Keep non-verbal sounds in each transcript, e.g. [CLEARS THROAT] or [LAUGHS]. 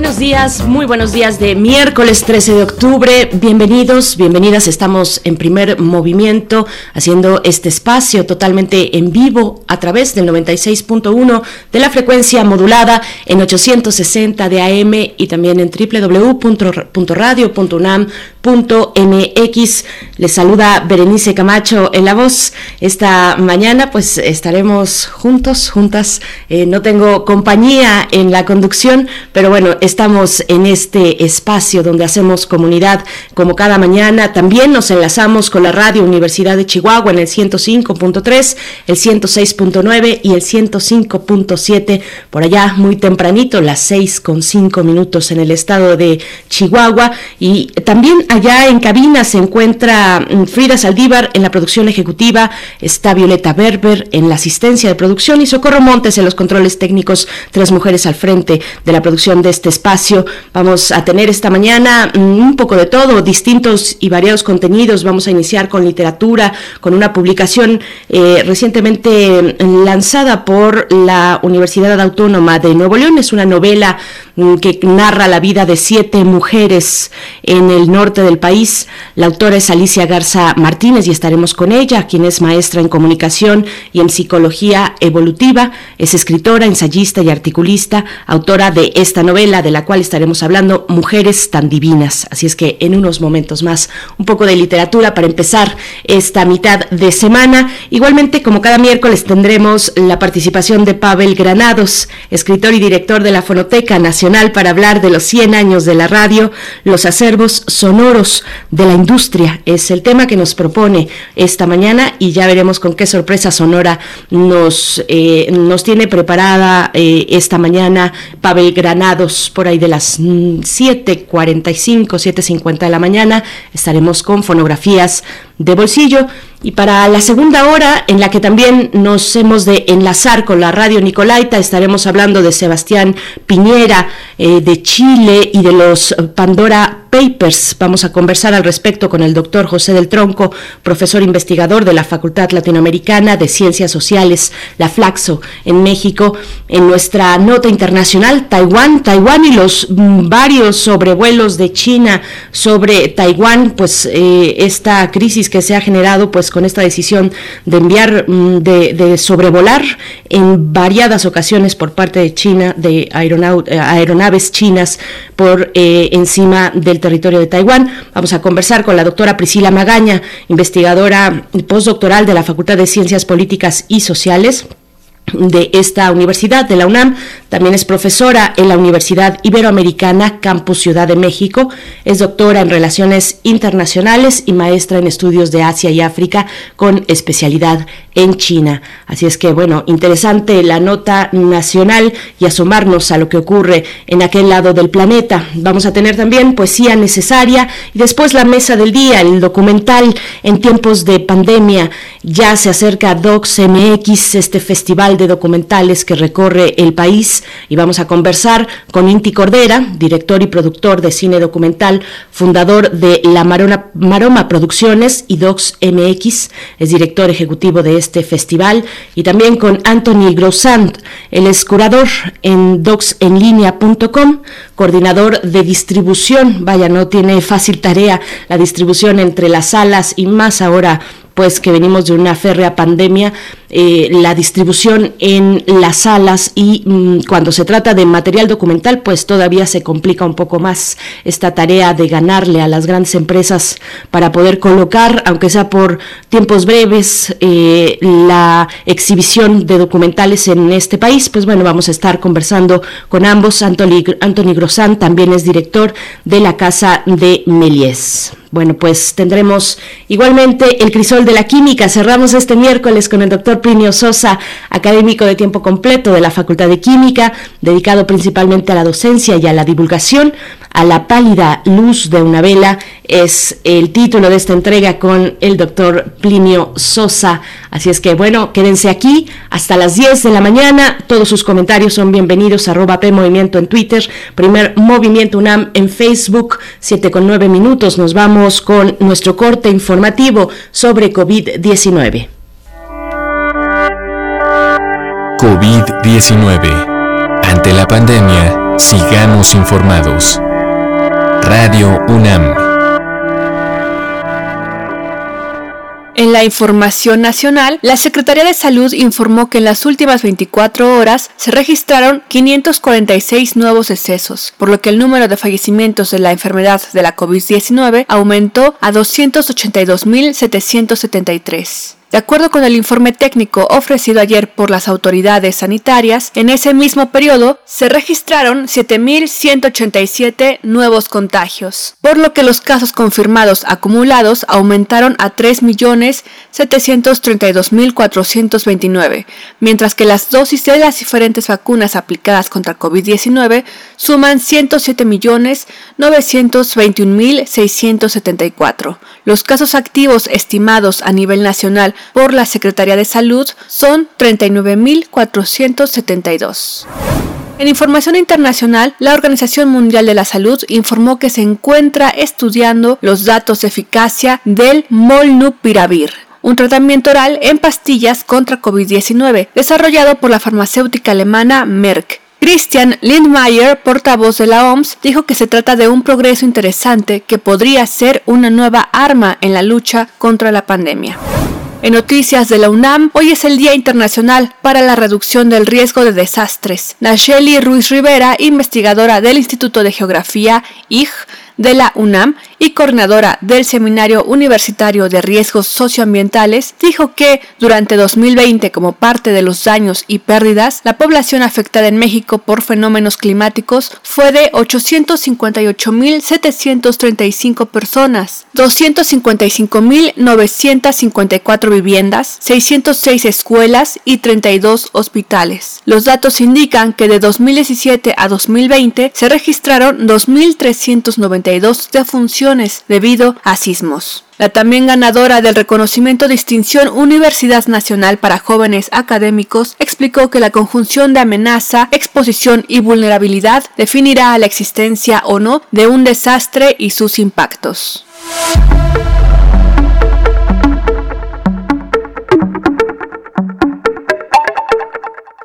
Buenos días, muy buenos días de miércoles 13 de octubre. Bienvenidos, bienvenidas. Estamos en primer movimiento haciendo este espacio totalmente en vivo a través del 96.1 de la frecuencia modulada en 860 de AM y también en www.radio.unam.mx. Les saluda Berenice Camacho en la voz. Esta mañana pues estaremos juntos, juntas. Eh, no tengo compañía en la conducción, pero bueno, Estamos en este espacio donde hacemos comunidad como cada mañana. También nos enlazamos con la Radio Universidad de Chihuahua en el 105.3, el 106.9 y el 105.7 por allá muy tempranito, las 6 con 5 minutos en el estado de Chihuahua. Y también allá en cabina se encuentra mm, Frida Saldívar en la producción ejecutiva, está Violeta Berber en la asistencia de producción y Socorro Montes en los controles técnicos, tres mujeres al frente de la producción de este espacio espacio. Vamos a tener esta mañana mm, un poco de todo, distintos y variados contenidos. Vamos a iniciar con literatura, con una publicación eh, recientemente lanzada por la Universidad Autónoma de Nuevo León. Es una novela mm, que narra la vida de siete mujeres en el norte del país. La autora es Alicia Garza Martínez y estaremos con ella, quien es maestra en comunicación y en psicología evolutiva. Es escritora, ensayista y articulista, autora de esta novela de la cual estaremos hablando, Mujeres tan divinas. Así es que en unos momentos más, un poco de literatura para empezar esta mitad de semana. Igualmente, como cada miércoles, tendremos la participación de Pavel Granados, escritor y director de la Fonoteca Nacional, para hablar de los 100 años de la radio, los acervos sonoros de la industria. Es el tema que nos propone esta mañana y ya veremos con qué sorpresa sonora nos, eh, nos tiene preparada eh, esta mañana Pavel Granados por ahí de las 7.45, 7.50 de la mañana. Estaremos con fonografías de bolsillo. Y para la segunda hora, en la que también nos hemos de enlazar con la radio Nicolaita, estaremos hablando de Sebastián Piñera, eh, de Chile y de los Pandora Papers. Vamos a conversar al respecto con el doctor José del Tronco, profesor investigador de la Facultad Latinoamericana de Ciencias Sociales, la Flaxo, en México. En nuestra nota internacional, Taiwán, Taiwán y los mm, varios sobrevuelos de China sobre Taiwán, pues eh, esta crisis que se ha generado pues con esta decisión de enviar, mm, de, sobrevolar en variadas ocasiones por parte de China, de aeronaves chinas por eh, encima del territorio de Taiwán. Vamos a conversar con la doctora Priscila Magaña, investigadora postdoctoral de la Facultad de Ciencias Políticas y Sociales de esta universidad, de la UNAM. También es profesora en la Universidad Iberoamericana, Campus Ciudad de México. Es doctora en Relaciones Internacionales y maestra en Estudios de Asia y África con especialidad en China. Así es que, bueno, interesante la nota nacional y asomarnos a lo que ocurre en aquel lado del planeta. Vamos a tener también poesía necesaria y después la mesa del día, el documental en tiempos de pandemia. Ya se acerca Docs MX, este festival de documentales que recorre el país. Y vamos a conversar con Inti Cordera, director y productor de cine documental, fundador de La Maroma Producciones y Docs MX, es director ejecutivo de este festival. Y también con Anthony Grossant, el es curador en docsenlinea.com, coordinador de distribución, vaya, no tiene fácil tarea la distribución entre las salas y más ahora pues que venimos de una férrea pandemia, eh, la distribución en las salas y mm, cuando se trata de material documental, pues todavía se complica un poco más esta tarea de ganarle a las grandes empresas para poder colocar, aunque sea por tiempos breves, eh, la exhibición de documentales en este país. Pues bueno, vamos a estar conversando con ambos. Anthony, Anthony Grosán también es director de la Casa de Melies. Bueno, pues tendremos igualmente el crisol de la química. Cerramos este miércoles con el doctor Plinio Sosa, académico de tiempo completo de la Facultad de Química, dedicado principalmente a la docencia y a la divulgación. A la pálida luz de una vela es el título de esta entrega con el doctor Plinio Sosa. Así es que bueno, quédense aquí hasta las 10 de la mañana. Todos sus comentarios son bienvenidos. Arroba P Movimiento en Twitter, primer Movimiento UNAM en Facebook, 7 con 9 minutos. Nos vamos con nuestro corte informativo sobre COVID-19. COVID-19. Ante la pandemia, sigamos informados. Radio UNAM. En la información nacional, la Secretaría de Salud informó que en las últimas 24 horas se registraron 546 nuevos excesos, por lo que el número de fallecimientos de la enfermedad de la COVID-19 aumentó a 282.773. De acuerdo con el informe técnico ofrecido ayer por las autoridades sanitarias, en ese mismo periodo se registraron 7.187 nuevos contagios, por lo que los casos confirmados acumulados aumentaron a 3.732.429, mientras que las dosis de las diferentes vacunas aplicadas contra COVID-19 suman 107.921.674. Los casos activos estimados a nivel nacional por la Secretaría de Salud son 39.472. En información internacional, la Organización Mundial de la Salud informó que se encuentra estudiando los datos de eficacia del Molnupiravir, un tratamiento oral en pastillas contra COVID-19, desarrollado por la farmacéutica alemana Merck. Christian Lindmeier, portavoz de la OMS, dijo que se trata de un progreso interesante que podría ser una nueva arma en la lucha contra la pandemia. En noticias de la UNAM, hoy es el Día Internacional para la Reducción del Riesgo de Desastres. Nacheli Ruiz Rivera, investigadora del Instituto de Geografía, IG, de la UNAM y coordinadora del Seminario Universitario de Riesgos Socioambientales, dijo que durante 2020, como parte de los daños y pérdidas, la población afectada en México por fenómenos climáticos fue de 858.735 personas, 255.954 viviendas, 606 escuelas y 32 hospitales. Los datos indican que de 2017 a 2020 se registraron 2.390 de funciones debido a sismos. La también ganadora del reconocimiento Distinción Universidad Nacional para Jóvenes Académicos explicó que la conjunción de amenaza, exposición y vulnerabilidad definirá la existencia o no de un desastre y sus impactos.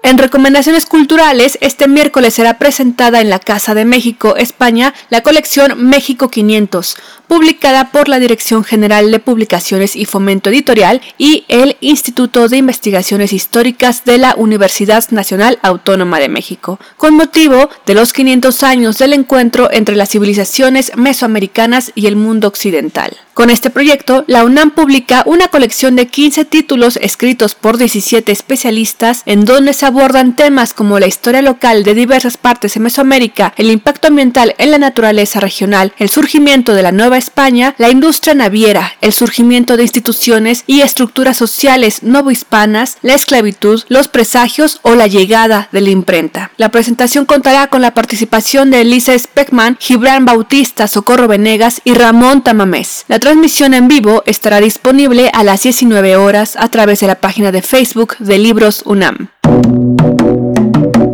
En recomendaciones culturales, este miércoles será presentada en la Casa de México, España, la colección México 500, publicada por la Dirección General de Publicaciones y Fomento Editorial y el Instituto de Investigaciones Históricas de la Universidad Nacional Autónoma de México, con motivo de los 500 años del encuentro entre las civilizaciones mesoamericanas y el mundo occidental. Con este proyecto, la UNAM publica una colección de 15 títulos escritos por 17 especialistas en donde se abordan temas como la historia local de diversas partes de Mesoamérica, el impacto ambiental en la naturaleza regional, el surgimiento de la Nueva España, la industria naviera, el surgimiento de instituciones y estructuras sociales novohispanas, la esclavitud, los presagios o la llegada de la imprenta. La presentación contará con la participación de Elisa Speckman, Gibran Bautista, Socorro Venegas y Ramón Tamamés transmisión en vivo estará disponible a las 19 horas a través de la página de Facebook de Libros UNAM.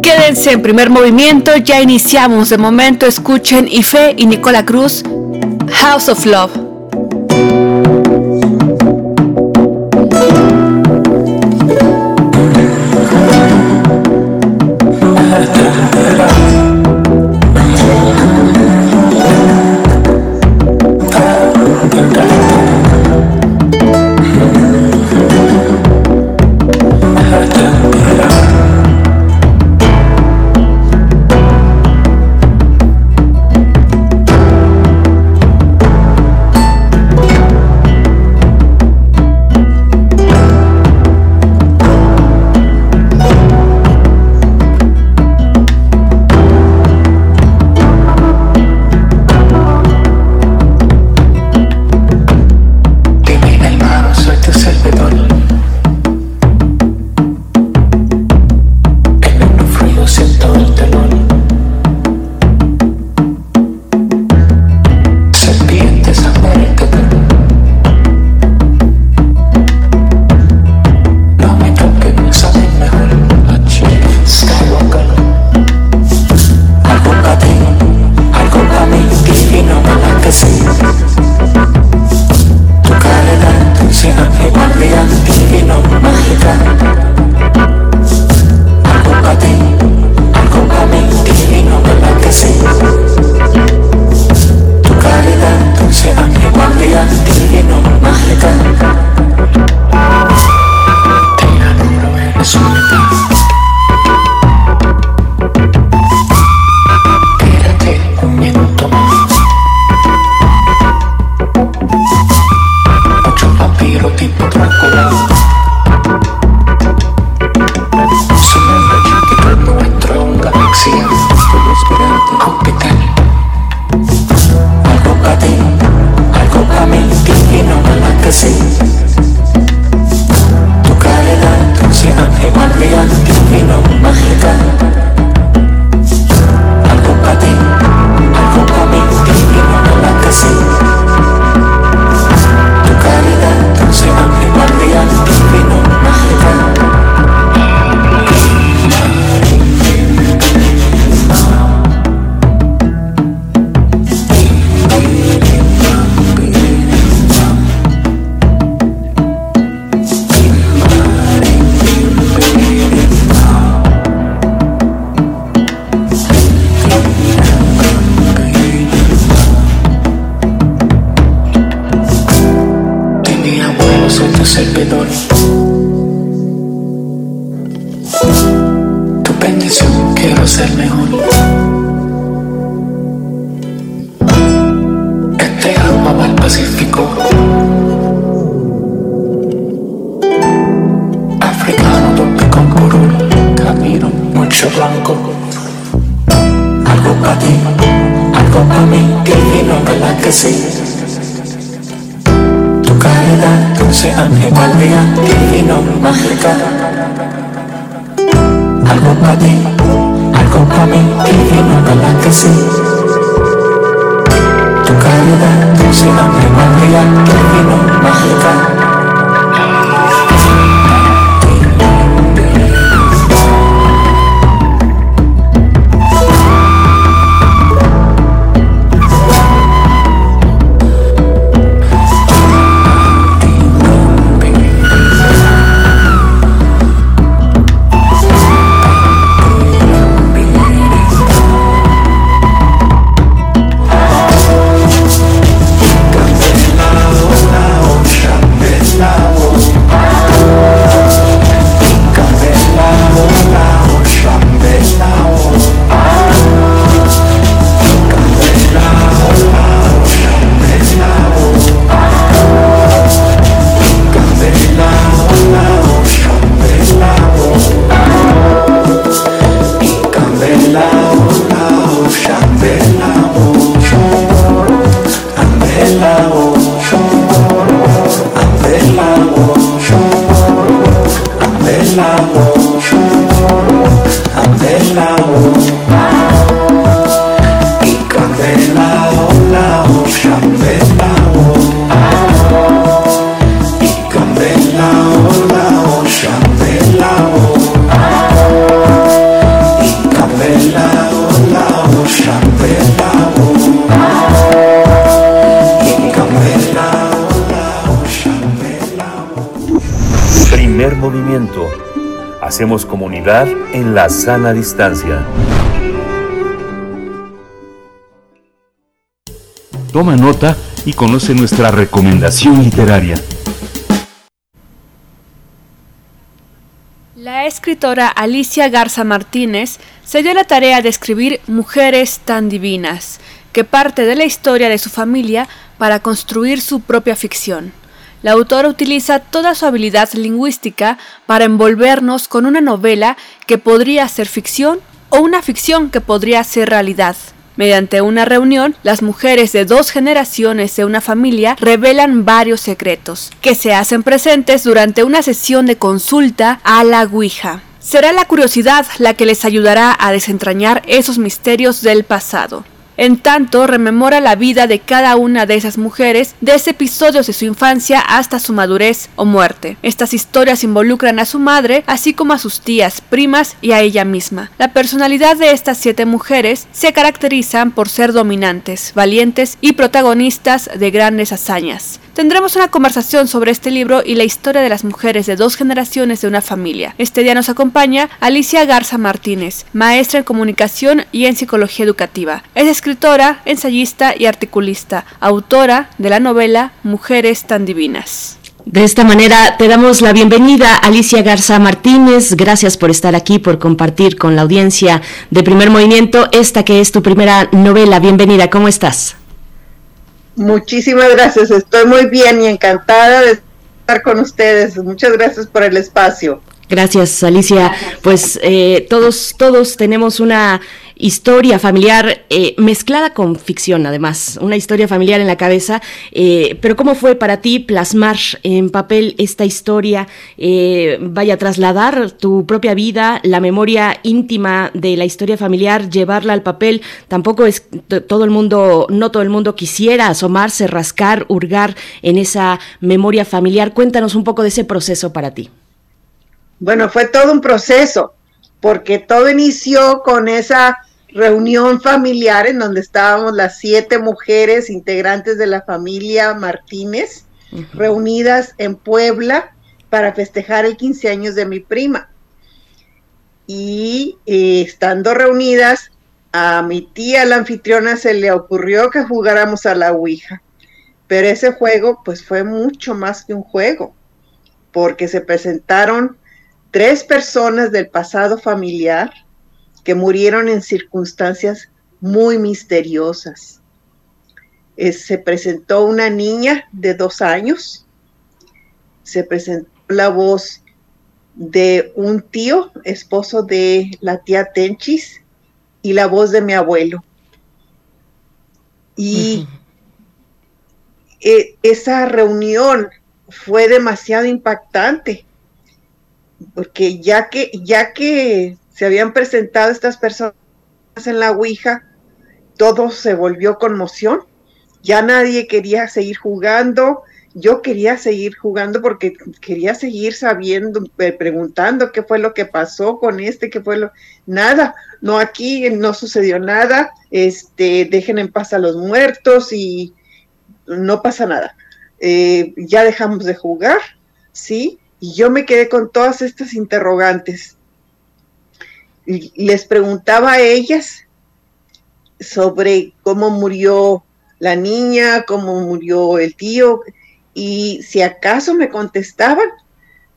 Quédense en primer movimiento, ya iniciamos. De momento escuchen Ife y Nicola Cruz, House of Love. Sana distancia. Toma nota y conoce nuestra recomendación literaria. La escritora Alicia Garza Martínez se dio la tarea de escribir Mujeres tan divinas, que parte de la historia de su familia para construir su propia ficción la autora utiliza toda su habilidad lingüística para envolvernos con una novela que podría ser ficción o una ficción que podría ser realidad. Mediante una reunión, las mujeres de dos generaciones de una familia revelan varios secretos, que se hacen presentes durante una sesión de consulta a la Ouija. Será la curiosidad la que les ayudará a desentrañar esos misterios del pasado. En tanto, rememora la vida de cada una de esas mujeres desde episodios de su infancia hasta su madurez o muerte. Estas historias involucran a su madre, así como a sus tías, primas y a ella misma. La personalidad de estas siete mujeres se caracterizan por ser dominantes, valientes y protagonistas de grandes hazañas. Tendremos una conversación sobre este libro y la historia de las mujeres de dos generaciones de una familia. Este día nos acompaña Alicia Garza Martínez, maestra en comunicación y en psicología educativa. Es escritora, ensayista y articulista, autora de la novela Mujeres tan divinas. De esta manera te damos la bienvenida, Alicia Garza Martínez. Gracias por estar aquí, por compartir con la audiencia de Primer Movimiento esta que es tu primera novela. Bienvenida, ¿cómo estás? Muchísimas gracias, estoy muy bien y encantada de estar con ustedes. Muchas gracias por el espacio. Gracias, Alicia. Pues eh, todos, todos tenemos una historia familiar eh, mezclada con ficción, además, una historia familiar en la cabeza. Eh, pero ¿cómo fue para ti plasmar en papel esta historia? vaya a trasladar tu propia vida, la memoria íntima de la historia familiar, llevarla al papel. Tampoco es todo el mundo, no todo el mundo quisiera asomarse, rascar, hurgar en esa memoria familiar. Cuéntanos un poco de ese proceso para ti. Bueno, fue todo un proceso, porque todo inició con esa reunión familiar en donde estábamos las siete mujeres integrantes de la familia Martínez, reunidas en Puebla para festejar el 15 años de mi prima. Y eh, estando reunidas, a mi tía, la anfitriona, se le ocurrió que jugáramos a la Ouija. Pero ese juego, pues fue mucho más que un juego porque se presentaron tres personas del pasado familiar que murieron en circunstancias muy misteriosas. Eh, se presentó una niña de dos años, se presentó la voz de un tío, esposo de la tía Tenchis, y la voz de mi abuelo. Y eh, esa reunión fue demasiado impactante, porque ya que, ya que se habían presentado estas personas en la Ouija, todo se volvió conmoción. Ya nadie quería seguir jugando. Yo quería seguir jugando porque quería seguir sabiendo, eh, preguntando qué fue lo que pasó con este, qué fue lo. Nada, no aquí no sucedió nada. Este, dejen en paz a los muertos y no pasa nada. Eh, ya dejamos de jugar, ¿sí? Y yo me quedé con todas estas interrogantes. Y les preguntaba a ellas sobre cómo murió la niña, cómo murió el tío, y si acaso me contestaban,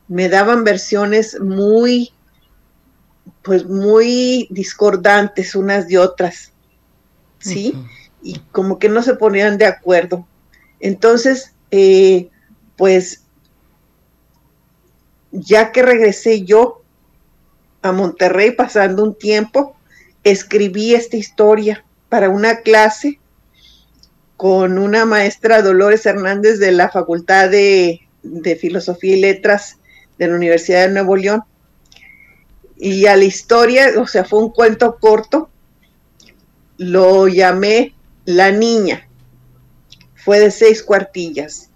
me daban versiones muy, pues muy discordantes unas de otras, ¿sí? Y como que no se ponían de acuerdo. Entonces, eh, pues, ya que regresé yo a Monterrey pasando un tiempo, escribí esta historia para una clase con una maestra Dolores Hernández de la Facultad de, Filosofía y Letras de la Universidad de Nuevo León. Y a la historia, o sea, fue un cuento corto, lo llamé La Niña. Fue de seis cuartillas.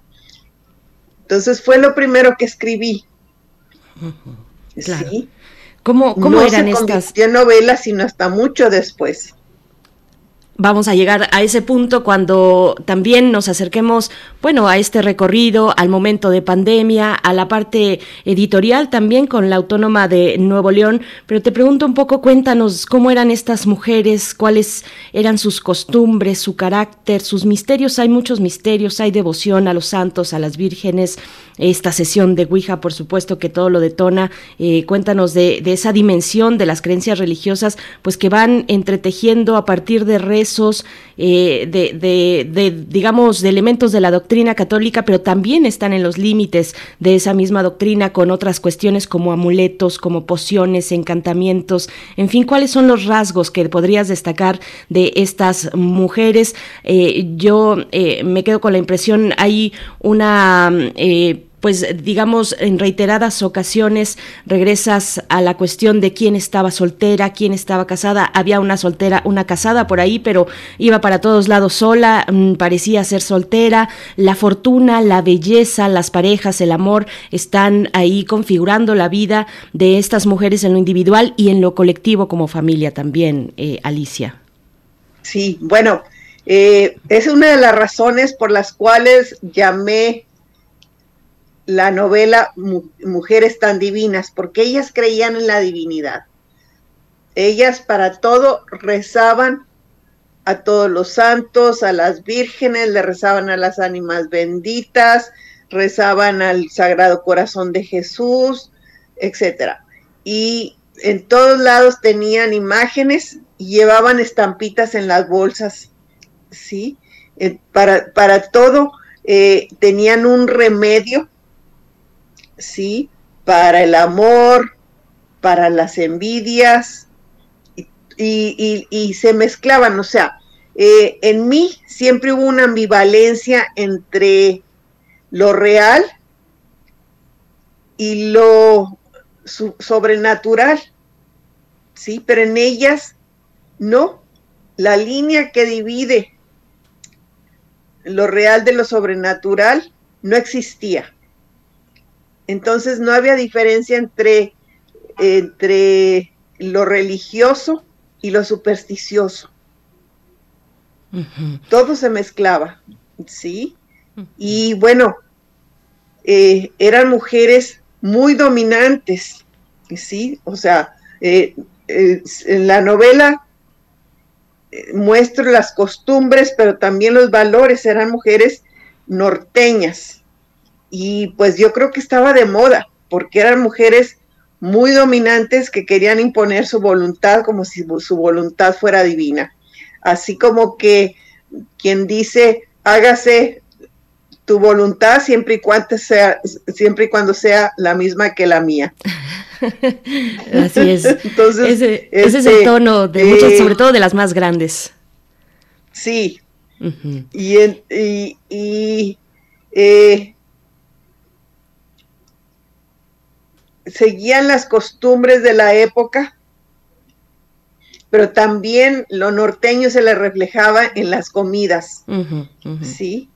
Entonces fue lo primero que escribí. ¿Sí? ¿Cómo, cómo eran se estas? novela, sino hasta mucho después vamos a llegar a ese punto cuando también nos acerquemos, bueno, a este recorrido, al momento de pandemia, a la parte editorial también con la Autónoma de Nuevo León. Pero te pregunto un poco, cuéntanos cómo eran estas mujeres, cuáles eran sus costumbres, su carácter, sus misterios. Hay muchos misterios, hay devoción a los santos, a las vírgenes, esta sesión de Ouija, por supuesto, que todo lo detona. Eh, cuéntanos de, esa dimensión de las creencias religiosas, pues que van entretejiendo a partir de redes eh, de, digamos, de elementos de la doctrina católica, pero también están en los límites de esa misma doctrina con otras cuestiones como amuletos, como pociones, encantamientos, en fin, ¿cuáles son los rasgos que podrías destacar de estas mujeres? Eh, yo eh, me quedo con la impresión, hay una pues digamos en reiteradas ocasiones regresas a la cuestión de quién estaba soltera, quién estaba casada, había una soltera, una casada por ahí, pero iba para todos lados sola, mm, parecía ser soltera, la fortuna, la belleza, las parejas, el amor están ahí configurando la vida de estas mujeres en lo individual y en lo colectivo como familia también, eh, Alicia. Sí, bueno, eh, es una de las razones por las cuales llamé la novela Mujeres tan divinas, porque ellas creían en la divinidad. Ellas para todo rezaban a todos los santos, a las vírgenes, le rezaban a las ánimas benditas, rezaban al Sagrado Corazón de Jesús, etcétera. Y en todos lados tenían imágenes y llevaban estampitas en las bolsas, ¿sí? Eh, para, para todo eh, tenían un remedio ¿sí? Para el amor, para las envidias, y, se mezclaban, o sea, eh, en mí siempre hubo una ambivalencia entre lo real y lo sobrenatural, ¿sí? Pero en ellas, no, la línea que divide lo real de lo sobrenatural no existía. Entonces no había diferencia entre, entre lo religioso y lo supersticioso. Todo se mezclaba, ¿sí? Y bueno, eh, eran mujeres muy dominantes, ¿sí? O sea, eh, eh, en la novela muestro las costumbres, pero también los valores, eran mujeres norteñas, y pues yo creo que estaba de moda, porque eran mujeres muy dominantes que querían imponer su voluntad como si su voluntad fuera divina. Así como que quien dice, hágase tu voluntad siempre y cuando sea, siempre y cuando sea la misma que la mía. [LAUGHS] Así es. [LAUGHS] Entonces, ese, es el este, tono de muchas, sobre todo de las más grandes. Sí. Y, y, eh, seguían las costumbres de la época, pero también lo norteño se le reflejaba en las comidas, ¿sí?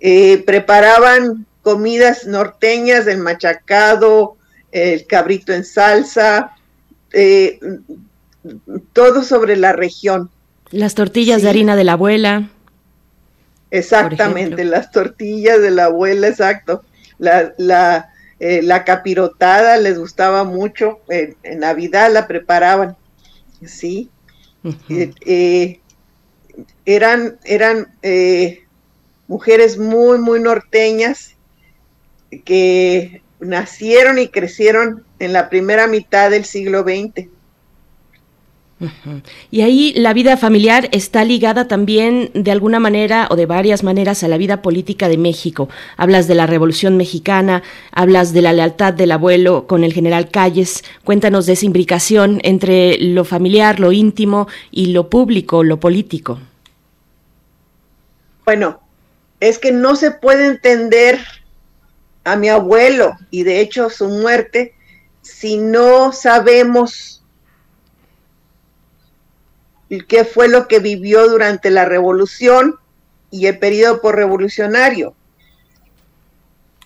Eh, preparaban comidas norteñas, el machacado, el cabrito en salsa, eh, todo sobre la región. Las tortillas de harina de la abuela. Exactamente, las tortillas de la abuela, exacto. La, la, eh, la capirotada les gustaba mucho, en Navidad la preparaban, ¿sí? Eh, eh, eran eran mujeres muy, muy norteñas que nacieron y crecieron en la primera mitad del siglo XX. Y ahí la vida familiar está ligada también de alguna manera o de varias maneras a la vida política de México. Hablas de la Revolución Mexicana, hablas de la lealtad del abuelo con el general Calles. Cuéntanos de esa imbricación entre lo familiar, lo íntimo y lo público, lo político. Bueno, es que no se puede entender a mi abuelo y de hecho su muerte si no sabemos qué fue lo que vivió durante la revolución y el periodo por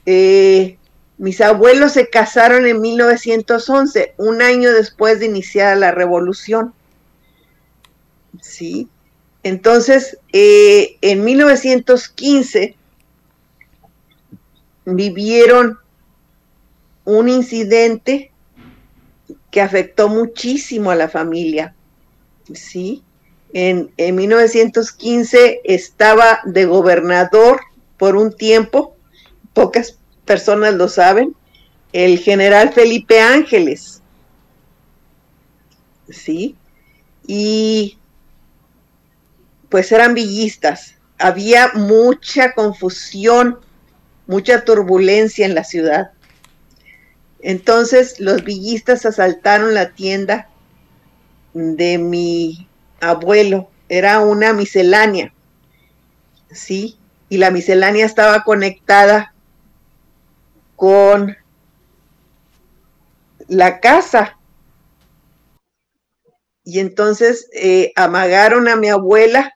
Eh, mis abuelos se casaron en 1911, un año después de iniciar la revolución. ¿Sí? Entonces, eh, en 1915 vivieron un incidente que afectó muchísimo a la familia. ¿Sí? En, 1915 estaba de gobernador por un tiempo, pocas personas lo saben, el general Felipe Ángeles, ¿sí? Y pues eran villistas, había mucha confusión, mucha turbulencia en la ciudad. Entonces los villistas asaltaron la tienda de mi abuelo, era una miscelánea, ¿sí? Y la miscelánea estaba conectada con la casa. Y entonces eh, amagaron a mi abuela,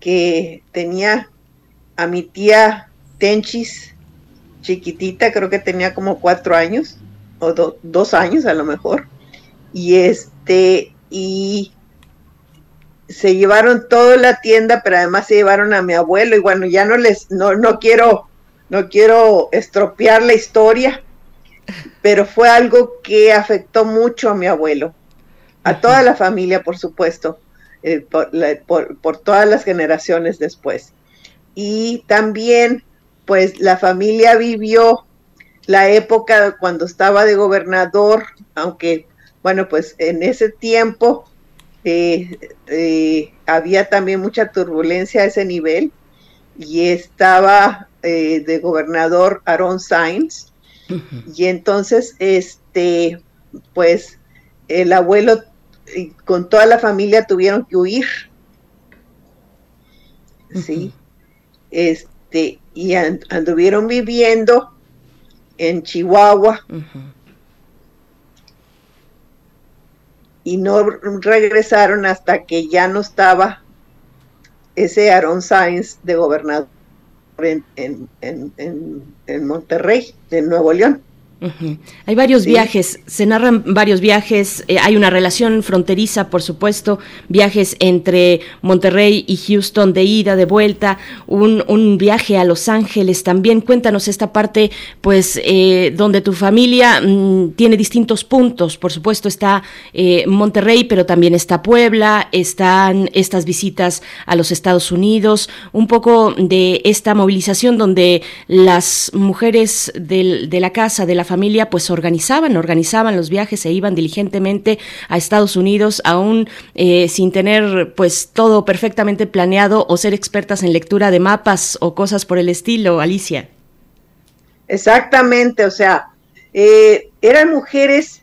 que tenía a mi tía Tenchis, chiquitita, creo que tenía como cuatro años, o dos años a lo mejor y este, y se llevaron toda la tienda, pero además se llevaron a mi abuelo, y bueno, ya no les, no, no quiero, no quiero estropear la historia, pero fue algo que afectó mucho a mi abuelo, a toda la familia, por supuesto, eh, por, por, todas las generaciones después. Y también, pues la familia vivió la época cuando estaba de gobernador, aunque bueno, pues en ese tiempo eh, eh, había también mucha turbulencia a ese nivel y estaba eh, de gobernador Aaron Sainz. Y entonces este pues el abuelo con toda la familia tuvieron que huir. Sí. Este y anduvieron viviendo en Chihuahua y no regresaron hasta que ya no estaba ese Aaron Sainz de gobernador en, en, en, en Monterrey, en Nuevo León. Hay varios viajes, se narran varios viajes, eh, hay una relación fronteriza, por supuesto, viajes entre Monterrey y Houston de ida, de vuelta, un, un viaje a Los Ángeles también. Cuéntanos esta parte, pues, eh, donde tu familia mm, tiene distintos puntos. Por supuesto está eh, Monterrey, pero también está Puebla, están estas visitas a los Estados Unidos, un poco de esta movilización donde las mujeres del, de la casa, de la familia pues organizaban, organizaban los viajes e iban diligentemente a Estados Unidos, aún eh, sin tener pues todo perfectamente planeado o ser expertas en lectura de mapas o cosas por el estilo, Alicia. Exactamente, o sea, eh, eran mujeres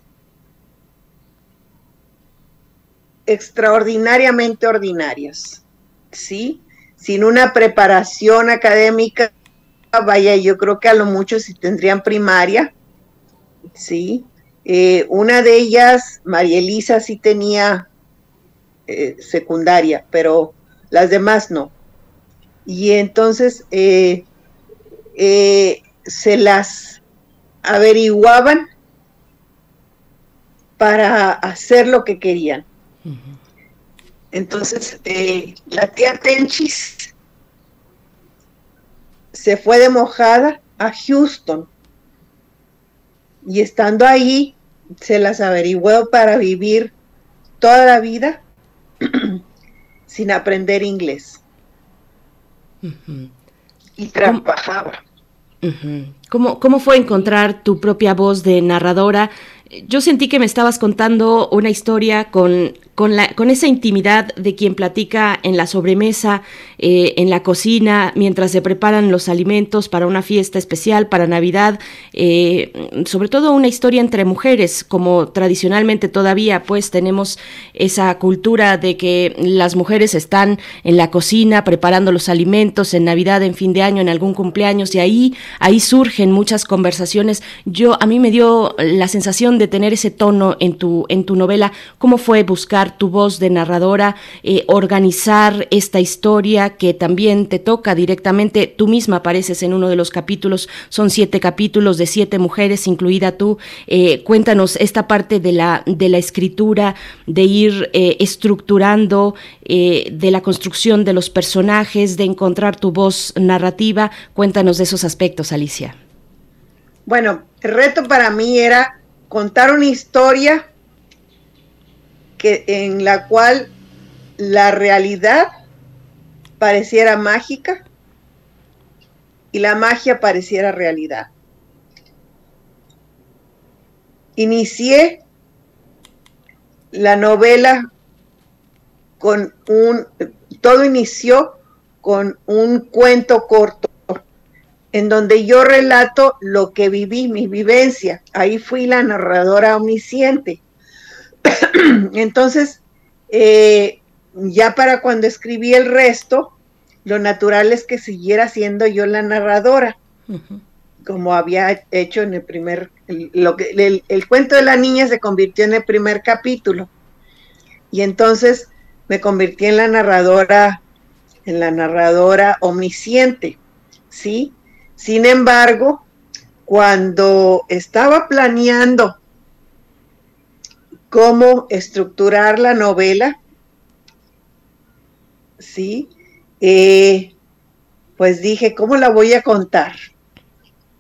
extraordinariamente ordinarias, ¿sí? Sin una preparación académica, vaya, yo creo que a lo mucho si tendrían primaria, ¿sí? Eh, una de ellas, María Elisa, sí tenía eh, secundaria, pero las demás no. Y entonces eh, se las averiguaban para hacer lo que querían. Entonces, la tía Tenchis se fue de mojada a Houston y estando ahí se las averiguó para vivir toda la vida [CLEARS THROAT] sin aprender inglés. Y trabajaba. ¿Cómo, ¿Cómo fue encontrar tu propia voz de narradora? Yo sentí que me estabas contando una historia con con, la, con esa intimidad de quien platica en la sobremesa, eh, en la cocina, mientras se preparan los alimentos para una fiesta especial, para Navidad, eh, sobre todo una historia entre mujeres, como tradicionalmente todavía pues tenemos esa cultura de que las mujeres están en la cocina preparando los alimentos en Navidad, en fin de año, en algún cumpleaños, y ahí, ahí surgen muchas conversaciones. Yo, a mí me dio la sensación de tener ese tono en tu, en tu novela. ¿Cómo fue buscar tu voz de narradora, eh, organizar esta historia que también te toca directamente. Tú misma apareces en uno de los capítulos, son siete capítulos de siete mujeres, incluida tú. Eh, cuéntanos esta parte de la, de la escritura, de ir eh, estructurando, de la construcción de los personajes, de encontrar tu voz narrativa. Cuéntanos de esos aspectos, Alicia. Bueno, el reto para mí era contar una historia en la cual la realidad pareciera mágica y la magia pareciera realidad. Inicié la novela con un, todo inició con un cuento corto en donde yo relato lo que viví, mi vivencia. Ahí fui la narradora omnisciente. [COUGHS] Entonces, eh, ya para cuando escribí el resto, lo natural es que siguiera siendo yo la narradora, como había hecho en el primer, lo que, el, cuento de la niña se convirtió en el primer capítulo. Y entonces me convertí en la narradora, en la narradora omnisciente, ¿sí? Sin embargo, cuando estaba planeando cómo estructurar la novela, ¿sí? Eh, pues dije, ¿cómo la voy a contar?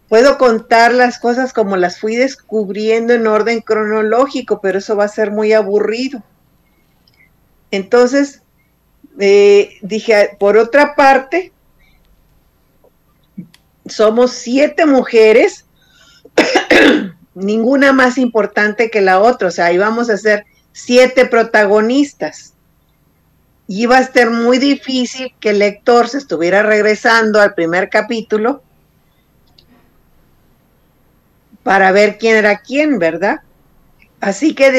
Puedo contar las cosas como las fui descubriendo en orden cronológico, pero eso va a ser muy aburrido. Entonces, eh, dije, por otra parte, somos siete mujeres [CLEARS THROAT] ninguna más importante que la otra, o sea, íbamos a ser siete protagonistas. Y iba a ser muy difícil que el lector se estuviera regresando al primer capítulo para ver quién era quién, ¿verdad? Así que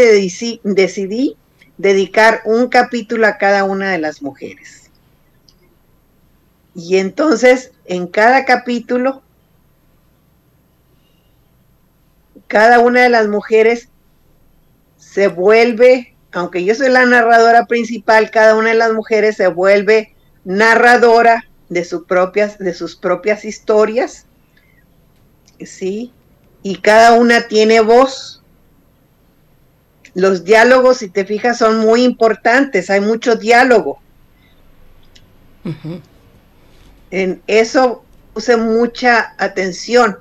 decidí dedicar un capítulo a cada una de las mujeres. Y entonces, en cada capítulo cada una de las mujeres se vuelve, aunque yo soy la narradora principal, cada una de las mujeres se vuelve narradora de, sus propias, de sus propias historias, ¿sí? y cada una tiene voz. Los diálogos, si te fijas, son muy importantes, hay mucho diálogo. En eso puse mucha atención,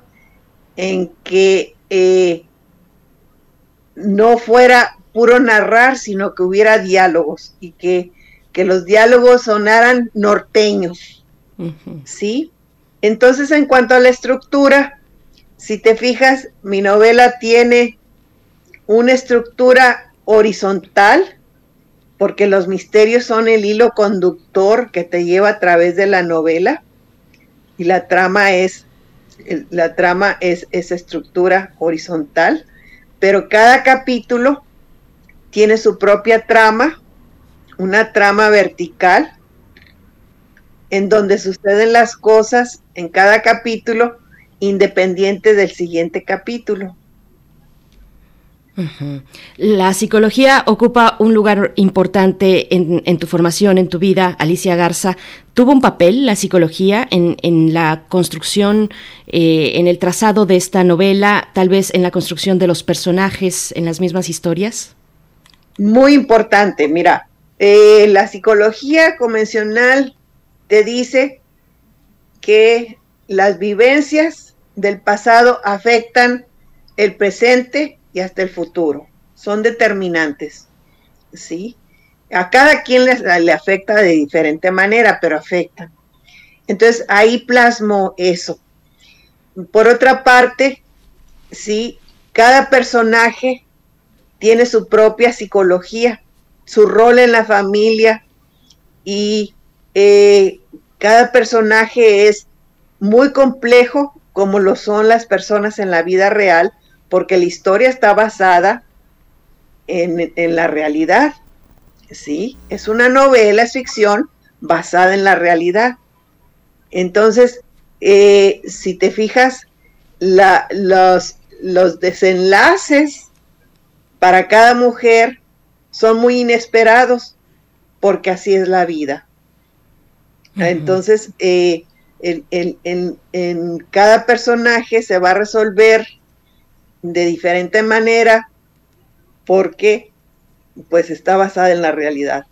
en que eh, no fuera puro narrar, sino que hubiera diálogos y que, que los diálogos sonaran norteños. ¿Sí? Entonces, en cuanto a la estructura, si te fijas, mi novela tiene una estructura horizontal, porque los misterios son el hilo conductor que te lleva a través de la novela y la trama es la trama es esa estructura horizontal, pero cada capítulo tiene su propia trama, una trama vertical en donde suceden las cosas en cada capítulo independiente del siguiente capítulo. La psicología ocupa un lugar importante en, tu formación, en tu vida, Alicia Garza. ¿Tuvo un papel la psicología en, la construcción, eh, en el trazado de esta novela, tal vez en la construcción de los personajes, en las mismas historias? Muy importante, mira, eh, la psicología convencional te dice que las vivencias del pasado afectan el presente y hasta el futuro. Son determinantes, ¿sí? A cada quien le, afecta de diferente manera, pero afecta. Entonces ahí plasmo eso. Por otra parte, sí, cada personaje tiene su propia psicología, su rol en la familia y eh, cada personaje es muy complejo, como lo son las personas en la vida real, porque la historia está basada en, la realidad. ¿sí? Es una novela, es ficción basada en la realidad. Entonces, eh, si te fijas, los, los desenlaces para cada mujer son muy inesperados, porque así es la vida. Entonces, eh, en, cada personaje se va a resolver de diferente manera porque pues está basada en la realidad.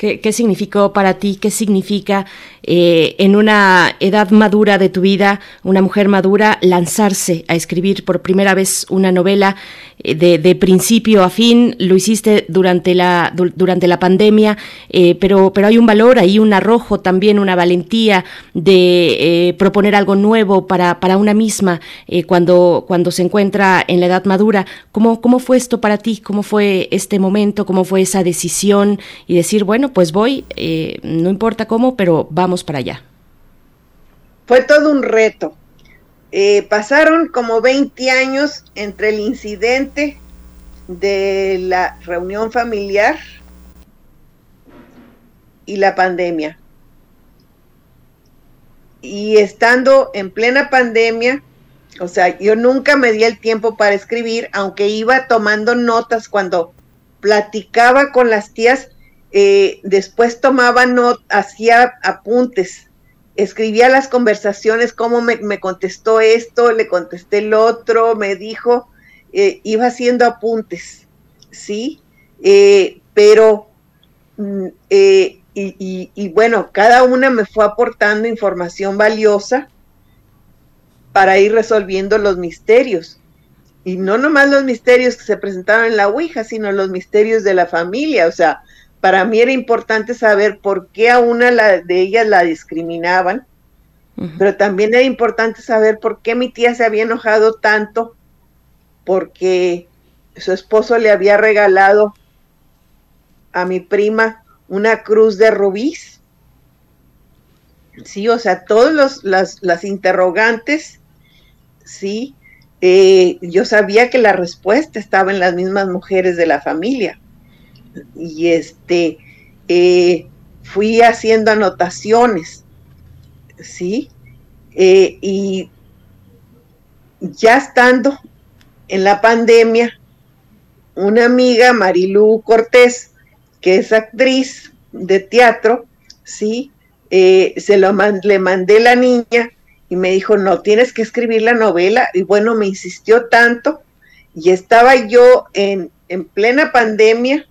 ¿Qué, significó para ti? ¿Qué significa eh, en una edad madura de tu vida, una mujer madura, lanzarse a escribir por primera vez una novela eh, de, principio a fin? Lo hiciste durante la, durante la pandemia, eh, pero, pero hay un valor, hay un arrojo también, una valentía de proponer algo nuevo para, para una misma cuando, cuando se encuentra en la edad madura. ¿Cómo, ¿Cómo fue esto para ti? ¿Cómo fue este momento? ¿Cómo fue esa decisión? Y decir, bueno, pues voy, eh, no importa cómo, pero vamos para allá. Fue todo un reto. Eh, pasaron como 20 años entre el incidente de la reunión familiar y la pandemia. Y estando en plena pandemia, o sea, yo nunca me di el tiempo para escribir, aunque iba tomando notas cuando platicaba con las tías, eh, después tomaba notas, hacía apuntes, escribía las conversaciones, cómo me, contestó esto, le contesté el otro, me dijo, eh, iba haciendo apuntes, ¿sí? Eh, pero, mm, y, y, bueno, cada una me fue aportando información valiosa para ir resolviendo los misterios. Y no nomás los misterios que se presentaron en la Ouija, sino los misterios de la familia, o sea, para mí era importante saber por qué a una de ellas la discriminaban, pero también era importante saber por qué mi tía se había enojado tanto porque su esposo le había regalado a mi prima una cruz de rubíes. Sí, o sea, todos las, las interrogantes, sí, eh, yo sabía que la respuesta estaba en las mismas mujeres de la familia y este, eh, fui haciendo anotaciones, ¿sí? Eh, y ya estando en la pandemia, una amiga, Marilú Cortés, que es actriz de teatro, ¿sí? Eh, se lo le mandé la niña y me dijo, no, tienes que escribir la novela. Y bueno, me insistió tanto y estaba yo en, en plena pandemia,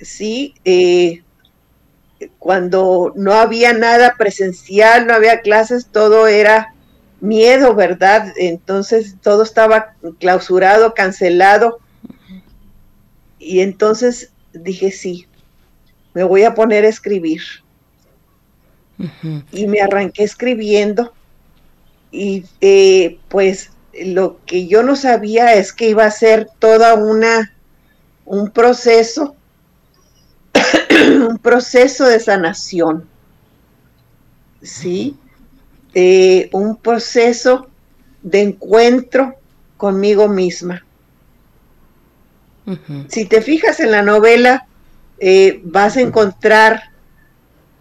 sí, eh, cuando no había nada presencial, no había clases, todo era miedo, ¿verdad? Entonces todo estaba clausurado, cancelado. Y entonces dije, sí, me voy a poner a escribir. Y me arranqué escribiendo. Y eh, pues lo que yo no sabía es que iba a ser toda una, un proceso, un [CLEARS THROAT] proceso de sanación. ¿Sí? Eh, un proceso de encuentro conmigo misma. Si te fijas en la novela, eh, vas a encontrar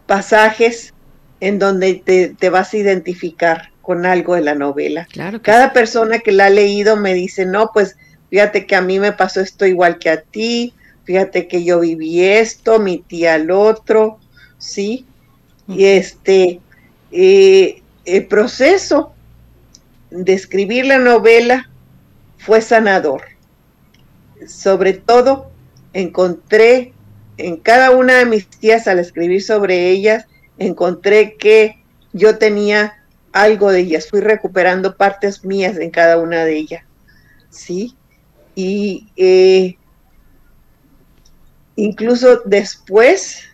pasajes en donde te, vas a identificar con algo de la novela. Cada persona que la ha leído me dice, no, pues fíjate que a mí me pasó esto igual que a ti, fíjate que yo viví esto, mi tía al otro, ¿sí? Y este, eh, el proceso de escribir la novela fue sanador. Sobre todo, encontré en cada una de mis tías al escribir sobre ellas, encontré que yo tenía algo de ellas, fui recuperando partes mías en cada una de ellas, ¿sí? Y eh, incluso después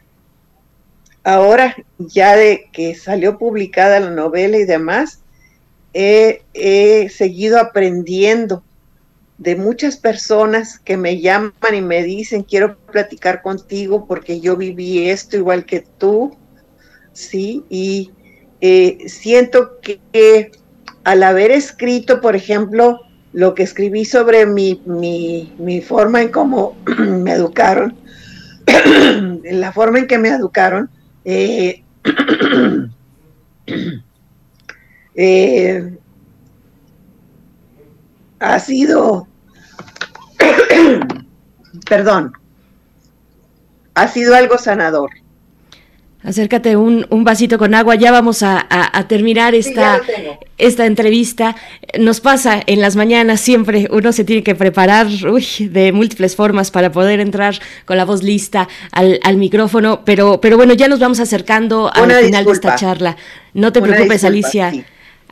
ahora ya de que salió publicada la novela y demás, he, seguido aprendiendo de muchas personas que me llaman y me dicen, quiero platicar contigo porque yo viví esto igual que tú, ¿sí? Y eh, siento que, al haber escrito, por ejemplo, lo que escribí sobre mi, mi, mi forma en cómo [CLEARS THROAT] me educaron, la forma en que me educaron, eh, [CLEARS THROAT] eh, ha sido, [CLEARS THROAT] perdón, ha sido algo sanador. Acércate un, un, vasito con agua, ya vamos a, terminar esta, esta entrevista. Nos pasa en las mañanas siempre, uno se tiene que preparar de múltiples formas para poder entrar con la voz lista al, al micrófono, pero, pero bueno, ya nos vamos acercando al final de esta charla. No te preocupes, Alicia.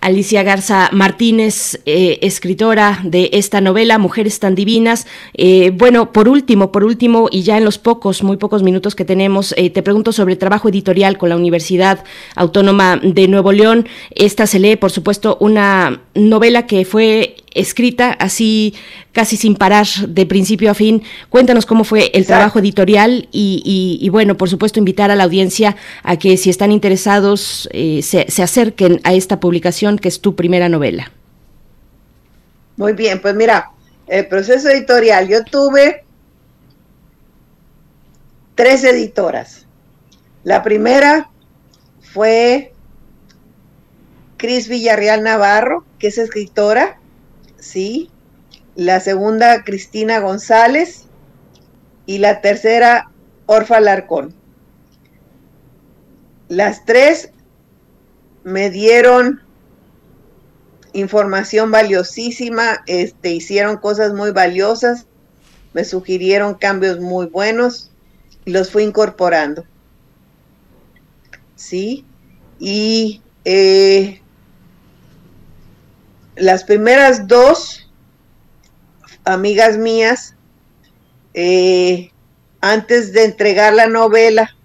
Alicia Garza Martínez, eh, escritora de esta novela, Mujeres tan Divinas. Eh, bueno, por último, por último, y ya en los pocos, muy pocos minutos que tenemos, eh, te pregunto sobre el trabajo editorial con la Universidad Autónoma de Nuevo León. Esta se lee, por supuesto, una novela que fue escrita así casi sin parar de principio a fin. Cuéntanos cómo fue el trabajo editorial y, bueno, por supuesto invitar a la audiencia a que si están interesados eh, se, se acerquen a esta publicación que es tu primera novela. Muy bien, pues mira, el proceso editorial, yo tuve tres editoras. La primera fue Cris Villarreal Navarro, que es escritora, ¿sí? La segunda, Cristina González. Y la tercera, Orfa Larcón. Las tres me dieron información valiosísima, este, hicieron cosas muy valiosas, me sugirieron cambios muy buenos y los fui incorporando. ¿Sí? Y eh, las primeras dos amigas mías, eh, antes de entregar la novela,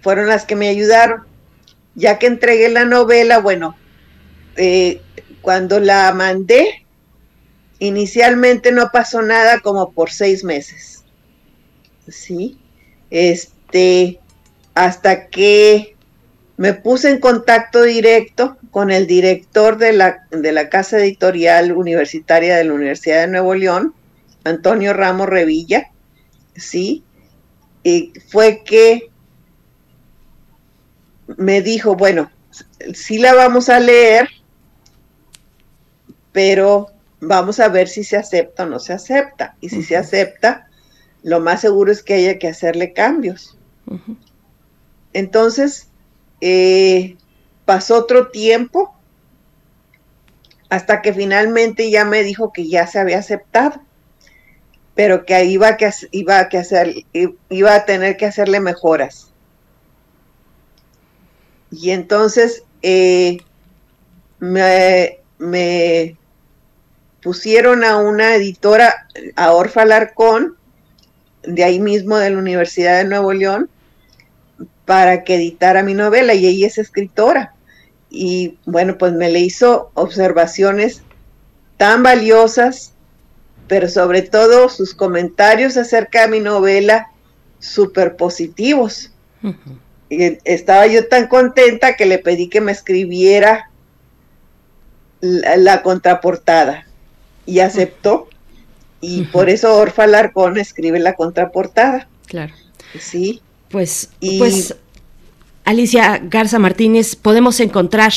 fueron las que me ayudaron. Ya que entregué la novela, bueno, eh, cuando la mandé, inicialmente no pasó nada como por seis meses. ¿Sí? Este, hasta que me puse en contacto directo con el director de la, de la Casa Editorial Universitaria de la Universidad de Nuevo León, Antonio Ramos Revilla, ¿sí? Y fue que me dijo, bueno, sí la vamos a leer, pero vamos a ver si se acepta o no se acepta. Y si se acepta, lo más seguro es que haya que hacerle cambios. Entonces, eh, pasó otro tiempo hasta que finalmente ya me dijo que ya se había aceptado, pero que iba a, que, iba a, que hacer, iba a tener que hacerle mejoras. Y entonces eh, me, me, pusieron a una editora, a Orfa Larcón, de ahí mismo de la Universidad de Nuevo León, para que editara mi novela y ella es escritora. Y bueno, pues me le hizo observaciones tan valiosas, pero sobre todo sus comentarios acerca de mi novela súper positivos. Y estaba yo tan contenta que le pedí que me escribiera la, contraportada y aceptó. Y por eso Orfa Larcón escribe la contraportada. Claro. Sí. Pues, pues Alicia Garza Martínez, podemos encontrar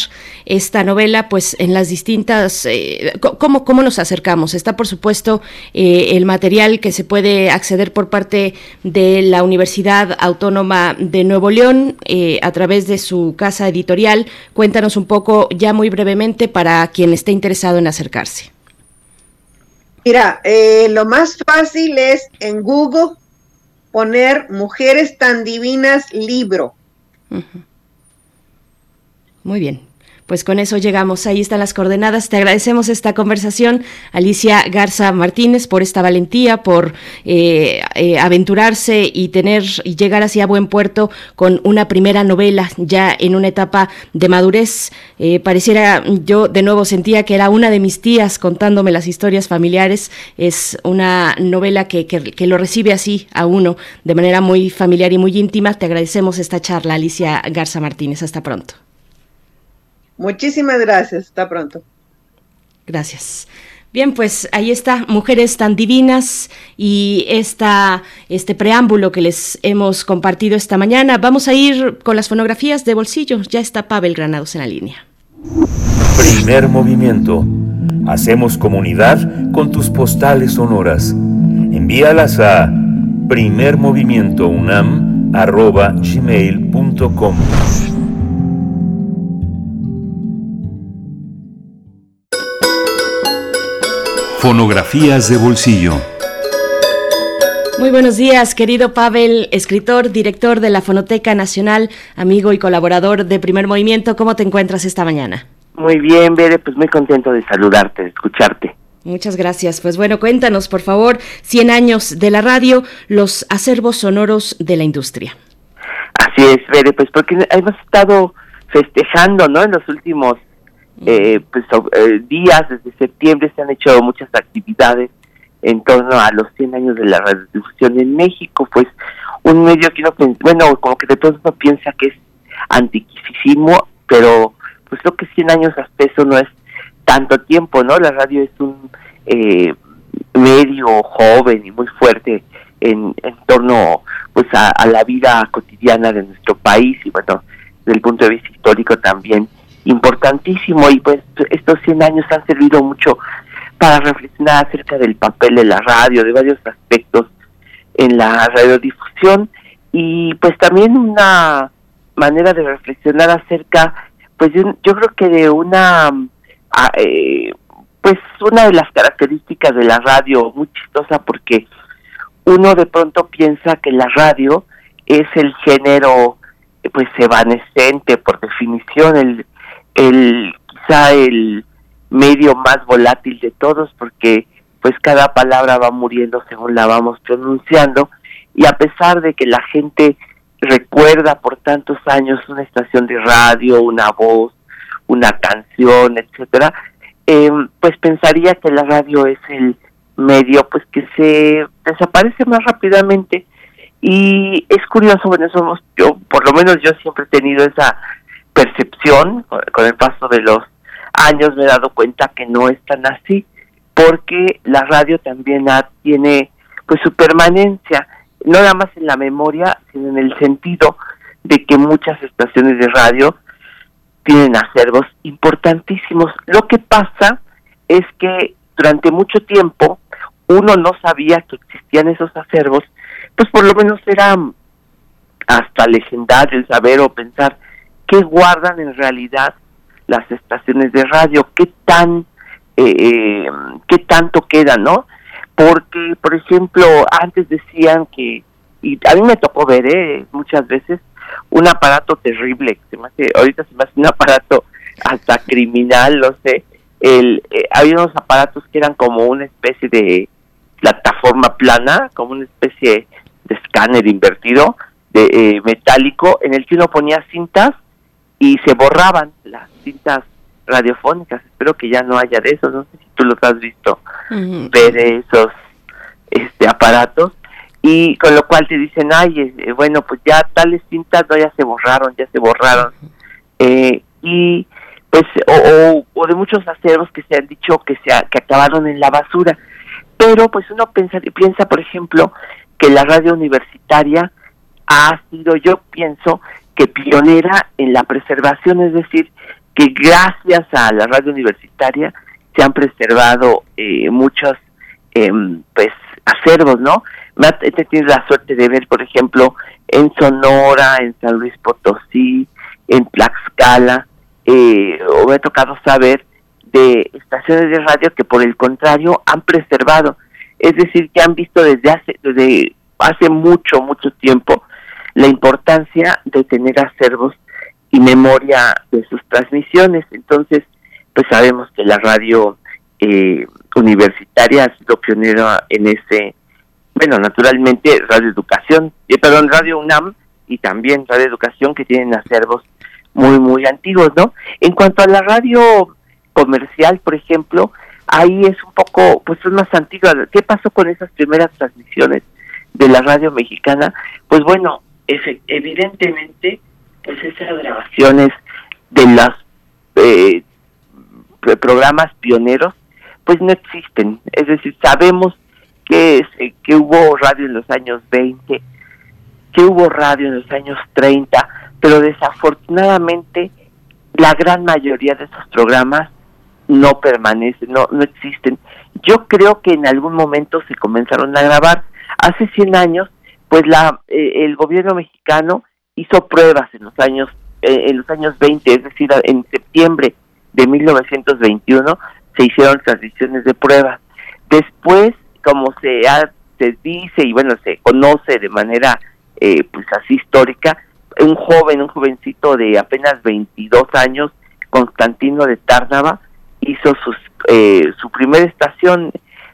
esta novela pues en las distintas... Eh, ¿cómo, ¿cómo, nos acercamos? Está por supuesto eh, el material que se puede acceder por parte de la Universidad Autónoma de Nuevo León eh, a través de su casa editorial. Cuéntanos un poco ya muy brevemente para quien esté interesado en acercarse. Mira, lo más fácil es en Google poner Mujeres tan Divinas libro muy bien. Pues con eso llegamos, ahí están las coordenadas. Te agradecemos esta conversación, Alicia Garza Martínez, por esta valentía, por eh, eh, aventurarse y tener y llegar hacia buen puerto con una primera novela ya en una etapa de madurez. Eh, pareciera, yo de nuevo sentía que era una de mis tías contándome las historias familiares. Es una novela que, que lo recibe así a uno de manera muy familiar y muy íntima. Te agradecemos esta charla, Alicia Garza Martínez. Hasta pronto. Muchísimas gracias. Hasta pronto. Gracias. Bien, pues ahí está, Mujeres tan Divinas y esta, este preámbulo que les hemos compartido esta mañana. Vamos a ir con las fonografías de bolsillo. Ya está Pavel Granados en la línea. Primer movimiento. Hacemos comunidad con tus postales sonoras. Envíalas a primermovimientounam.gmail.com Fonografías de bolsillo. Muy buenos días, querido Pavel, escritor, director de la Fonoteca Nacional, amigo y colaborador de Primer Movimiento. ¿Cómo te encuentras esta mañana? Muy bien, Bere, pues muy contento de saludarte, de escucharte. Muchas gracias. Pues bueno, cuéntanos, por favor, 100 años de la radio, los acervos sonoros de la industria. Así es, Bere, pues porque hemos estado festejando, ¿no? En los últimos eh, pues, eh, días, desde septiembre se han hecho muchas actividades en torno a los 100 años de la radiodifusión en México, pues un medio que no, bueno, como que de todos uno piensa que es antiquísimo, pero pues creo que 100 años hasta eso no es tanto tiempo, ¿no? La radio es un eh, medio joven y muy fuerte en, en torno pues a, a, la vida cotidiana de nuestro país y bueno, desde el punto de vista histórico también importantísimo y pues estos 100 años han servido mucho para reflexionar acerca del papel de la radio, de varios aspectos en la radiodifusión y pues también una manera de reflexionar acerca pues yo creo que de una eh, pues una de las características de la radio muy chistosa porque uno de pronto piensa que la radio es el género pues evanescente por definición el el quizá el medio más volátil de todos porque pues cada palabra va muriendo según la vamos pronunciando y a pesar de que la gente recuerda por tantos años una estación de radio, una voz, una canción, etcétera, eh, pues pensaría que la radio es el medio pues que se desaparece más rápidamente y es curioso, bueno, yo, por lo menos yo siempre he tenido esa percepción, con el paso de los años me he dado cuenta que no es tan así, porque la radio también tiene pues su permanencia, no nada más en la memoria, sino en el sentido de que muchas estaciones de radio tienen acervos importantísimos. Lo que pasa es que durante mucho tiempo uno no sabía que existían esos acervos, pues por lo menos era hasta legendario el saber o pensar qué guardan en realidad las estaciones de radio, qué tan, eh, eh, qué tanto queda, ¿no? Porque, por ejemplo, antes decían que, y a mí me tocó ver, ¿eh? Muchas veces, un aparato terrible, se me ahorita se me hace un aparato hasta criminal, no sé, el, eh, había unos aparatos que eran como una especie de plataforma plana, como una especie de escáner invertido, de eh, metálico, en el que uno ponía cintas y se borraban las cintas radiofónicas. Espero que ya no haya de esos, no sé si tú los has visto, ver esos este aparatos y con lo cual te dicen, ay, eh, bueno, pues ya tales cintas no, ya se borraron, ya se borraron. Eh, y pues, o, o, de muchos acervos que se han dicho que, se que acabaron en la basura. Pero pues uno piensa, piensa, por ejemplo, que la radio universitaria ha sido, yo pienso, que pionera en la preservación, es decir, que gracias a la radio universitaria se han preservado eh, muchos em, pues acervos, ¿no? he tenido la suerte de ver, por ejemplo, en Sonora, en San Luis Potosí, en Tlaxcala, eh, o me ha tocado saber de estaciones de radio que por el contrario han preservado, es decir, que han visto desde hace, desde hace mucho, mucho tiempo la importancia de tener acervos y memoria de sus transmisiones. Entonces, pues sabemos que la radio eh, universitaria ha sido pionera en ese bueno, naturalmente Radio Educación, eh, perdón, Radio UNAM y también Radio Educación que tienen acervos muy, muy antiguos, ¿no? En cuanto a la radio comercial, por ejemplo, ahí es un poco, pues es más antigua. ¿Qué pasó con esas primeras transmisiones de la radio mexicana? Pues bueno, evidentemente, pues esas grabaciones de los eh, programas pioneros, pues no existen. Es decir, sabemos que, que hubo radio en los años 20, que hubo radio en los años 30, pero desafortunadamente la gran mayoría de esos programas no permanecen, no, no existen. Yo creo que en algún momento se comenzaron a grabar. Hace 100 años, pues la eh, el gobierno mexicano hizo pruebas en los años eh, en los años 20, es decir, en septiembre de 1921 se hicieron transmisiones de pruebas. Después como se, se dice y bueno, se conoce de manera eh, pues así histórica, un joven, un jovencito de apenas 22 años, Constantino de Tárnava, hizo sus, eh, su primera estación,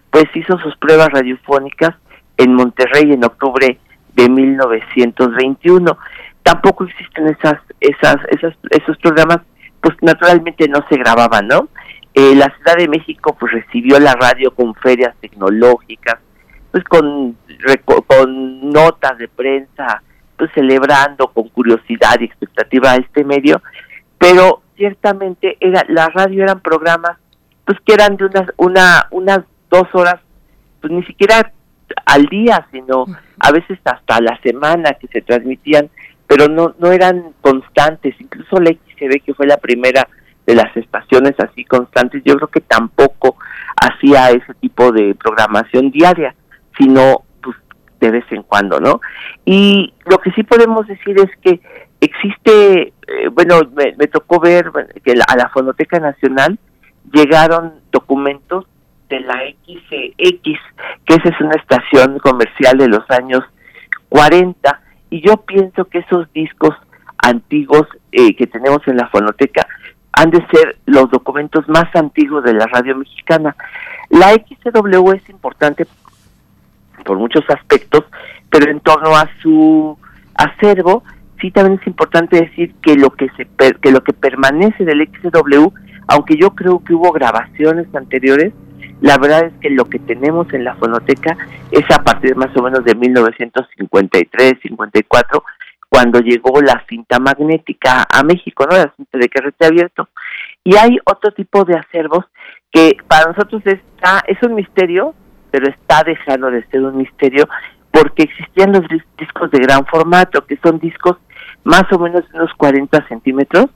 pues hizo sus pruebas radiofónicas en Monterrey en octubre de 1921. Tampoco existen esas, esas, esas, esos programas, pues naturalmente no se grababan, ¿no? Eh, la Ciudad de México pues recibió la radio con ferias tecnológicas, pues con, con notas de prensa, pues celebrando con curiosidad y expectativa este medio, pero ciertamente era la radio eran programas pues que eran de unas una unas dos horas pues ni siquiera al día sino a veces hasta la semana que se transmitían pero no no eran constantes. Incluso la XCB que fue la primera de las estaciones así constantes, yo creo que tampoco hacía ese tipo de programación diaria, sino pues de vez en cuando, ¿no? Y lo que sí podemos decir es que existe, eh, bueno, me, tocó ver que a la Fonoteca Nacional llegaron documentos de la XCX, que esa es una estación comercial de los años 40, y yo pienso que esos discos antiguos eh, que tenemos en la fonoteca han de ser los documentos más antiguos de la radio mexicana. La XCW es importante por muchos aspectos, pero en torno a su acervo, sí también es importante decir que lo que se que lo que permanece del XCW, aunque yo creo que hubo grabaciones anteriores, la verdad es que lo que tenemos en la fonoteca es a partir más o menos de 1953, 54, cuando llegó la cinta magnética a México, ¿no? La cinta de carrete abierto. Y hay otro tipo de acervos que para nosotros está, es un misterio, pero está dejando de ser un misterio porque existían los discos de gran formato, que son discos más o menos de unos 40 centímetros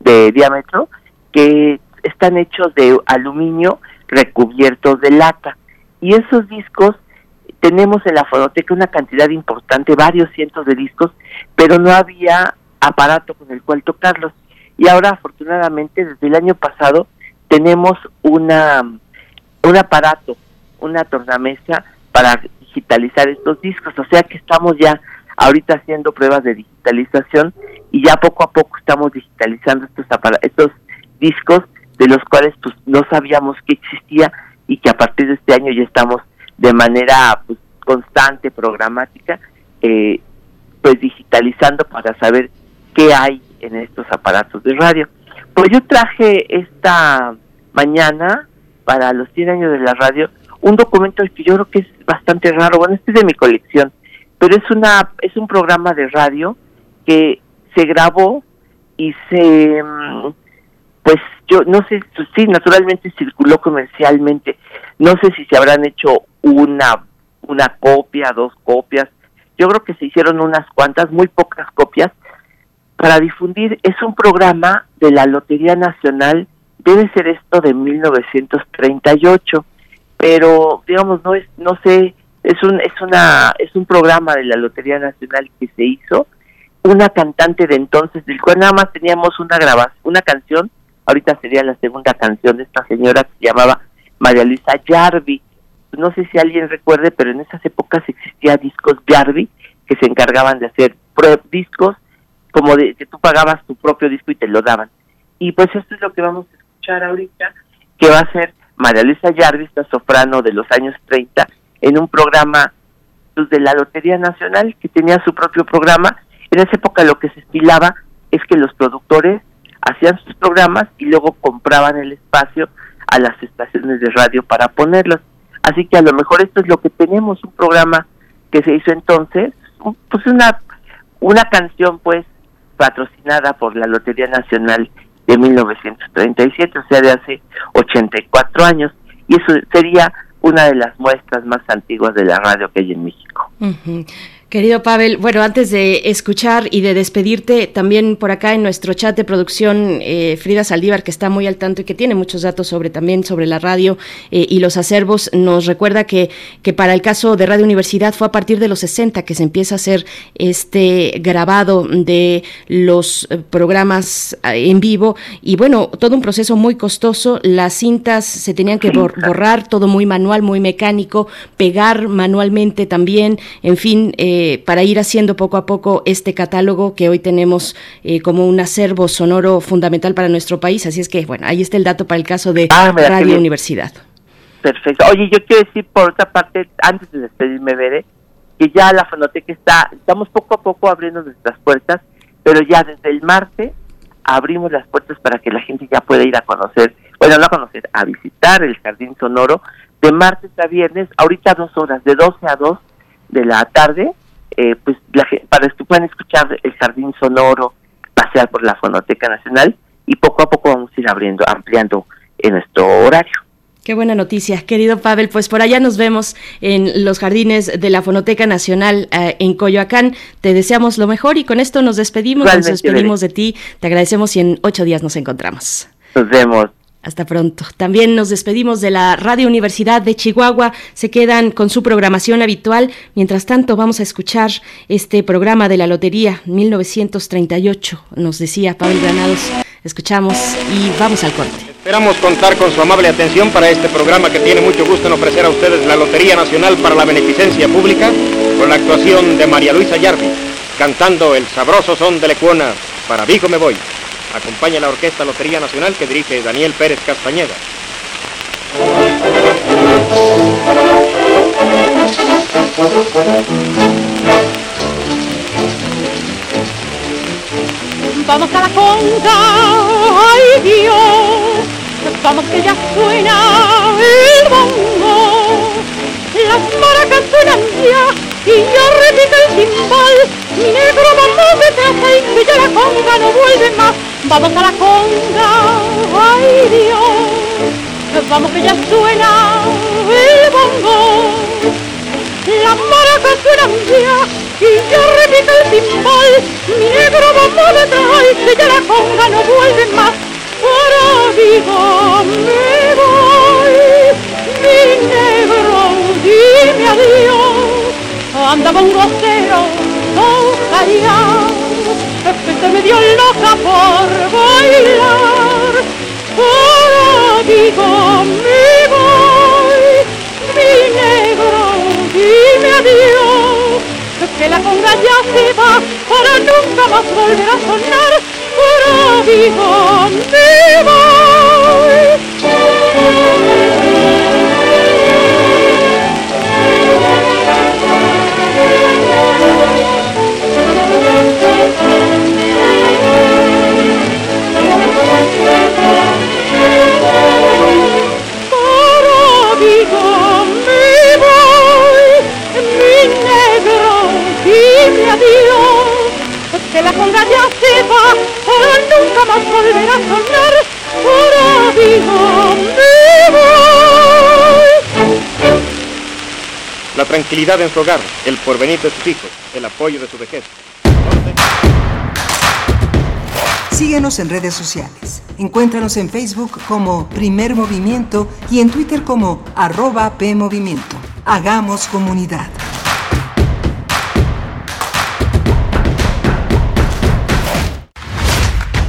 de diámetro, que están hechos de aluminio recubiertos de lata. Y esos discos tenemos en la fonoteca una cantidad importante, varios cientos de discos, pero no había aparato con el cual tocarlos. Y ahora, afortunadamente, desde el año pasado tenemos una un aparato, una tornamesa para digitalizar estos discos, o sea que estamos ya ahorita haciendo pruebas de digitalización y ya poco a poco estamos digitalizando estos estos discos de los cuales pues no sabíamos que existía y que a partir de este año ya estamos de manera pues, constante, programática, eh, pues digitalizando para saber qué hay en estos aparatos de radio. Pues yo traje esta mañana para los 100 años de la radio un documento que yo creo que es bastante raro, bueno, este es de mi colección, pero es una es un programa de radio que se grabó y se mm, pues yo no sé, sí, naturalmente circuló comercialmente, no sé si se habrán hecho una una copia, dos copias, yo creo que se hicieron unas cuantas, muy pocas copias, para difundir, es un programa de la Lotería Nacional, debe ser esto de 1938, pero digamos no es no sé, es un es una es un programa de la Lotería Nacional que se hizo. Una cantante de entonces del cual nada más teníamos una grabación, una canción, ahorita sería la segunda canción de esta señora que se llamaba María Luisa Yarvi. No sé si alguien recuerde, pero en esas épocas existía discos Yarvi que se encargaban de hacer discos como de que tú pagabas tu propio disco y te lo daban. Y pues esto es lo que vamos a escuchar ahorita, que va a ser María Luisa Yarvi, esta soprano de los años 30, en un programa pues, de la Lotería Nacional, que tenía su propio programa. En esa época lo que se estilaba es que los productores hacían sus programas y luego compraban el espacio a las estaciones de radio para ponerlos. Así que a lo mejor esto es lo que tenemos, un programa que se hizo entonces, pues una, una canción pues patrocinada por la Lotería Nacional de 1937, o sea, de hace 84 años, y eso sería una de las muestras más antiguas de la radio que hay en México. Querido Pavel, bueno, antes de escuchar y de despedirte, también por acá en nuestro chat de producción, eh, Frida Saldívar, que está muy al tanto y que tiene muchos datos sobre también sobre la radio eh, y los acervos, nos recuerda que, que para el caso de Radio Universidad fue a partir de los 60 que se empieza a hacer este grabado de los eh, programas en vivo. Y bueno, todo un proceso muy costoso, las cintas se tenían que borrar, todo muy manual, muy mecánico, pegar manualmente también, en fin, eh, eh, para ir haciendo poco a poco este catálogo que hoy tenemos eh, como un acervo sonoro fundamental para nuestro país. Así es que, bueno, ahí está el dato para el caso de ah, Radio Universidad. Perfecto. Oye, yo quiero decir por otra parte, antes de despedirme, Bere, que ya la fonoteca está, estamos poco a poco abriendo nuestras puertas, pero ya desde el martes abrimos las puertas para que la gente ya pueda ir a conocer, bueno, no a conocer, a visitar el Jardín Sonoro de martes a viernes, ahorita dos horas, de 12 a 2 de la tarde, eh, pues para que puedan escuchar el jardín sonoro, pasear por la Fonoteca Nacional y poco a poco vamos a ir abriendo, ampliando en nuestro horario. Qué buena noticia, querido Pavel. Pues por allá nos vemos en los jardines de la Fonoteca Nacional eh, en Coyoacán. Te deseamos lo mejor y con esto nos despedimos, nos despedimos de ti. Te agradecemos y en ocho días nos encontramos. Nos vemos. Hasta pronto. También nos despedimos de la Radio Universidad de Chihuahua. Se quedan con su programación habitual. Mientras tanto, vamos a escuchar este programa de la Lotería 1938, nos decía Pablo Granados. Escuchamos y vamos al corte. Esperamos contar con su amable atención para este programa que tiene mucho gusto en ofrecer a ustedes la Lotería Nacional para la Beneficencia Pública con la actuación de María Luisa Yarvi, cantando el sabroso son de Lecuona. Para Vigo me voy. Acompaña la Orquesta Lotería Nacional que dirige Daniel Pérez Castañeda. Vamos a la conga, ay Dios, vamos que ya suena el bongo, las maracas suenan ya y ya repite el timbal, mi negro vamos detrás, ay que ya la conga no vuelve más. Vamos a la conga, ay Dios, vamos que ya suena el bongo. La maraca suena ya y ya repite el timbal. Mi negro vamos detrás, que ya la conga no vuelve más. Para vivo me voy, mi negro, dime adiós. Anda bongocero, no callado, que medio loca por bailar. Ahora digo mi voy, mi negro, dime adiós. Que la conga ya se va para nunca más volver a sonar. Ahora digo mi que la conga ya se va, para nunca más volver a sonar, ahora vivo, vivo. La tranquilidad en su hogar, el porvenir de sus hijos, el apoyo de su vejez. Síguenos en redes sociales. Encuéntranos en Facebook como Primer Movimiento y en Twitter como arroba PMovimiento. Hagamos comunidad.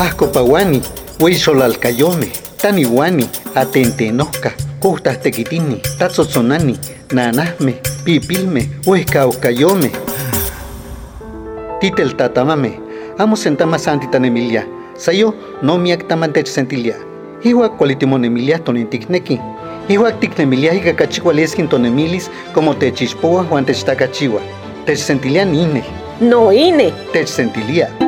Ascopawani, Huizolalcayome, Taniwani, Atentenoca, Custas Tequitini, Tatzotzonani, Nanasme, Pipilme, Huescaoscayome. Titel Tatamame, Amo Sentama Santitan Emilia, Sayo no miak tamantech sentilia. Iwa cualitimon Emilia tonintikneki. Iwa tiknemilia y cacachihualeskin tonemilis como techispoa Juan techtacachiwa. Tech sentilia nine. No ine. Tech sentilia.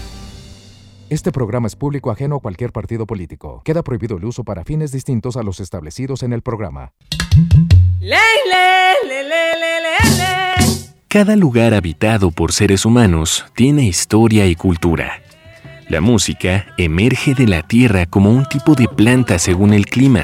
Este programa es público ajeno a cualquier partido político. Queda prohibido el uso para fines distintos a los establecidos en el programa. Cada lugar habitado por seres humanos tiene historia y cultura. La música emerge de la tierra como un tipo de planta según el clima.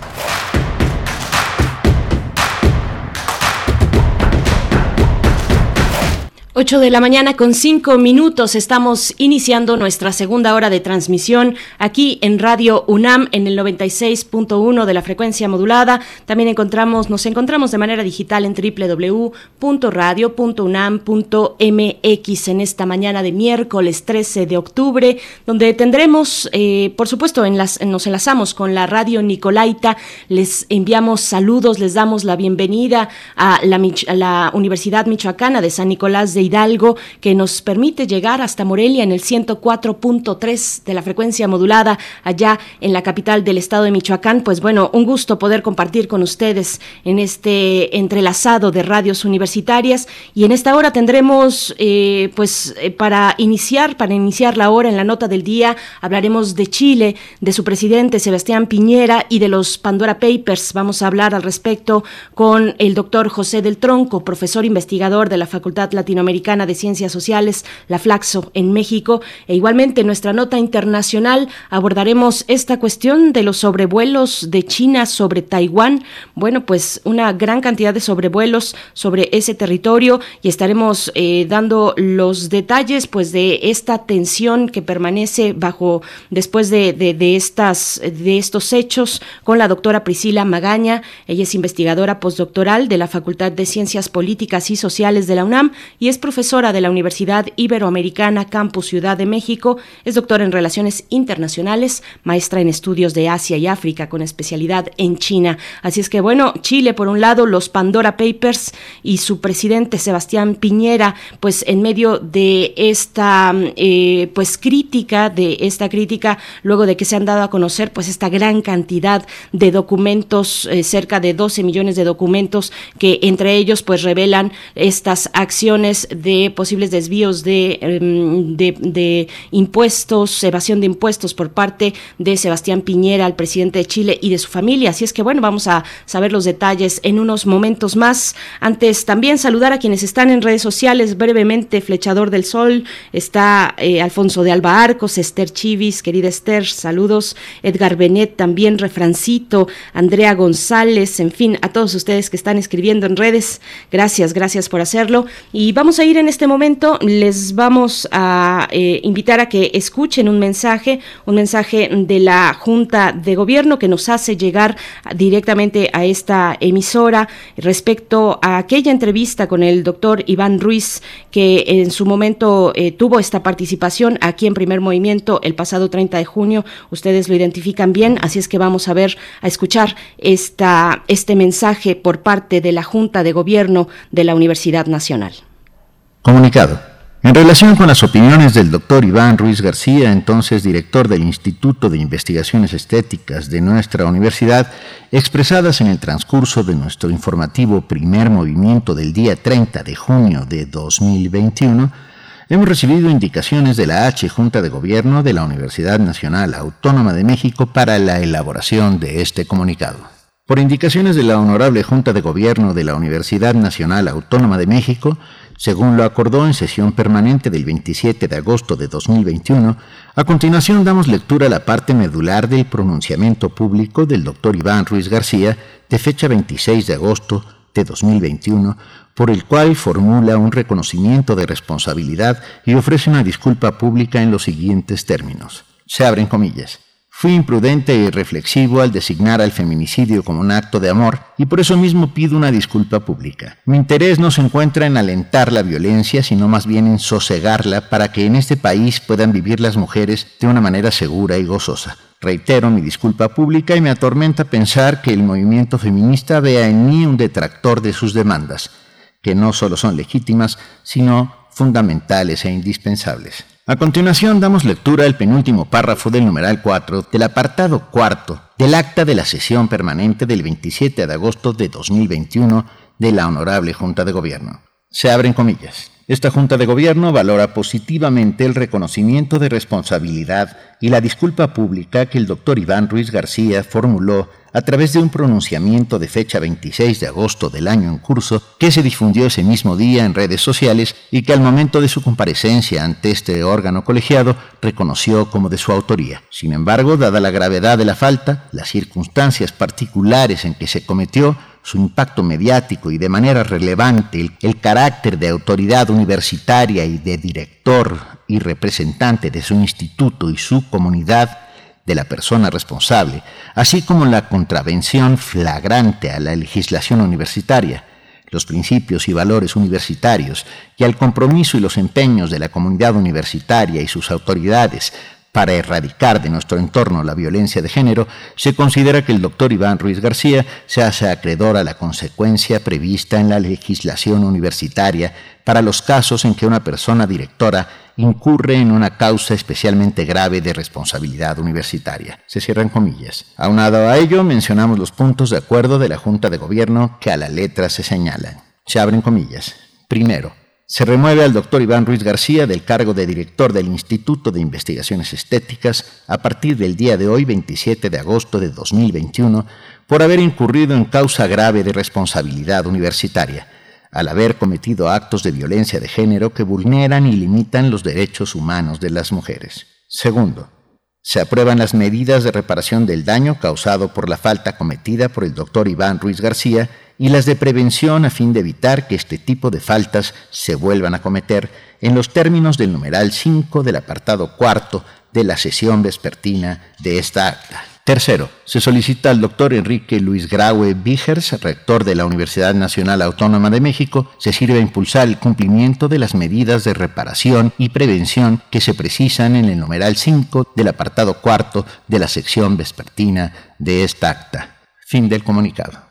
8 de la mañana con 5 minutos estamos iniciando nuestra segunda hora de transmisión aquí en Radio UNAM en el 96.1 de la frecuencia modulada. También encontramos, nos encontramos de manera digital en www.radio.unam.mx en esta mañana de miércoles 13 de octubre, donde tendremos, eh, por supuesto, nos enlazamos con la Radio Nicolaita, les enviamos saludos, les damos la bienvenida a la, a la Universidad Michoacana de San Nicolás de Hidalgo, que nos permite llegar hasta Morelia en el 104.3 de la frecuencia modulada allá en la capital del estado de Michoacán. Pues bueno, un gusto poder compartir con ustedes en este entrelazado de radios universitarias y en esta hora tendremos eh, pues eh, para iniciar, para iniciar la hora en la nota del día, hablaremos de Chile, de su presidente Sebastián Piñera y de los Pandora Papers. Vamos a hablar al respecto con el doctor José del Tronco, profesor investigador de la Facultad Latinoamericana De Ciencias Sociales, la Flaxo, en México. E igualmente en nuestra nota internacional abordaremos esta cuestión de los sobrevuelos de China sobre Taiwán. Bueno, pues una gran cantidad de sobrevuelos sobre ese territorio y estaremos eh, dando los detalles pues de esta tensión que permanece bajo después de, de, estas de estos hechos con la doctora Priscila Magaña. Ella es investigadora postdoctoral de la Facultad de Ciencias Políticas y Sociales de la UNAM y es profesora de la Universidad Iberoamericana Campus Ciudad de México, es doctora en Relaciones Internacionales, maestra en Estudios de Asia y África con especialidad en China. Así es que bueno, Chile por un lado, los Pandora Papers y su presidente Sebastián Piñera, pues en medio de esta eh, pues crítica, de esta crítica, luego de que se han dado a conocer pues esta gran cantidad de documentos, eh, cerca de 12 millones de documentos que entre ellos pues revelan estas acciones de posibles desvíos em, de, de, impuestos, evasión de impuestos por parte de Sebastián Piñera, el presidente de Chile y de su familia. Así es que bueno, vamos a saber los detalles en unos momentos más. Antes también saludar a quienes están en redes sociales brevemente. Flechador del Sol, está eh, Alfonso de Alba Arcos, Esther Chivis, querida Esther, saludos. Edgar Benet también, Refrancito, Andrea González, en fin, a todos ustedes que están escribiendo en redes. Gracias, gracias por hacerlo. Y vamos a ir en este momento, les vamos a eh, invitar a que escuchen un mensaje, un mensaje de la Junta de Gobierno que nos hace llegar directamente a esta emisora respecto a aquella entrevista con el doctor Iván Ruiz que en su momento eh, tuvo esta participación aquí en Primer Movimiento el pasado 30 de junio. Ustedes lo identifican bien, así es que vamos a ver, a escuchar esta, este mensaje por parte de la Junta de Gobierno de la Universidad Nacional. Comunicado. En relación con las opiniones del doctor Iván Ruiz García, entonces director del Instituto de Investigaciones Estéticas de nuestra universidad, expresadas en el transcurso de nuestro informativo primer movimiento del día 30 de junio de 2021, hemos recibido indicaciones de la H Junta de Gobierno de la Universidad Nacional Autónoma de México para la elaboración de este comunicado. Por indicaciones de la Honorable Junta de Gobierno de la Universidad Nacional Autónoma de México, según lo acordó en sesión permanente del 27 de agosto de 2021, a continuación damos lectura a la parte medular del pronunciamiento público del doctor Iván Ruiz García de fecha 26 de agosto de 2021, por el cual formula un reconocimiento de responsabilidad y ofrece una disculpa pública en los siguientes términos. Se abren comillas. Fui imprudente y reflexivo al designar al feminicidio como un acto de amor y por eso mismo pido una disculpa pública. Mi interés no se encuentra en alentar la violencia, sino más bien en sosegarla para que en este país puedan vivir las mujeres de una manera segura y gozosa. Reitero mi disculpa pública y me atormenta pensar que el movimiento feminista vea en mí un detractor de sus demandas, que no solo son legítimas, sino fundamentales e indispensables. A continuación damos lectura al penúltimo párrafo del numeral 4 del apartado cuarto del acta de la sesión permanente del 27 de agosto de 2021 de la Honorable Junta de Gobierno. Se abren comillas. Esta Junta de Gobierno valora positivamente el reconocimiento de responsabilidad y la disculpa pública que el doctor Iván Ruiz García formuló a través de un pronunciamiento de fecha 26 de agosto del año en curso que se difundió ese mismo día en redes sociales y que al momento de su comparecencia ante este órgano colegiado reconoció como de su autoría. Sin embargo, dada la gravedad de la falta, las circunstancias particulares en que se cometió, su impacto mediático y de manera relevante el, carácter de autoridad universitaria y de director y representante de su instituto y su comunidad de la persona responsable, así como la contravención flagrante a la legislación universitaria, los principios y valores universitarios y al compromiso y los empeños de la comunidad universitaria y sus autoridades para erradicar de nuestro entorno la violencia de género, se considera que el doctor Iván Ruiz García se hace acreedor a la consecuencia prevista en la legislación universitaria para los casos en que una persona directora incurre en una causa especialmente grave de responsabilidad universitaria. Se cierran comillas. Aunado a ello, mencionamos los puntos de acuerdo de la Junta de Gobierno que a la letra se señalan. Se abren comillas. Primero, se remueve al doctor Iván Ruiz García del cargo de director del Instituto de Investigaciones Estéticas a partir del día de hoy, 27 de agosto de 2021, por haber incurrido en causa grave de responsabilidad universitaria, al haber cometido actos de violencia de género que vulneran y limitan los derechos humanos de las mujeres. Segundo, se aprueban las medidas de reparación del daño causado por la falta cometida por el doctor Iván Ruiz García y las de prevención a fin de evitar que este tipo de faltas se vuelvan a cometer en los términos del numeral 5 del apartado cuarto de la sesión vespertina de esta acta. Tercero, se solicita al doctor Enrique Luis Graue Vigers, rector de la Universidad Nacional Autónoma de México, se sirve a impulsar el cumplimiento de las medidas de reparación y prevención que se precisan en el numeral 5 del apartado cuarto de la sección vespertina de esta acta. Fin del comunicado.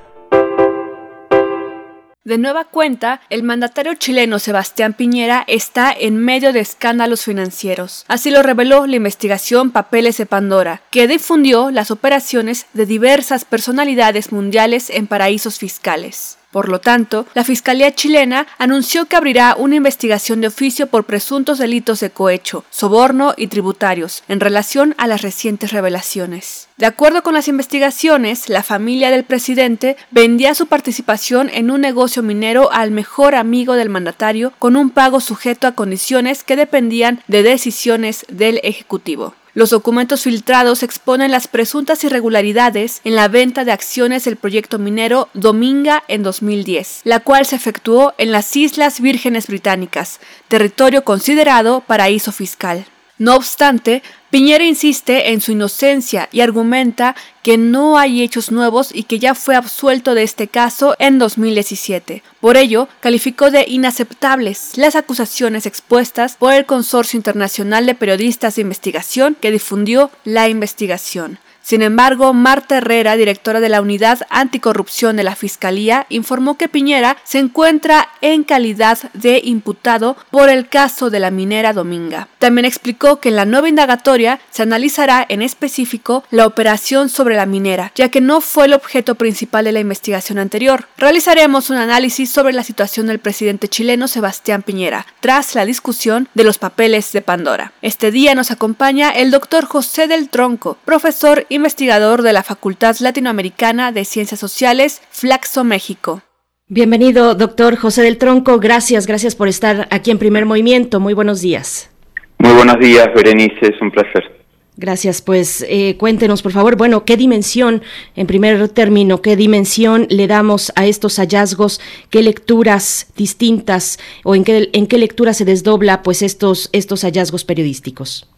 De nueva cuenta, el mandatario chileno Sebastián Piñera está en medio de escándalos financieros. Así lo reveló la investigación Papeles de Pandora, que difundió las operaciones de diversas personalidades mundiales en paraísos fiscales. Por lo tanto, la Fiscalía chilena anunció que abrirá una investigación de oficio por presuntos delitos de cohecho, soborno y tributarios en relación a las recientes revelaciones. De acuerdo con las investigaciones, la familia del presidente vendía su participación en un negocio minero al mejor amigo del mandatario con un pago sujeto a condiciones que dependían de decisiones del Ejecutivo. Los documentos filtrados exponen las presuntas irregularidades en la venta de acciones del proyecto minero Dominga en 2010, la cual se efectuó en las Islas Vírgenes Británicas, territorio considerado paraíso fiscal. No obstante, Piñera insiste en su inocencia y argumenta que no hay hechos nuevos y que ya fue absuelto de este caso en 2017. Por ello, calificó de inaceptables las acusaciones expuestas por el Consorcio Internacional de Periodistas de Investigación que difundió la investigación. Sin embargo, Marta Herrera, directora de la Unidad Anticorrupción de la Fiscalía, informó que Piñera se encuentra en calidad de imputado por el caso de la minera Dominga. También explicó que en la nueva indagatoria se analizará en específico la operación sobre la minera, ya que no fue el objeto principal de la investigación anterior. Realizaremos un análisis sobre la situación del presidente chileno Sebastián Piñera, tras la discusión de los papeles de Pandora. Este día nos acompaña el doctor José del Tronco, profesor investigador de la Facultad Latinoamericana de Ciencias Sociales, Flaxo, México. Bienvenido, doctor José del Tronco. Gracias, gracias por estar aquí en Primer Movimiento. Muy buenos días. Muy buenos días, Berenice, es un placer. Gracias, pues eh, cuéntenos por favor, bueno, ¿qué dimensión, en primer término, qué dimensión le damos a estos hallazgos? ¿Qué lecturas distintas o en qué, en qué lectura se desdobla pues estos, estos hallazgos periodísticos?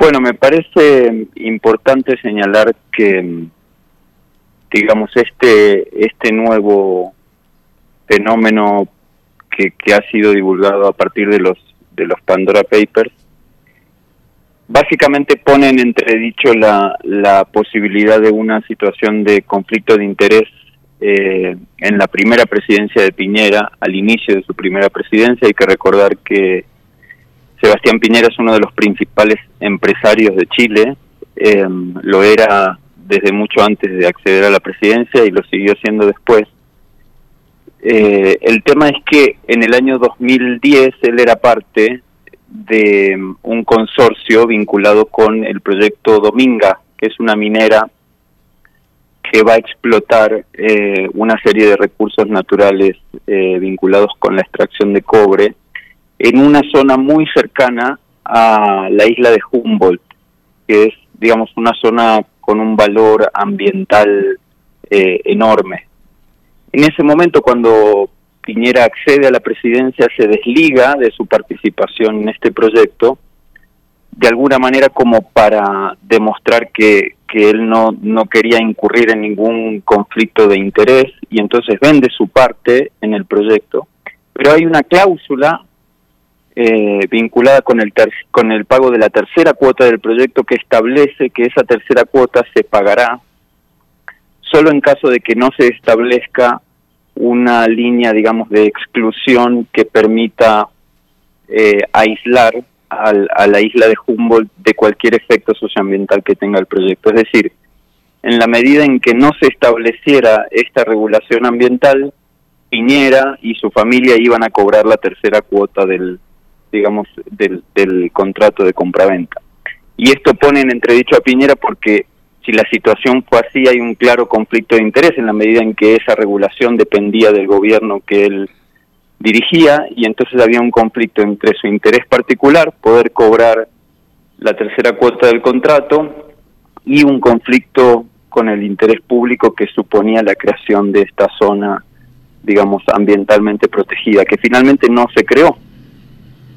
Bueno, me parece importante señalar que, digamos, este, este nuevo fenómeno que, que ha sido divulgado a partir de los, de los Pandora Papers, básicamente pone en entredicho la, la posibilidad de una situación de conflicto de interés eh, en la primera presidencia de Piñera, al inicio de su primera presidencia. Hay que recordar que Sebastián Piñera es uno de los principales empresarios de Chile, eh, lo era desde mucho antes de acceder a la presidencia y lo siguió siendo después. Eh, el tema es que en el año 2010 él era parte de un consorcio vinculado con el proyecto Dominga, que es una minera que va a explotar eh, una serie de recursos naturales eh, vinculados con la extracción de cobre en una zona muy cercana a la isla de Humboldt, que es, digamos, una zona con un valor ambiental eh, enorme. En ese momento, cuando Piñera accede a la presidencia, se desliga de su participación en este proyecto, de alguna manera como para demostrar que, que él no, no quería incurrir en ningún conflicto de interés y entonces vende su parte en el proyecto. Pero hay una cláusula eh, vinculada con el, con el pago de la tercera cuota del proyecto que establece que esa tercera cuota se pagará solo en caso de que no se establezca una línea, digamos, de exclusión que permita eh, aislar a la isla de Humboldt de cualquier efecto socioambiental que tenga el proyecto. Es decir, en la medida en que no se estableciera esta regulación ambiental, Piñera y su familia iban a cobrar la tercera cuota del, digamos, del, del contrato de compraventa. Y esto pone en entredicho a Piñera porque si la situación fue así, hay un claro conflicto de interés en la medida en que esa regulación dependía del gobierno que él dirigía y entonces había un conflicto entre su interés particular, poder cobrar la tercera cuota del contrato, y un conflicto con el interés público que suponía la creación de esta zona, digamos, ambientalmente protegida, que finalmente no se creó.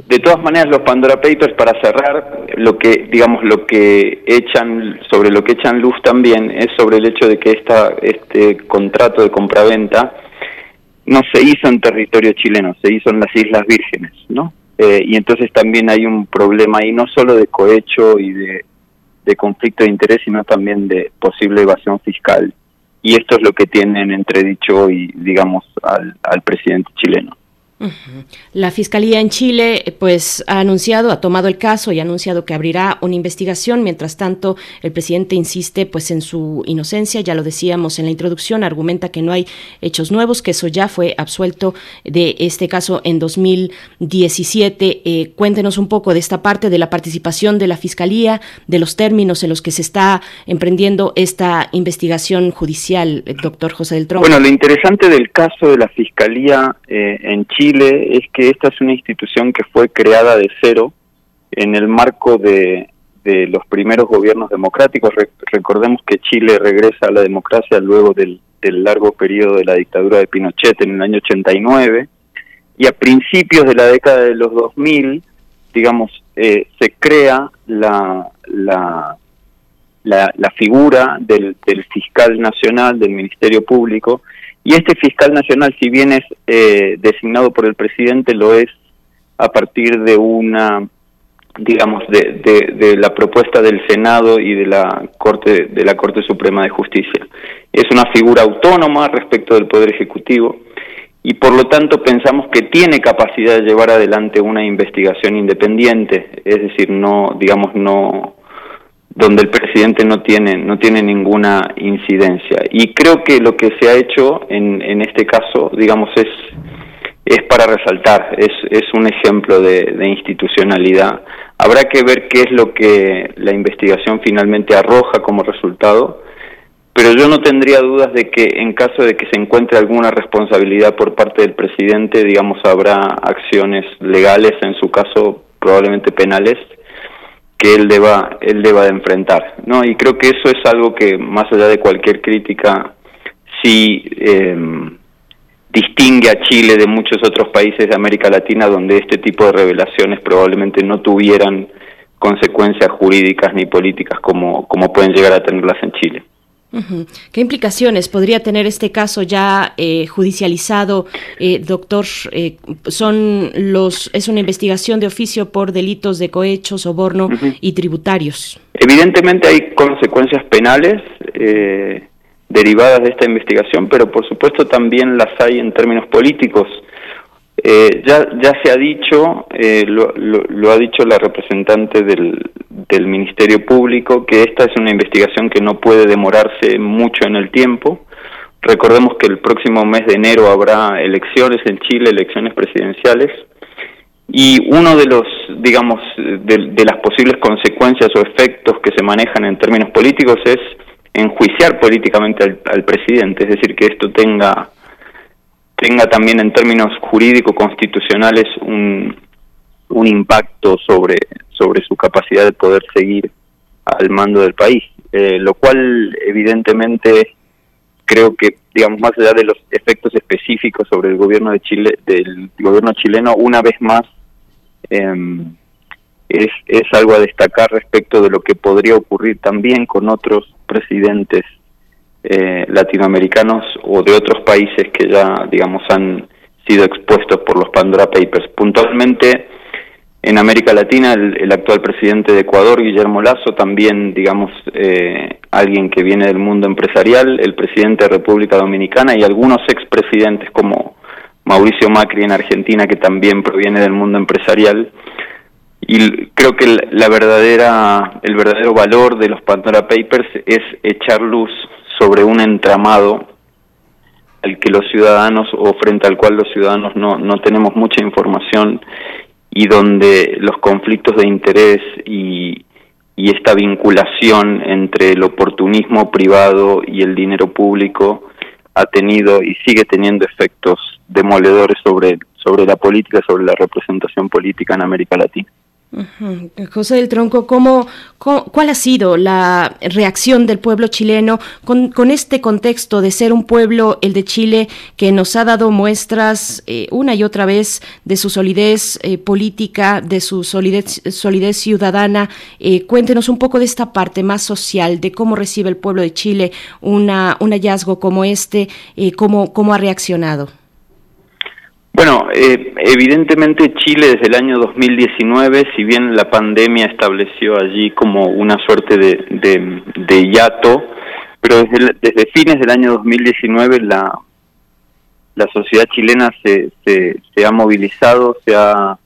De todas maneras, los Pandora Papers, para cerrar, lo que, digamos, lo que echan, sobre lo que echan luz también es sobre el hecho de que esta, este contrato de compraventa no se hizo en territorio chileno, se hizo en las Islas Vírgenes, ¿no? Eh, y entonces también hay un problema ahí, no solo de cohecho y de, conflicto de interés, sino también de posible evasión fiscal. Y esto es lo que tienen entredicho hoy, digamos, al, al presidente chileno. La Fiscalía en Chile pues ha anunciado, ha tomado el caso y ha anunciado que abrirá una investigación. Mientras tanto, el presidente insiste pues en su inocencia, ya lo decíamos en la introducción, argumenta que no hay hechos nuevos, que eso ya fue absuelto de este caso en 2017. Eh, cuéntenos un poco de esta parte de la participación de la Fiscalía, de los términos en los que se está emprendiendo esta investigación judicial, doctor José del Tronco. Bueno, lo interesante del caso de la Fiscalía eh, en Chile es que esta es una institución que fue creada de cero en el marco de, los primeros gobiernos democráticos. recordemos que Chile regresa a la democracia luego del, largo periodo de la dictadura de Pinochet en el año 89 y a principios de la década de los 2000, digamos, eh, se crea la, la, la, figura del, del fiscal nacional, del Ministerio Público, y este fiscal nacional, si bien es eh, designado por el presidente, lo es a partir de una, digamos, de, de, la propuesta del Senado y de la Corte de la Corte Suprema de Justicia. Es una figura autónoma respecto del Poder Ejecutivo y por lo tanto pensamos que tiene capacidad de llevar adelante una investigación independiente, es decir, no, digamos, no donde el presidente no tiene no tiene ninguna incidencia. Y creo que lo que se ha hecho en, en este caso digamos es es para resaltar es es un ejemplo de, de institucionalidad. Habrá que ver qué es lo que la investigación finalmente arroja como resultado pero yo no tendría dudas de que en caso de que se encuentre alguna responsabilidad por parte del presidente digamos habrá acciones legales en su caso probablemente penales que él deba él deba de enfrentar no y creo que eso es algo que más allá de cualquier crítica sí eh, distingue a Chile de muchos otros países de América Latina donde este tipo de revelaciones probablemente no tuvieran consecuencias jurídicas ni políticas como como pueden llegar a tenerlas en Chile ¿Qué implicaciones podría tener este caso ya eh, judicializado, eh, doctor? Eh, son los es una investigación de oficio por delitos de cohecho, soborno y tributarios. Evidentemente hay consecuencias penales derivadas de esta investigación, pero por supuesto también las hay en términos políticos. Eh, ya, ya se ha dicho, eh, lo, lo, ha dicho la representante del, Ministerio Público, que esta es una investigación que no puede demorarse mucho en el tiempo. Recordemos que el próximo mes de enero habrá elecciones en Chile, elecciones presidenciales, Y uno de los, digamos, de, las posibles consecuencias o efectos que se manejan en términos políticos es enjuiciar políticamente al, al presidente, es decir, que esto tenga tenga también en términos jurídico-constitucionales un, un impacto sobre, sobre su capacidad de poder seguir al mando del país, eh, lo cual evidentemente creo que, digamos, más allá de los efectos específicos sobre el gobierno de Chile, del gobierno chileno, una vez más em, es, es algo a destacar respecto de lo que podría ocurrir también con otros presidentes eh, latinoamericanos o de otros países que ya, digamos, han sido expuestos por los Pandora Papers. Puntualmente, en América Latina, el, actual presidente de Ecuador, Guillermo Lazo, también, digamos, eh, alguien que viene del mundo empresarial, el presidente de República Dominicana y algunos expresidentes como Mauricio Macri en Argentina, que también proviene del mundo empresarial. Y creo que la verdadera, el verdadero valor de los Pandora Papers es echar luz sobre un entramado al que los ciudadanos o frente al cual los ciudadanos no, no tenemos mucha información y donde los conflictos de interés y, y esta vinculación entre el oportunismo privado y el dinero público ha tenido y sigue teniendo efectos demoledores sobre, sobre la política, sobre la representación política en América Latina. José del Tronco, ¿cómo, cuál ha sido la reacción del pueblo chileno con, con, este contexto de ser un pueblo, el de Chile, que nos ha dado muestras eh, una y otra vez de su solidez eh, política, de su solidez, solidez ciudadana? Eh, cuéntenos un poco de esta parte más social, de cómo recibe el pueblo de Chile una, un hallazgo como este, cómo, cómo ha reaccionado. Bueno, eh, evidentemente Chile desde el año 2019, si bien la pandemia estableció allí como una suerte de, de, hiato, pero desde, desde, fines del año 2019 la, la sociedad chilena se, se, se, ha movilizado, se ha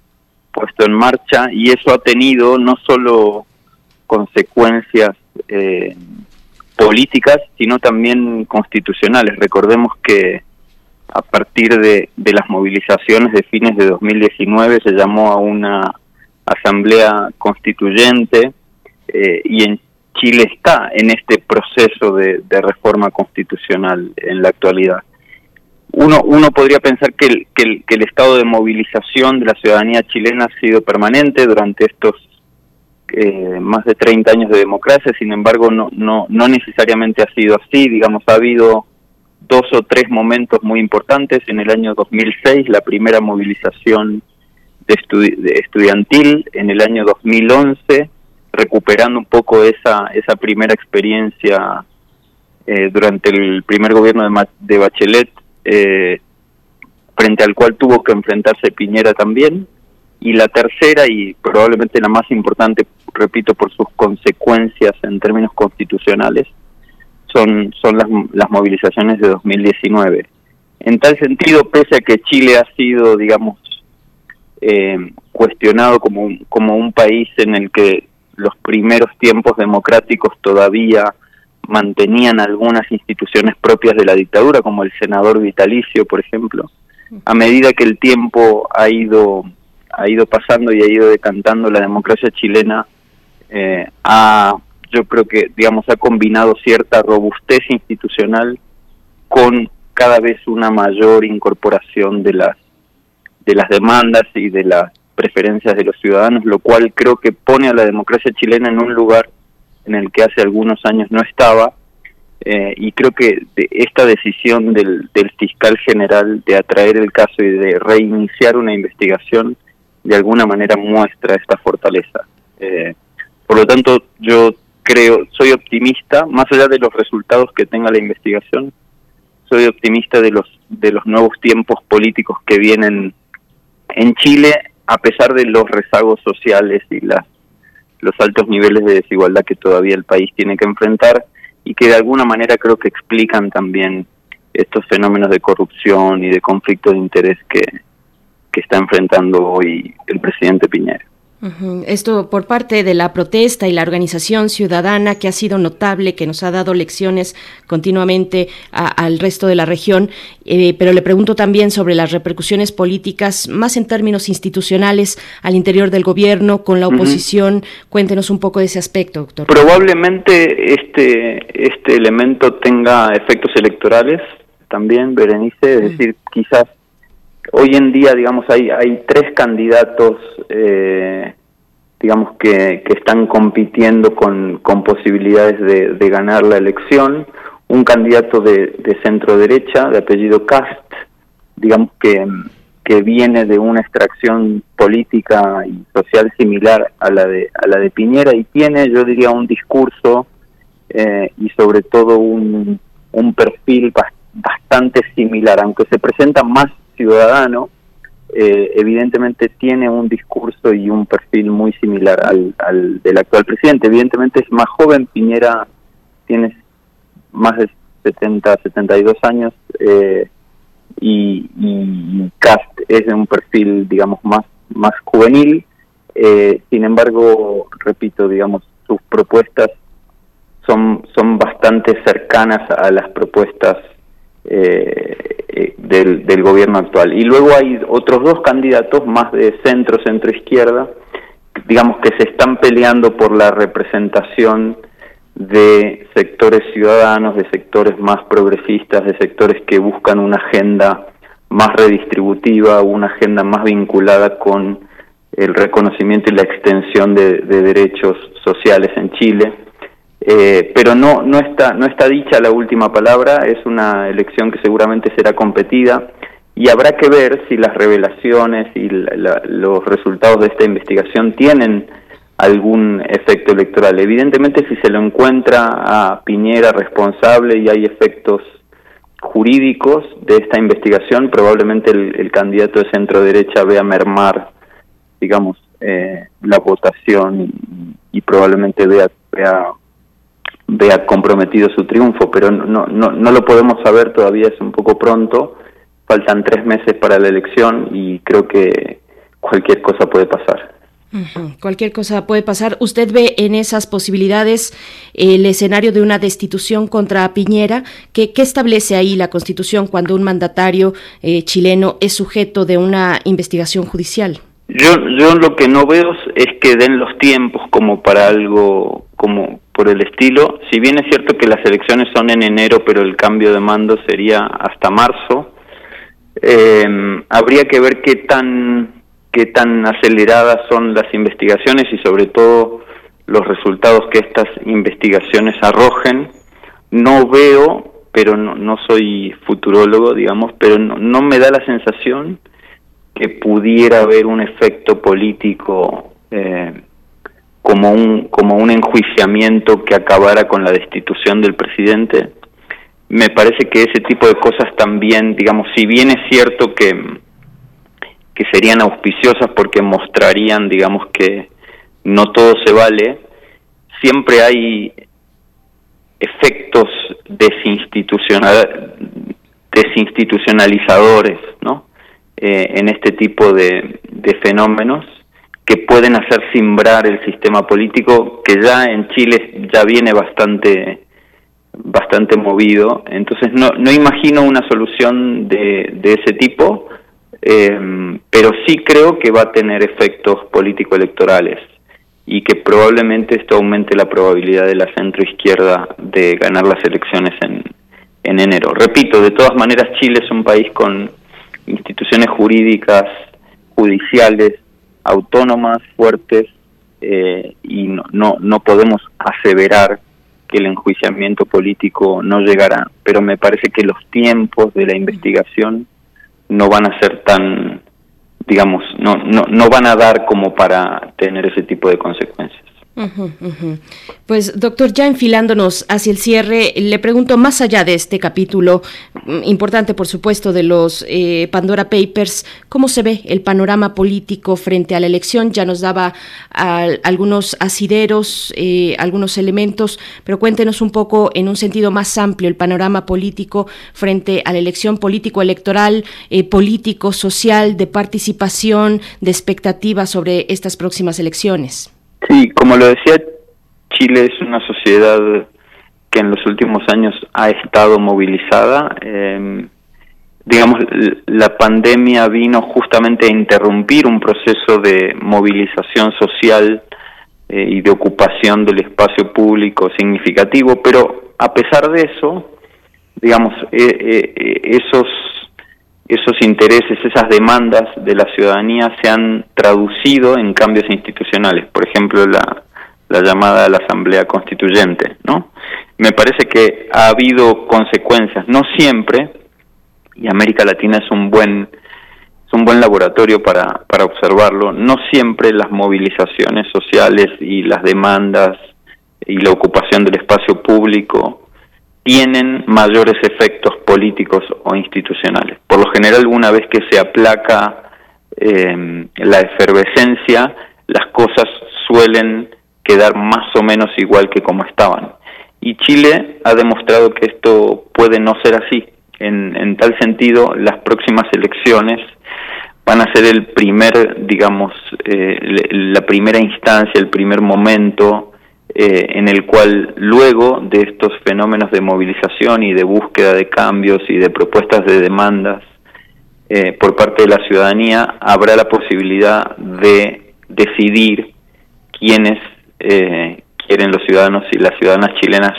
puesto en marcha y eso ha tenido no solo consecuencias eh, políticas, sino también constitucionales. Recordemos que a partir de, las movilizaciones de fines de 2019 se llamó a una asamblea constituyente eh, y en Chile está en este proceso de, reforma constitucional en la actualidad. Uno, uno podría pensar que el, que, el, que el estado de movilización de la ciudadanía chilena ha sido permanente durante estos eh, más de 30 años de democracia, sin embargo no, no, no necesariamente ha sido así, digamos, ha habido dos o tres momentos muy importantes. En el año 2006, la primera movilización de, estudiantil, en el año 2011, recuperando un poco esa, esa primera experiencia eh, durante el primer gobierno de, de Bachelet, eh, frente al cual tuvo que enfrentarse Piñera también. Y la tercera, y probablemente la más importante, repito, por sus consecuencias en términos constitucionales, son, son las, las movilizaciones de 2019. En tal sentido, pese a que Chile ha sido, digamos, eh, cuestionado como un, como un país en el que los primeros tiempos democráticos todavía mantenían algunas instituciones propias de la dictadura, como el senador vitalicio, por ejemplo. A medida que el tiempo ha ido ha ido pasando y ha ido decantando, la democracia chilena eh, ha yo creo que, digamos, ha combinado cierta robustez institucional con cada vez una mayor incorporación de las de las demandas y de las preferencias de los ciudadanos, lo cual creo que pone a la democracia chilena en un lugar en el que hace algunos años no estaba, eh, y creo que esta decisión del, del, fiscal general de atraer el caso y de reiniciar una investigación, de alguna manera muestra esta fortaleza. Eh, por lo tanto, yo creo, soy optimista, más allá de los resultados que tenga la investigación, soy optimista de los de los nuevos tiempos políticos que vienen en Chile, a pesar de los rezagos sociales y las los altos niveles de desigualdad que todavía el país tiene que enfrentar y que de alguna manera creo que explican también estos fenómenos de corrupción y de conflicto de interés que, que está enfrentando hoy el presidente Piñera. Esto por parte de la protesta y la organización ciudadana que ha sido notable, que nos ha dado lecciones continuamente al resto de la región, eh, pero le pregunto también sobre las repercusiones políticas, más en términos institucionales, al interior del gobierno, con la oposición. Cuéntenos un poco de ese aspecto, doctor. Probablemente este, este elemento tenga efectos electorales también, Berenice, es decir, quizás hoy en día, digamos, hay, tres candidatos, eh, digamos, que, que están compitiendo con, con posibilidades de, de ganar la elección. Un candidato de, de centro derecha, de apellido Cast, digamos que, que viene de una extracción política y social similar a la de, a la de Piñera y tiene, yo diría, un discurso eh, y sobre todo un perfil bastante similar, aunque se presenta más ciudadano, eh, evidentemente tiene un discurso y un perfil muy similar al, al, del actual presidente. Evidentemente es más joven, Piñera tiene más de 70, 72 años eh, y, y, Cast es de un perfil, digamos, más, más juvenil. Eh, sin embargo, repito, digamos, sus propuestas son, son bastante cercanas a las propuestas eh, eh, del, gobierno actual. Y luego hay otros dos candidatos más de centro, centro izquierda, digamos que se están peleando por la representación de sectores ciudadanos, de sectores más progresistas, de sectores que buscan una agenda más redistributiva, una agenda más vinculada con el reconocimiento y la extensión de derechos sociales en Chile. Eh, pero no, no, está, no está dicha la última palabra, es una elección que seguramente será competida y habrá que ver si las revelaciones y los resultados de esta investigación tienen algún efecto electoral. Evidentemente si se lo encuentra a Piñera responsable y hay efectos jurídicos de esta investigación, probablemente el, candidato de centro derecha vea mermar, digamos, eh, la votación y, probablemente vea vea comprometido su triunfo, pero no, no, no lo podemos saber todavía, es un poco pronto, faltan tres meses para la elección y creo que cualquier cosa puede pasar. Cualquier cosa puede pasar. ¿Usted ve en esas posibilidades el escenario de una destitución contra Piñera? ¿Qué, qué establece ahí la Constitución cuando un mandatario eh, chileno es sujeto de una investigación judicial? Yo, yo lo que no veo es que den los tiempos como para algo como por el estilo. Si bien es cierto que las elecciones son en enero, pero el cambio de mando sería hasta marzo, eh, habría que ver qué tan qué tan aceleradas son las investigaciones y sobre todo los resultados que estas investigaciones arrojen. No veo, pero no, no soy futurólogo, digamos, pero no, no me da la sensación que pudiera haber un efecto político eh, como un como un enjuiciamiento que acabara con la destitución del presidente. Me parece que ese tipo de cosas también digamos si bien es cierto que que serían auspiciosas porque mostrarían digamos que no todo se vale siempre hay efectos desinstitucional desinstitucionalizadores no eh, en este tipo de, de fenómenos que pueden hacer simbrar el sistema político que ya en Chile ya viene bastante bastante movido. Entonces no no imagino una solución de, de ese tipo eh, pero sí creo que va a tener efectos político electorales y que probablemente esto aumente la probabilidad de la centro izquierda de ganar las elecciones en enero. Repito de todas maneras Chile es un país con instituciones jurídicas judiciales autónomas, fuertes, eh, y no, no, no podemos aseverar que el enjuiciamiento político no llegará, pero me parece que los tiempos de la investigación no van a ser tan, digamos, no, no, no van a dar como para tener ese tipo de consecuencias. Pues doctor, ya enfilándonos hacia el cierre, le pregunto más allá de este capítulo, mm, importante por supuesto de los eh, Pandora Papers, ¿cómo se ve el panorama político frente a la elección? Ya nos daba algunos asideros, eh, algunos elementos, pero cuéntenos un poco en un sentido más amplio el panorama político frente a la elección político-electoral, eh, político, social, de participación, de expectativas sobre estas próximas elecciones. Sí, como lo decía, Chile es una sociedad que en los últimos años ha estado movilizada. Eh, digamos, la pandemia vino justamente a interrumpir un proceso de movilización social eh, y de ocupación del espacio público significativo, pero a pesar de eso, digamos, eh, eh, esos esos intereses, esas demandas de la ciudadanía se han traducido en cambios institucionales, por ejemplo la, la llamada a la Asamblea Constituyente, ¿no? Me parece que ha habido consecuencias, no siempre, y América Latina es un buen es un buen laboratorio para, para observarlo, no siempre las movilizaciones sociales y las demandas y la ocupación del espacio público tienen mayores efectos políticos o institucionales. Por lo general, una vez que se aplaca em, la efervescencia, las cosas suelen quedar más o menos igual que como estaban. Y Chile ha demostrado que esto puede no ser así. En, tal sentido, las próximas elecciones van a ser el primer, digamos, eh, la primera instancia, el primer momento eh, en el cual luego de estos fenómenos de movilización y de búsqueda de cambios y de propuestas de demandas eh, por parte de la ciudadanía, habrá la posibilidad de decidir quiénes eh, quieren los ciudadanos y las ciudadanas chilenas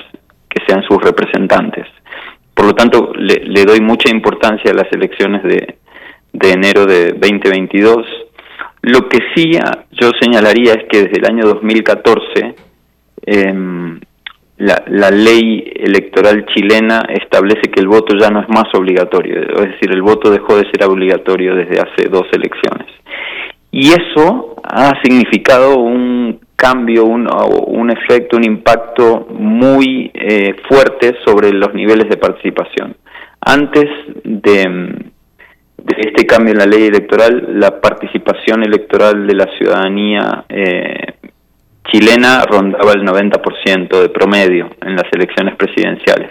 que sean sus representantes. Por lo tanto, le, doy mucha importancia a las elecciones de, de enero de 2022. Lo que sí yo señalaría es que desde el año 2014 eh, la, ley electoral chilena establece que el voto ya no es más obligatorio, es decir, el voto dejó de ser obligatorio desde hace dos elecciones. Y eso ha significado un cambio, un, un efecto, un impacto muy eh, fuerte sobre los niveles de participación. Antes de, de, este cambio en la ley electoral, la participación electoral de la ciudadanía eh, chilena rondaba el 90% de promedio en las elecciones presidenciales.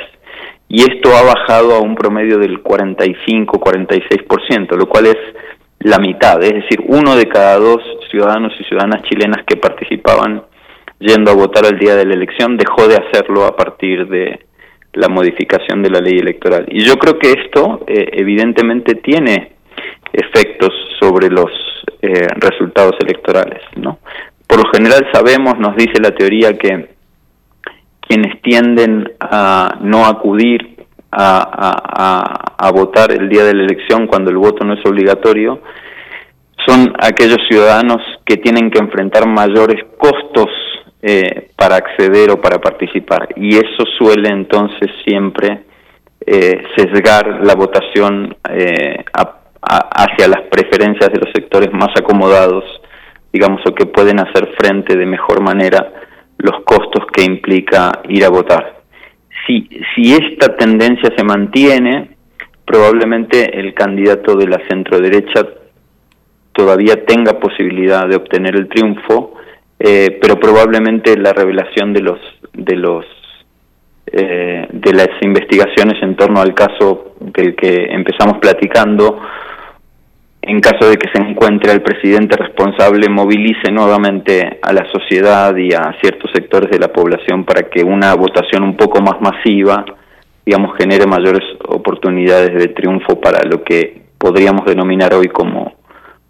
Y esto ha bajado a un promedio del 45-46%, lo cual es la mitad, es decir, uno de cada dos ciudadanos y ciudadanas chilenas que participaban yendo a votar el día de la elección dejó de hacerlo a partir de la modificación de la ley electoral. Y yo creo que esto eh, evidentemente tiene efectos sobre los eh, resultados electorales, ¿no? Por lo general sabemos, nos dice la teoría, que quienes tienden a no acudir a, votar el día de la elección cuando el voto no es obligatorio, son aquellos ciudadanos que tienen que enfrentar mayores costos eh, para acceder o para participar. Y eso suele entonces siempre eh, sesgar la votación eh, hacia las preferencias de los sectores más acomodados digamos, o que pueden hacer frente de mejor manera los costos que implica ir a votar. Si, si esta tendencia se mantiene, probablemente el candidato de la centro derecha todavía tenga posibilidad de obtener el triunfo, eh, pero probablemente la revelación de los de los eh, de las investigaciones en torno al caso del que empezamos platicando en caso de que se encuentre el presidente responsable, movilice nuevamente a la sociedad y a ciertos sectores de la población para que una votación un poco más masiva, digamos, genere mayores oportunidades de triunfo para lo que podríamos denominar hoy como,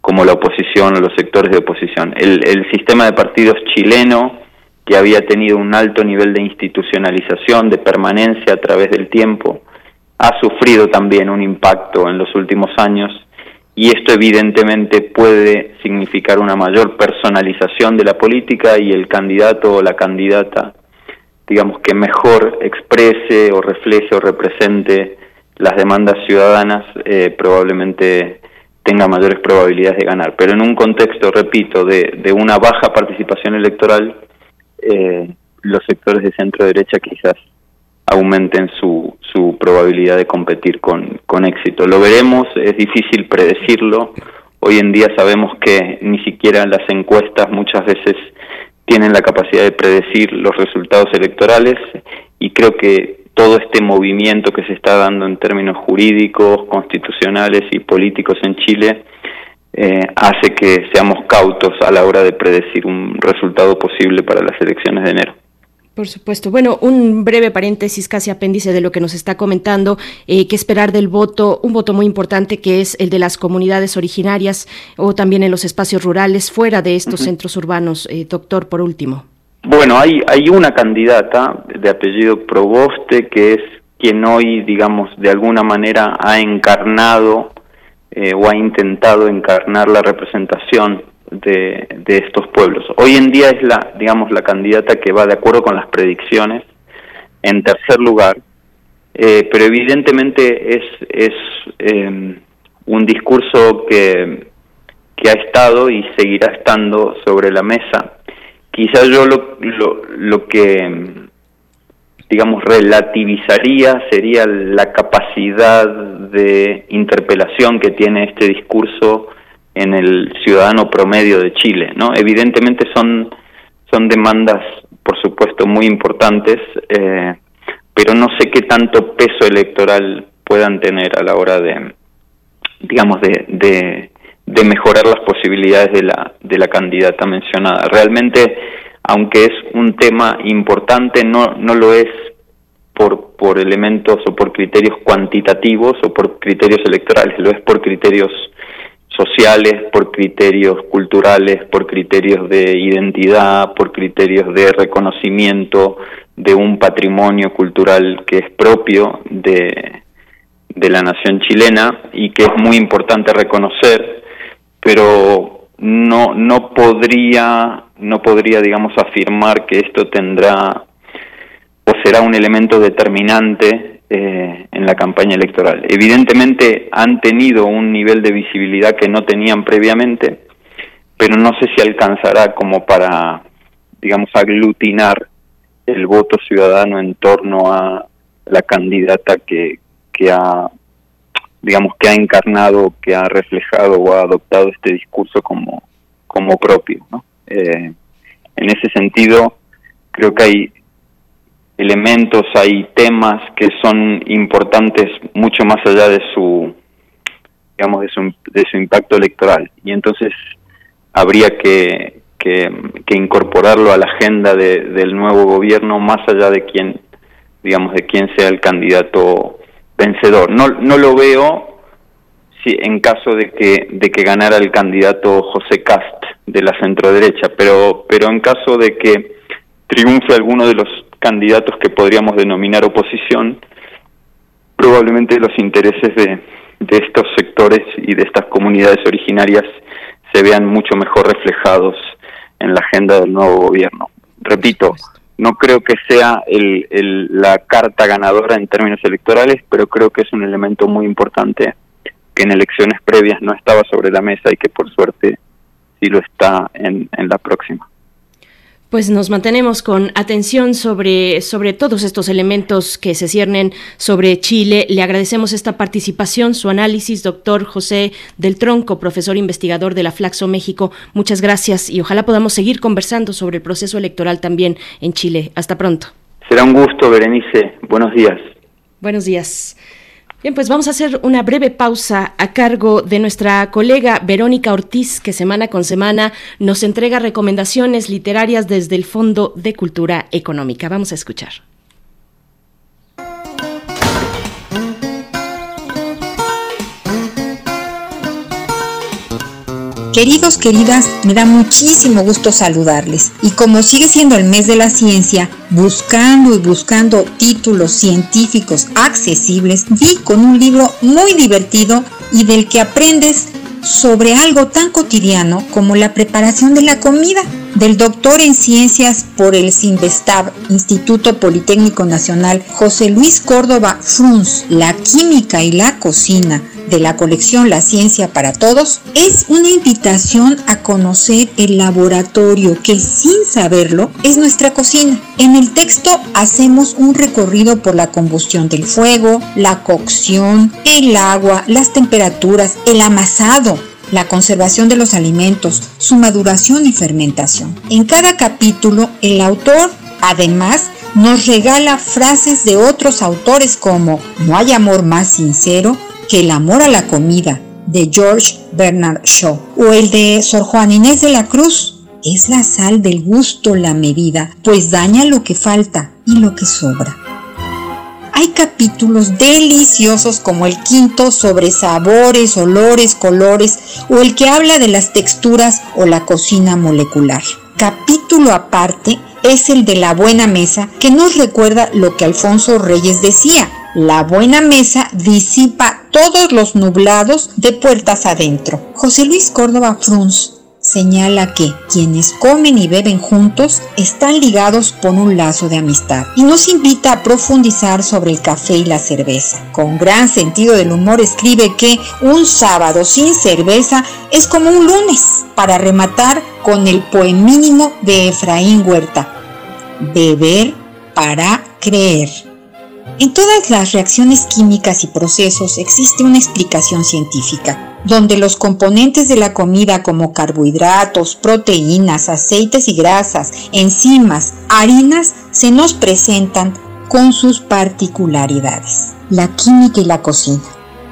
como la oposición o los sectores de oposición. El, el sistema de partidos chileno, que había tenido un alto nivel de institucionalización, de permanencia a través del tiempo, ha sufrido también un impacto en los últimos años y esto evidentemente puede significar una mayor personalización de la política y el candidato o la candidata, digamos, que mejor exprese o refleje o represente las demandas ciudadanas, eh, probablemente tenga mayores probabilidades de ganar. Pero en un contexto, repito, de, de una baja participación electoral, eh, los sectores de centro derecha quizás aumenten su, su probabilidad de competir con, con éxito. Lo veremos, es difícil predecirlo. Hoy en día sabemos que ni siquiera las encuestas muchas veces tienen la capacidad de predecir los resultados electorales y creo que todo este movimiento que se está dando en términos jurídicos, constitucionales y políticos en Chile eh, hace que seamos cautos a la hora de predecir un resultado posible para las elecciones de enero. Por supuesto. Bueno, un breve paréntesis, casi apéndice de lo que nos está comentando, eh, qué esperar del voto, un voto muy importante que es el de las comunidades originarias o también en los espacios rurales fuera de estos centros urbanos. Eh, doctor, por último. Bueno, hay, hay una candidata de apellido Proboste que es quien hoy, digamos, de alguna manera ha encarnado eh, o ha intentado encarnar la representación de, estos pueblos. Hoy en día es la, digamos, la candidata que va de acuerdo con las predicciones en tercer lugar, eh, pero evidentemente es, es em, un discurso que, que ha estado y seguirá estando sobre la mesa. Quizás yo lo, lo, lo que digamos, relativizaría sería la capacidad de interpelación que tiene este discurso en el ciudadano promedio de Chile, ¿no? Evidentemente son, son demandas, por supuesto, muy importantes, eh, pero no sé qué tanto peso electoral puedan tener a la hora de, digamos, de, de, de mejorar las posibilidades de la, de la candidata mencionada. Realmente, aunque es un tema importante, no, no lo es por, por elementos o por criterios cuantitativos o por criterios electorales, lo es por criterios sociales, por criterios culturales, por criterios de identidad, por criterios de reconocimiento de un patrimonio cultural que es propio de, de la nación chilena y que es muy importante reconocer, pero no, no podría, no podría, digamos, afirmar que esto tendrá o será un elemento determinante eh, en la campaña electoral. Evidentemente han tenido un nivel de visibilidad que no tenían previamente, pero no sé si alcanzará como para, digamos, aglutinar el voto ciudadano en torno a la candidata que, que ha, digamos, que ha encarnado, que ha reflejado o ha adoptado este discurso como, como propio. ¿no? Eh, en ese sentido, creo que hay elementos, hay temas que son importantes mucho más allá de su, digamos, de su, de su impacto electoral. Y entonces habría que, que, incorporarlo a la agenda del nuevo gobierno más allá de quién, digamos, de quién sea el candidato vencedor. No, no lo veo si en caso de que, de que ganara el candidato José Cast de la centro derecha, pero, pero en caso de que triunfe alguno de los candidatos que podríamos denominar oposición, probablemente los intereses de, de estos sectores y de estas comunidades originarias se vean mucho mejor reflejados en la agenda del nuevo gobierno. Repito, no creo que sea el, el, la carta ganadora en términos electorales, pero creo que es un elemento muy importante que en elecciones previas no estaba sobre la mesa y que por suerte sí lo está en, en la próxima. Pues nos mantenemos con atención sobre, sobre todos estos elementos que se ciernen sobre Chile. Le agradecemos esta participación, su análisis, doctor José del Tronco, profesor investigador de la Flaxo México. Muchas gracias y ojalá podamos seguir conversando sobre el proceso electoral también en Chile. Hasta pronto. Será un gusto, Berenice. Buenos días. Buenos días. Bien, pues vamos a hacer una breve pausa a cargo de nuestra colega Verónica Ortiz, que semana con semana nos entrega recomendaciones literarias desde el Fondo de Cultura Económica. Vamos a escuchar. Queridos, queridas, me da muchísimo gusto saludarles. Y como sigue siendo el mes de la ciencia, buscando y buscando títulos científicos accesibles, vi con un libro muy divertido y del que aprendes sobre algo tan cotidiano como la preparación de la comida, del doctor en ciencias por el CINVESTAB, Instituto Politécnico Nacional, José Luis Córdoba Frunz, La química y la cocina de la colección La Ciencia para Todos, es una invitación a conocer el laboratorio que sin saberlo es nuestra cocina. En el texto hacemos un recorrido por la combustión del fuego, la cocción, el agua, las temperaturas, el amasado, la conservación de los alimentos, su maduración y fermentación. En cada capítulo, el autor, además, nos regala frases de otros autores como No hay amor más sincero que el amor a la comida de George Bernard Shaw o el de Sor Juan Inés de la Cruz. Es la sal del gusto la medida, pues daña lo que falta y lo que sobra. Hay capítulos deliciosos como el quinto sobre sabores, olores, colores o el que habla de las texturas o la cocina molecular. Capítulo aparte es el de la buena mesa que nos recuerda lo que Alfonso Reyes decía. La buena mesa disipa todos los nublados de puertas adentro. José Luis Córdoba Frunz señala que quienes comen y beben juntos están ligados por un lazo de amistad y nos invita a profundizar sobre el café y la cerveza. Con gran sentido del humor escribe que un sábado sin cerveza es como un lunes, para rematar con el poemínimo de Efraín Huerta, beber para creer. En todas las reacciones químicas y procesos existe una explicación científica, donde los componentes de la comida como carbohidratos, proteínas, aceites y grasas, enzimas, harinas, se nos presentan con sus particularidades. La química y la cocina.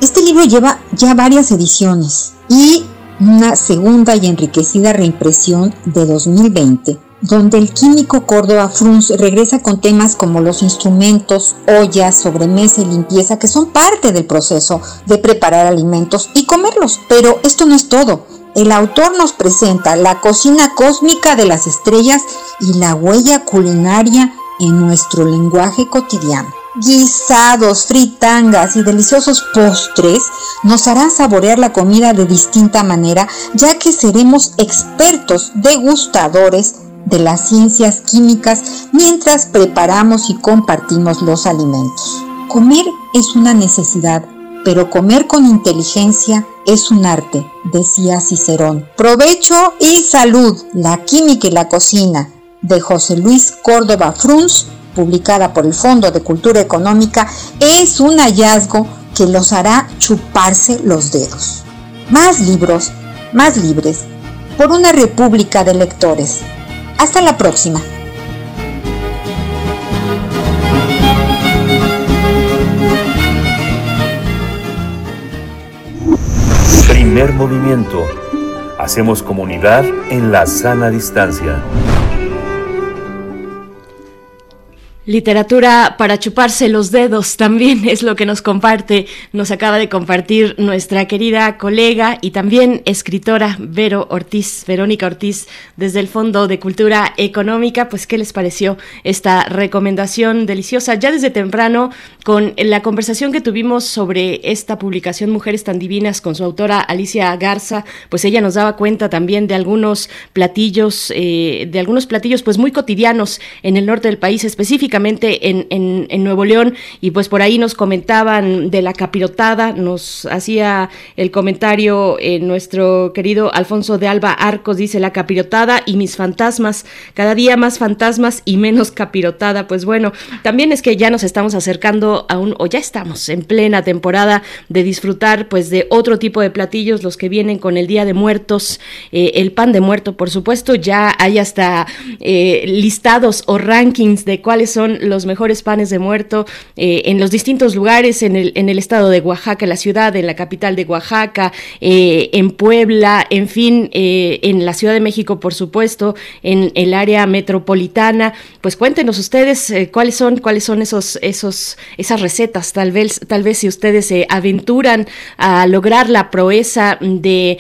Este libro lleva ya varias ediciones y una segunda y enriquecida reimpresión de 2020 donde el químico Córdoba Frunz regresa con temas como los instrumentos, ollas, sobremesa y limpieza que son parte del proceso de preparar alimentos y comerlos. Pero esto no es todo. El autor nos presenta la cocina cósmica de las estrellas y la huella culinaria en nuestro lenguaje cotidiano. Guisados, fritangas y deliciosos postres nos harán saborear la comida de distinta manera, ya que seremos expertos degustadores de las ciencias químicas mientras preparamos y compartimos los alimentos. Comer es una necesidad, pero comer con inteligencia es un arte, decía Cicerón. Provecho y salud, la química y la cocina, de José Luis Córdoba Frunz, publicada por el Fondo de Cultura Económica, es un hallazgo que los hará chuparse los dedos. Más libros, más libres, por una república de lectores. Hasta la próxima. Primer movimiento. Hacemos comunidad en la sana distancia. Literatura para chuparse los dedos también es lo que nos comparte, nos acaba de compartir nuestra querida colega y también escritora Vero Ortiz, Verónica Ortiz, desde el Fondo de Cultura Económica. Pues, ¿qué les pareció esta recomendación deliciosa? Ya desde temprano, con la conversación que tuvimos sobre esta publicación Mujeres tan Divinas con su autora Alicia Garza, pues ella nos daba cuenta también de algunos platillos, eh, de algunos platillos pues muy cotidianos en el norte del país específicamente en, Nuevo León y pues por ahí nos comentaban de la capirotada, nos hacía el comentario eh, nuestro querido Alfonso de Alba Arcos, dice la capirotada y mis fantasmas, cada día más fantasmas y menos capirotada, pues bueno, también es que ya nos estamos acercando a un, o ya estamos en plena temporada de disfrutar pues de otro tipo de platillos, los que vienen con el Día de Muertos, eh, el pan de muerto, por supuesto, ya hay hasta eh, listados o rankings de cuáles son los mejores panes de muerto eh, en los distintos lugares, en el, en el estado de Oaxaca, la ciudad, en la capital de Oaxaca, eh, en Puebla, en fin, eh, en la Ciudad de México, por supuesto, en el área metropolitana. Pues cuéntenos ustedes cuáles son, cuáles son esos, esos, esas recetas, tal vez, tal vez si ustedes se aventuran a lograr la proeza de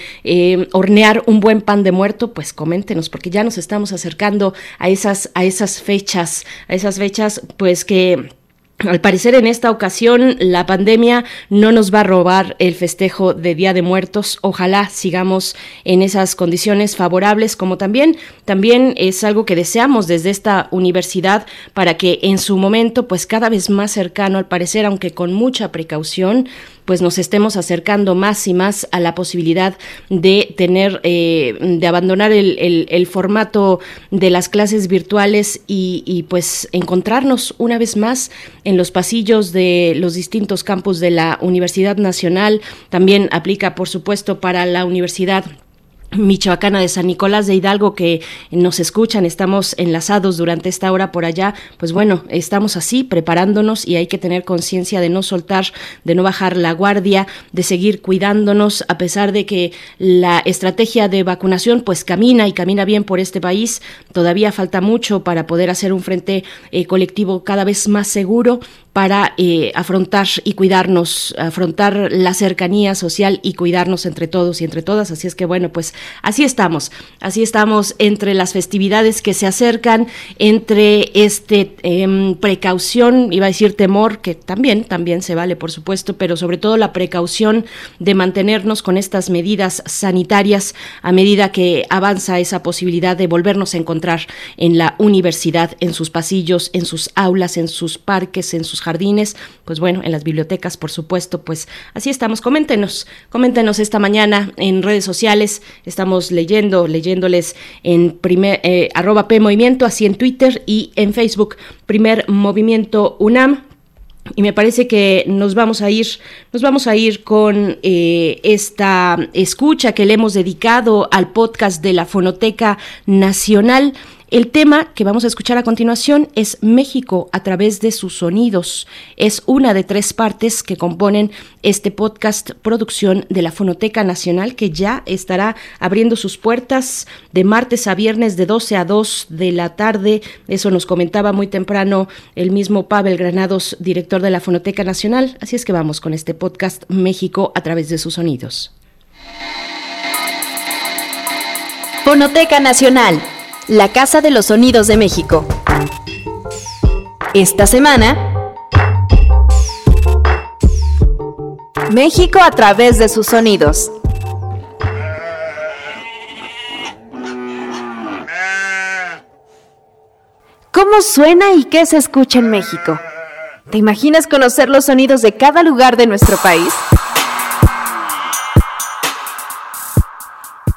hornear un buen pan de muerto, pues coméntenos, porque ya nos estamos acercando a esas, a esas fechas, a esas fechas pues que al parecer en esta ocasión la pandemia no nos va a robar el festejo de Día de Muertos. Ojalá sigamos en esas condiciones favorables como también también es algo que deseamos desde esta universidad para que en su momento pues cada vez más cercano al parecer aunque con mucha precaución pues nos estemos acercando más y más a la posibilidad de tener, eh, de abandonar el, formato de las clases virtuales y, y pues encontrarnos una vez más en los pasillos de los distintos campus de la Universidad Nacional. También aplica, por supuesto, para la Universidad Michoacana de San Nicolás de Hidalgo que nos escuchan, estamos enlazados durante esta hora por allá, pues bueno, estamos así preparándonos y hay que tener conciencia de no soltar, de no bajar la guardia, de seguir cuidándonos a pesar de que la estrategia de vacunación pues camina y camina bien por este país, todavía falta mucho para poder hacer un frente eh, colectivo cada vez más seguro para eh, afrontar y cuidarnos, afrontar la cercanía social y cuidarnos entre todos y entre todas. Así es que bueno, pues así estamos, así estamos entre las festividades que se acercan, entre este em, precaución, iba a decir temor, que también, también se vale, por supuesto, pero sobre todo la precaución de mantenernos con estas medidas sanitarias a medida que avanza esa posibilidad de volvernos a encontrar en la universidad, en sus pasillos, en sus aulas, en sus parques, en sus jardines, pues bueno, en las bibliotecas, por supuesto, pues así estamos. Coméntenos, coméntenos esta mañana en redes sociales, estamos leyendo, leyéndoles en primer, eh, arroba P Movimiento, así en Twitter y en Facebook, primer movimiento UNAM. Y me parece que nos vamos a ir, nos vamos a ir con eh, esta escucha que le hemos dedicado al podcast de la Fonoteca Nacional. El tema que vamos a escuchar a continuación es México a través de sus sonidos. Es una de tres partes que componen este podcast producción de la Fonoteca Nacional que ya estará abriendo sus puertas de martes a viernes de 12 a 2 de la tarde. Eso nos comentaba muy temprano el mismo Pavel Granados, director de la Fonoteca Nacional. Así es que vamos con este podcast México a través de sus sonidos. Fonoteca Nacional la Casa de los Sonidos de México. Esta semana, México a través de sus sonidos. ¿Cómo suena y qué se escucha en México? ¿Te imaginas conocer los sonidos de cada lugar de nuestro país?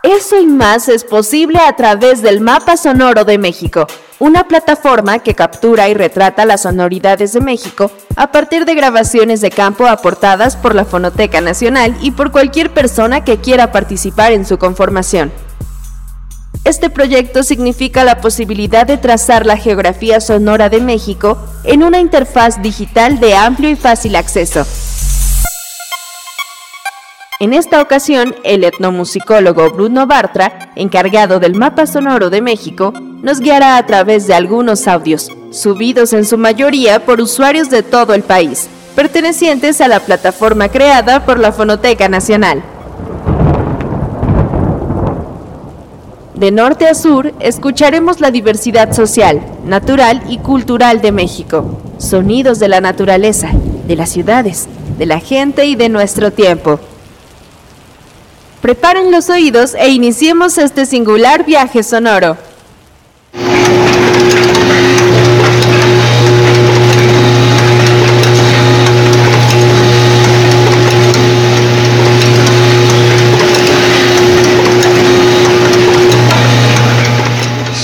Eso y más es posible a través del Mapa Sonoro de México, una plataforma que captura y retrata las sonoridades de México a partir de grabaciones de campo aportadas por la Fonoteca Nacional y por cualquier persona que quiera participar en su conformación. Este proyecto significa la posibilidad de trazar la geografía sonora de México en una interfaz digital de amplio y fácil acceso. En esta ocasión, el etnomusicólogo Bruno Bartra, encargado del mapa sonoro de México, nos guiará a través de algunos audios, subidos en su mayoría por usuarios de todo el país, pertenecientes a la plataforma creada por la Fonoteca Nacional. De norte a sur, escucharemos la diversidad social, natural y cultural de México, sonidos de la naturaleza, de las ciudades, de la gente y de nuestro tiempo Preparen los oídos e iniciemos este singular viaje sonoro.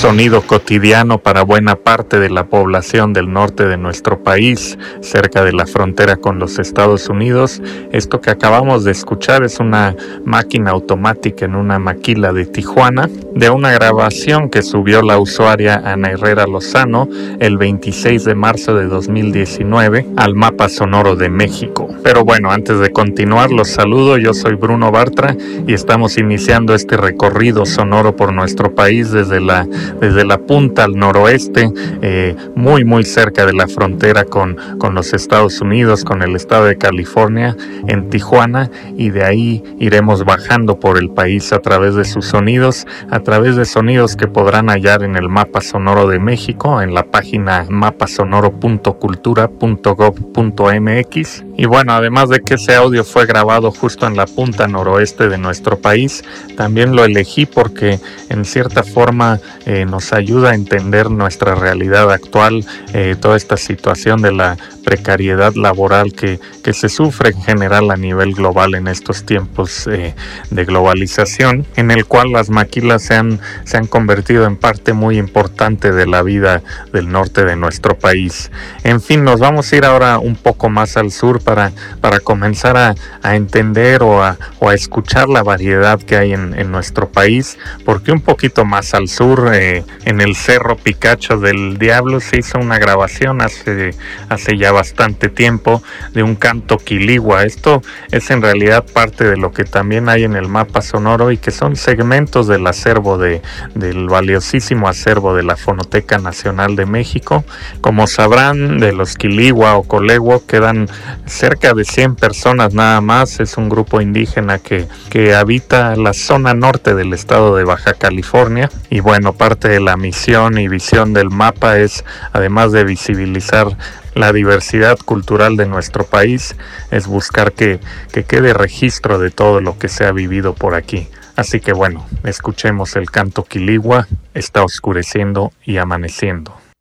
Sonido cotidiano para buena parte de la población del norte de nuestro país, cerca de la frontera con los Estados Unidos. Esto que acabamos de escuchar es una máquina automática en una maquila de Tijuana, de una grabación que subió la usuaria Ana Herrera Lozano el 26 de marzo de 2019 al mapa sonoro de México. Pero bueno, antes de continuar, los saludo, yo soy Bruno Bartra y estamos iniciando este recorrido sonoro por nuestro país desde la desde la punta al noroeste, eh, muy muy cerca de la frontera con, con los Estados Unidos, con el estado de California, en Tijuana, y de ahí iremos bajando por el país a través de sus sonidos, a través de sonidos que podrán hallar en el mapa sonoro de México, en la página mapasonoro.cultura.gov.mx. Y bueno, además de que ese audio fue grabado justo en la punta noroeste de nuestro país, también lo elegí porque en cierta forma eh, nos ayuda a entender nuestra realidad actual, eh, toda esta situación de la precariedad laboral que, que se sufre en general a nivel global en estos tiempos eh, de globalización, en el cual las maquilas se han, se han convertido en parte muy importante de la vida del norte de nuestro país. En fin, nos vamos a ir ahora un poco más al sur para, para comenzar a, entender o a, o a, escuchar la variedad que hay en, en, nuestro país, porque un poquito más al sur, eh, en el Cerro Picacho del Diablo, se hizo una grabación hace, hace ya bastante tiempo de un canto quiligua. Esto es en realidad parte de lo que también hay en el mapa sonoro y que son segmentos del acervo de, del valiosísimo acervo de la Fonoteca Nacional de México. Como sabrán, de los quiligua o colegua quedan cerca de 100 personas nada más. Es un grupo indígena que, que habita la zona norte del estado de Baja California. Y bueno, parte de la misión y visión del mapa es, además de visibilizar la diversidad cultural de nuestro país, es buscar que, que quede registro de todo lo que se ha vivido por aquí. Así que bueno, escuchemos el canto quiligua, está oscureciendo y amaneciendo.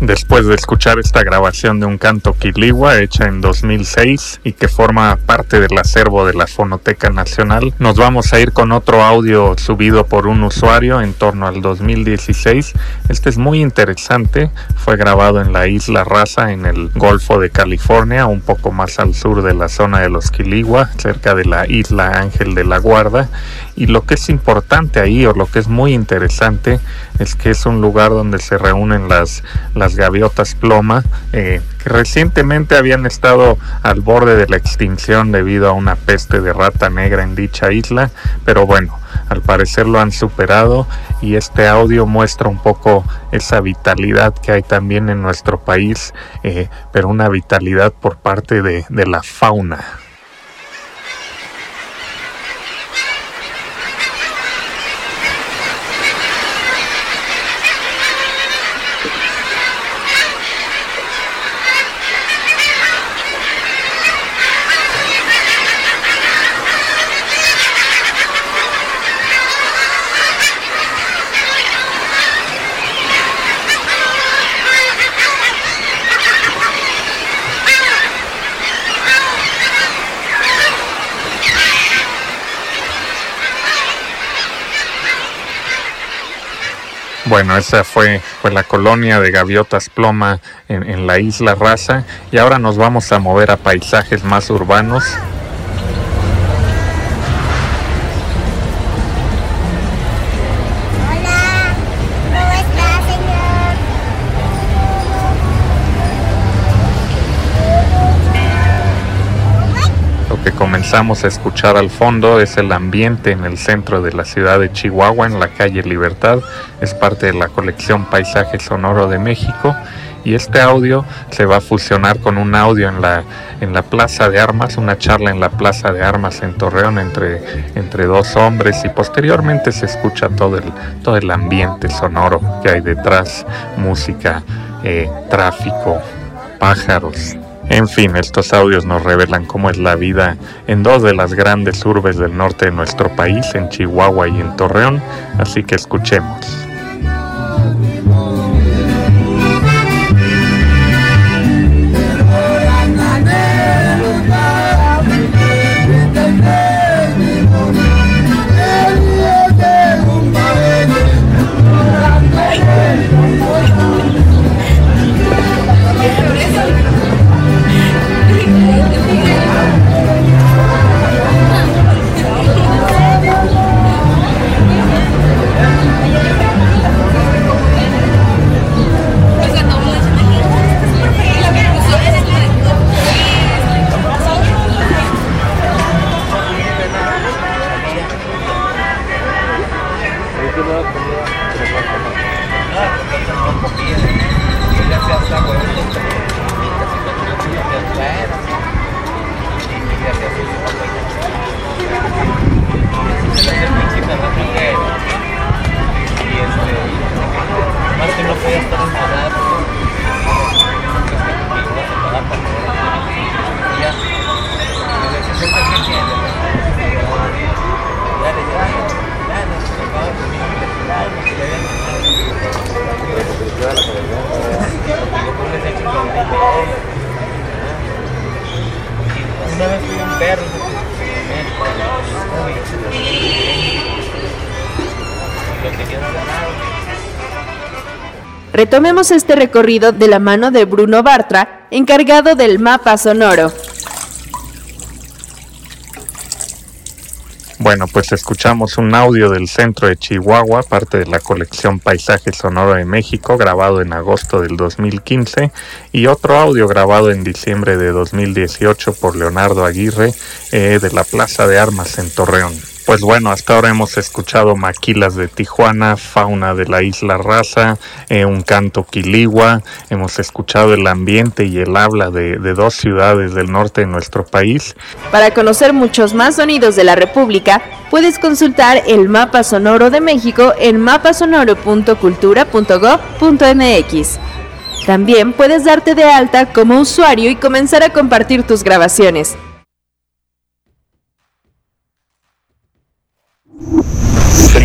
Después de escuchar esta grabación de un canto quiligua hecha en 2006 y que forma parte del acervo de la Fonoteca Nacional, nos vamos a ir con otro audio subido por un usuario en torno al 2016. Este es muy interesante, fue grabado en la isla Raza en el Golfo de California, un poco más al sur de la zona de los Quiligua, cerca de la isla Ángel de la Guarda. Y lo que es importante ahí, o lo que es muy interesante, es que es un lugar donde se reúnen las, las gaviotas ploma, eh, que recientemente habían estado al borde de la extinción debido a una peste de rata negra en dicha isla, pero bueno, al parecer lo han superado y este audio muestra un poco esa vitalidad que hay también en nuestro país, eh, pero una vitalidad por parte de, de la fauna. Bueno, esa fue, la colonia de gaviotas ploma en, en la isla Raza. Y ahora nos vamos a mover a paisajes más urbanos que comenzamos a escuchar al fondo es el ambiente en el centro de la ciudad de Chihuahua, en la calle Libertad. Es parte de la colección Paisaje Sonoro de México. Y este audio se va a fusionar con un audio en la, en la Plaza de Armas, una charla en la Plaza de Armas en Torreón entre, entre dos hombres y posteriormente se escucha todo el, todo el ambiente sonoro que hay detrás, música, eh, tráfico, pájaros, en fin, estos audios nos revelan cómo es la vida en dos de las grandes urbes del norte de nuestro país, en Chihuahua y en Torreón, así que escuchemos. Retomemos este recorrido de la mano de Bruno Bartra, encargado del mapa sonoro. Bueno, pues escuchamos un audio del centro de Chihuahua, parte de la colección Paisaje Sonoro de México, grabado en agosto del 2015, y otro audio grabado en diciembre de 2018 por Leonardo Aguirre eh, de la Plaza de Armas en Torreón. Pues bueno, hasta ahora hemos escuchado maquilas de Tijuana, fauna de la isla Raza, eh, un canto quiligua, hemos escuchado el ambiente y el habla de, de dos ciudades del norte de nuestro país. Para conocer muchos más sonidos de la República, puedes consultar el mapa sonoro de México en mapasonoro.cultura.gov.mx. También puedes darte de alta como usuario y comenzar a compartir tus grabaciones.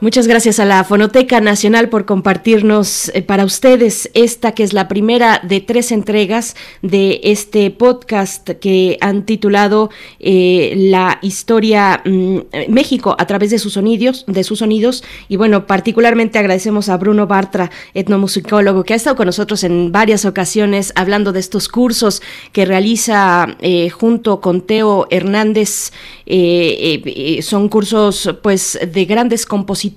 Muchas gracias a la Fonoteca Nacional por compartirnos eh, para ustedes esta que es la primera de tres entregas de este podcast que han titulado eh, La historia mm, México a través de sus sonidos, de sus sonidos. Y bueno, particularmente agradecemos a Bruno Bartra, etnomusicólogo, que ha estado con nosotros en varias ocasiones hablando de estos cursos que realiza eh, junto con Teo Hernández. son cursos pues de grandes compositores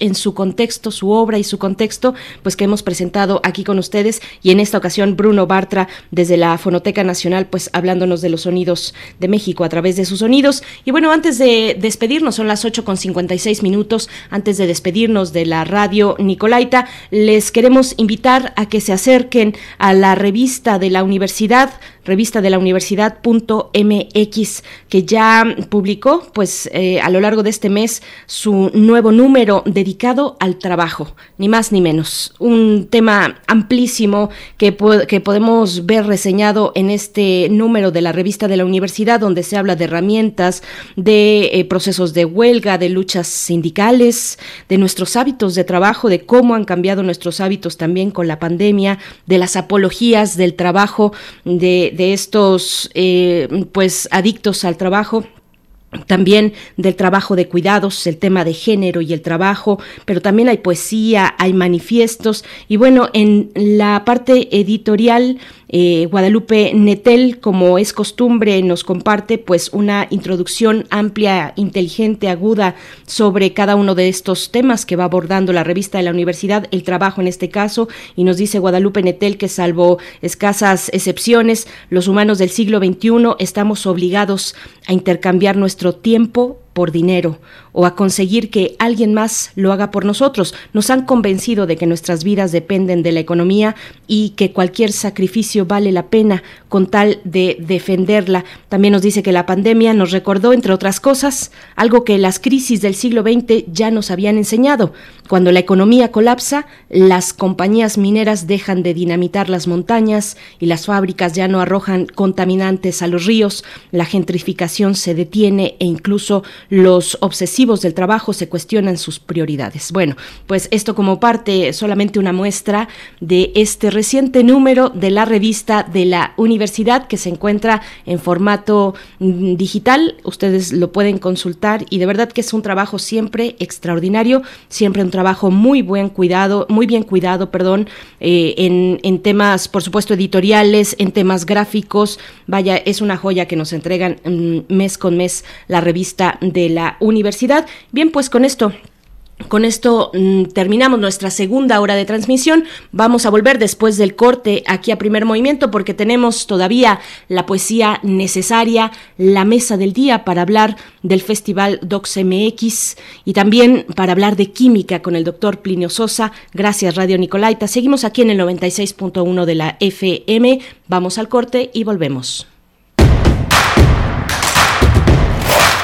en su contexto, su obra y su contexto, pues que hemos presentado aquí con ustedes y en esta ocasión Bruno Bartra desde la Fonoteca Nacional, pues hablándonos de los sonidos de México a través de sus sonidos. Y bueno, antes de despedirnos, son las 8 con 56 minutos, antes de despedirnos de la radio Nicolaita, les queremos invitar a que se acerquen a la revista de la universidad revista de la universidad.mx, que ya publicó, pues, eh, a lo largo de este mes su nuevo número dedicado al trabajo, ni más ni menos. Un tema amplísimo que, que podemos ver reseñado en este número de la revista de la universidad, donde se habla de herramientas, de eh, procesos de huelga, de luchas sindicales, de nuestros hábitos de trabajo, de cómo han cambiado nuestros hábitos también con la pandemia, de las apologías del trabajo, de de, estos eh, pues adictos al trabajo también del trabajo de cuidados, el tema de género y el trabajo, pero también hay poesía, hay manifiestos. Y bueno, en la parte editorial eh, Guadalupe Netel, como es costumbre, nos comparte pues una introducción amplia, inteligente, aguda sobre cada uno de estos temas que va abordando la revista de la universidad, el trabajo en este caso, y nos dice Guadalupe Netel que salvo escasas excepciones, los humanos del siglo XXI estamos obligados a intercambiar nuestro tiempo por dinero o a conseguir que alguien más lo haga por nosotros. Nos han convencido de que nuestras vidas dependen de la economía y que cualquier sacrificio vale la pena con tal de defenderla. También nos dice que la pandemia nos recordó, entre otras cosas, algo que las crisis del siglo XX ya nos habían enseñado. Cuando la economía colapsa, las compañías mineras dejan de dinamitar las montañas y las fábricas ya no arrojan contaminantes a los ríos, la gentrificación se detiene e incluso los obsesivos del trabajo se cuestionan sus prioridades. Bueno, pues esto como parte, solamente una muestra de este reciente número de la revista de la universidad que se encuentra en formato mm, digital. Ustedes lo pueden consultar y de verdad que es un trabajo siempre extraordinario, siempre un trabajo muy buen cuidado, muy bien cuidado, perdón, eh, en, en temas, por supuesto, editoriales, en temas gráficos. Vaya, es una joya que nos entregan mm, mes con mes la revista de la universidad. Bien, pues con esto con esto mm, terminamos nuestra segunda hora de transmisión. Vamos a volver después del corte aquí a primer movimiento porque tenemos todavía la poesía necesaria, la mesa del día para hablar del Festival DocsMX y también para hablar de química con el doctor Plinio Sosa. Gracias Radio Nicolaita. Seguimos aquí en el 96.1 de la FM. Vamos al corte y volvemos.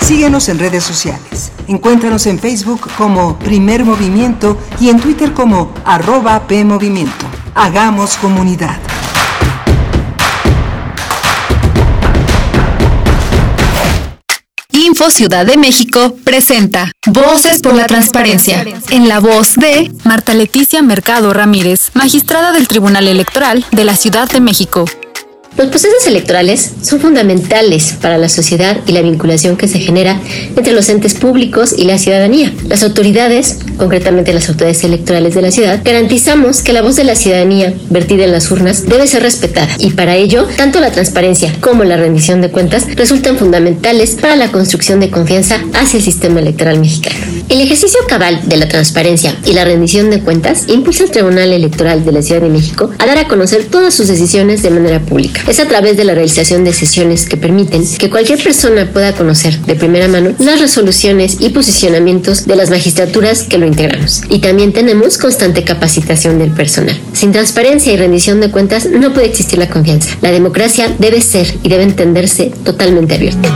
Síguenos en redes sociales. Encuéntranos en Facebook como Primer Movimiento y en Twitter como arroba PMovimiento. Hagamos comunidad. Info Ciudad de México presenta Voces por la Transparencia, en la voz de Marta Leticia Mercado Ramírez, magistrada del Tribunal Electoral de la Ciudad de México. Los procesos electorales son fundamentales para la sociedad y la vinculación que se genera entre los entes públicos y la ciudadanía. Las autoridades, concretamente las autoridades electorales de la ciudad, garantizamos que la voz de la ciudadanía vertida en las urnas debe ser respetada y para ello, tanto la transparencia como la rendición de cuentas resultan fundamentales para la construcción de confianza hacia el sistema electoral mexicano. El ejercicio cabal de la transparencia y la rendición de cuentas impulsa al Tribunal Electoral de la Ciudad de México a dar a conocer todas sus decisiones de manera pública. Es a través de la realización de sesiones que permiten que cualquier persona pueda conocer de primera mano las resoluciones y posicionamientos de las magistraturas que lo integramos. Y también tenemos constante capacitación del personal. Sin transparencia y rendición de cuentas no puede existir la confianza. La democracia debe ser y debe entenderse totalmente abierta.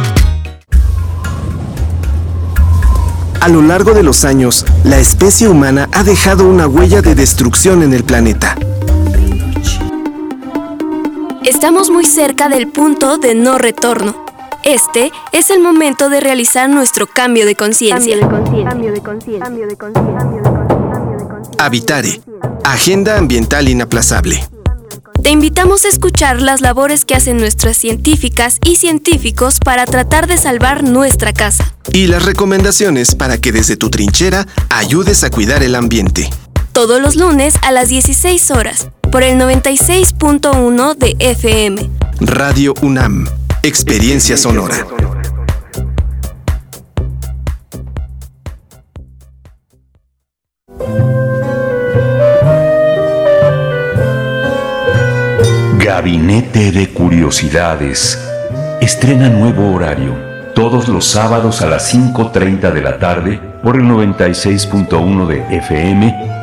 A lo largo de los años, la especie humana ha dejado una huella de destrucción en el planeta. Estamos muy cerca del punto de no retorno. Este es el momento de realizar nuestro cambio de conciencia. Habitare, Agenda Ambiental Inaplazable. Te invitamos a escuchar las labores que hacen nuestras científicas y científicos para tratar de salvar nuestra casa. Y las recomendaciones para que desde tu trinchera ayudes a cuidar el ambiente. Todos los lunes a las 16 horas, por el 96.1 de FM. Radio UNAM, Experiencia Sonora. Gabinete de Curiosidades. Estrena nuevo horario. Todos los sábados a las 5.30 de la tarde por el 96.1 de FM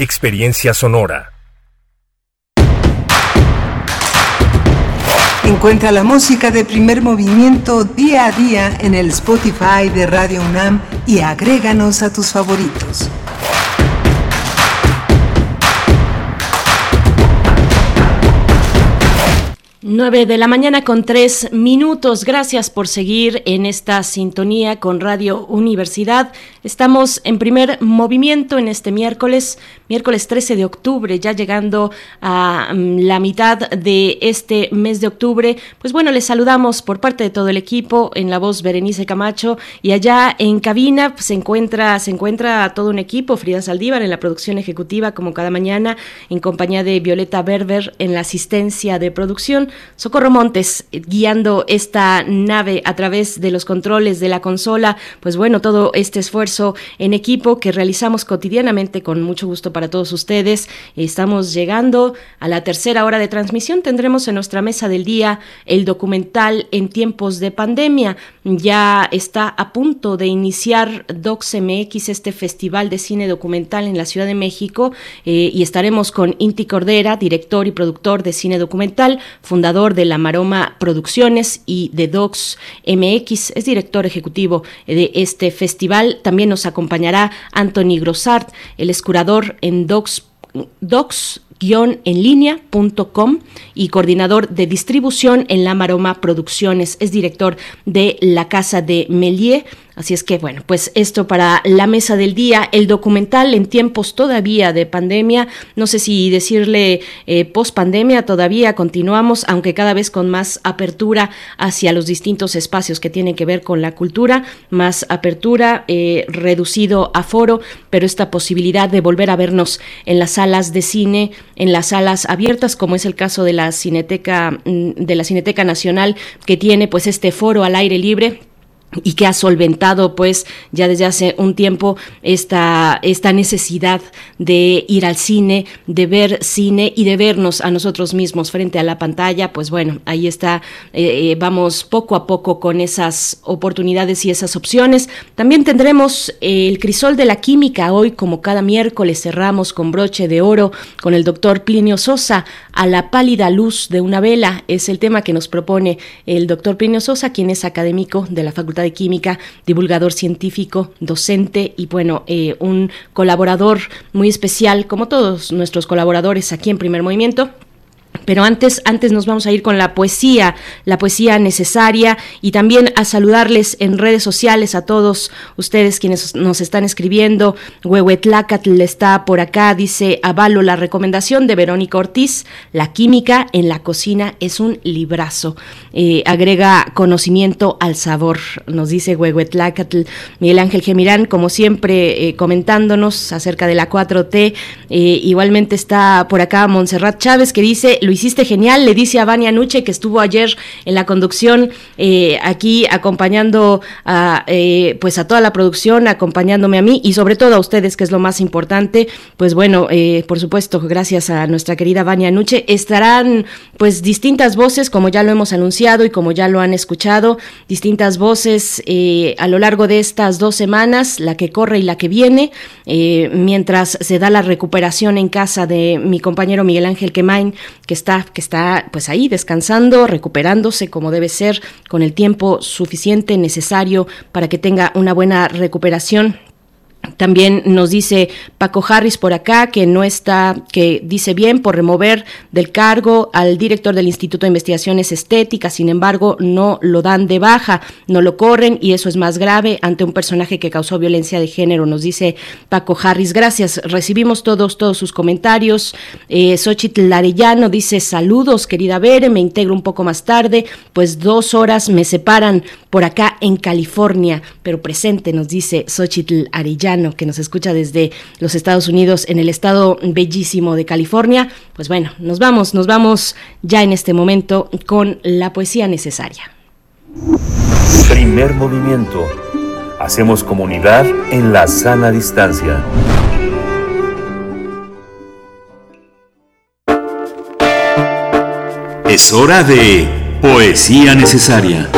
Experiencia Sonora. Encuentra la música de primer movimiento día a día en el Spotify de Radio UNAM y agréganos a tus favoritos. 9 de la mañana con tres minutos. Gracias por seguir en esta sintonía con Radio Universidad. Estamos en primer movimiento en este miércoles, miércoles 13 de octubre, ya llegando a mm, la mitad de este mes de octubre. Pues bueno, les saludamos por parte de todo el equipo en la voz Berenice Camacho y allá en cabina pues, se encuentra se encuentra todo un equipo, Frida Saldívar en la producción ejecutiva como cada mañana en compañía de Violeta Berber en la asistencia de producción. Socorro Montes eh, guiando esta nave a través de los controles de la consola. Pues bueno, todo este esfuerzo en equipo que realizamos cotidianamente con mucho gusto para todos ustedes. Estamos llegando a la tercera hora de transmisión. Tendremos en nuestra mesa del día el documental en tiempos de pandemia. Ya está a punto de iniciar DocsMX, este festival de cine documental en la Ciudad de México, eh, y estaremos con Inti Cordera, director y productor de cine documental, fundador de La Maroma Producciones y de Docs MX, es director ejecutivo de este festival. También nos acompañará Anthony Grossart, el es curador en Docs Docs enlínea.com y coordinador de distribución en La Maroma Producciones. Es director de la Casa de Melier Así es que, bueno, pues esto para la mesa del día, el documental en tiempos todavía de pandemia, no sé si decirle eh, post pandemia, todavía continuamos, aunque cada vez con más apertura hacia los distintos espacios que tienen que ver con la cultura, más apertura, eh, reducido aforo, pero esta posibilidad de volver a vernos en las salas de cine, en las salas abiertas, como es el caso de la Cineteca, mm, de la Cineteca Nacional, que tiene pues este foro al aire libre y que ha solventado pues ya desde hace un tiempo esta, esta necesidad de ir al cine, de ver cine y de vernos a nosotros mismos frente a la pantalla, pues bueno, ahí está, eh, eh, vamos poco a poco con esas oportunidades y esas opciones. También tendremos el crisol de la química hoy, como cada miércoles cerramos con broche de oro con el doctor Plinio Sosa, a la pálida luz de una vela, es el tema que nos propone el doctor Plinio Sosa, quien es académico de la Facultad de Química, divulgador científico, docente y bueno, eh, un colaborador muy especial, como todos nuestros colaboradores aquí en Primer Movimiento. Pero antes, antes nos vamos a ir con la poesía, la poesía necesaria y también a saludarles en redes sociales a todos ustedes quienes nos están escribiendo. Huehuetlacatl está por acá, dice avalo la recomendación de Verónica Ortiz, la química en la cocina es un librazo. Eh, agrega conocimiento al sabor, nos dice Huehuetlacatl. Miguel Ángel Gemirán, como siempre, eh, comentándonos acerca de la 4T. Eh, igualmente está por acá Montserrat Chávez que dice lo hiciste genial, le dice a Vania Nuche, que estuvo ayer en la conducción, eh, aquí acompañando a, eh, pues a toda la producción, acompañándome a mí y sobre todo a ustedes, que es lo más importante. Pues bueno, eh, por supuesto, gracias a nuestra querida Vania Nuche, estarán pues distintas voces, como ya lo hemos anunciado y como ya lo han escuchado, distintas voces a lo largo de estas dos semanas, la que corre y la que viene, mientras se da la recuperación en casa de mi compañero Miguel Ángel Quemain, que está, que está pues ahí descansando, recuperándose como debe ser, con el tiempo suficiente necesario para que tenga una buena recuperación también nos dice Paco Harris por acá que no está, que dice bien por remover del cargo al director del Instituto de Investigaciones Estéticas, sin embargo no lo dan de baja, no lo corren y eso es más grave ante un personaje que causó violencia de género, nos dice Paco Harris. Gracias, recibimos todos, todos sus comentarios. Eh, Xochitl Arellano dice saludos, querida Bere, me integro un poco más tarde, pues dos horas me separan por acá en California, pero presente, nos dice Xochitl Arellano que nos escucha desde los Estados Unidos en el estado bellísimo de California. Pues bueno, nos vamos, nos vamos ya en este momento con la poesía necesaria. Primer movimiento. Hacemos comunidad en la sana distancia. Es hora de poesía necesaria.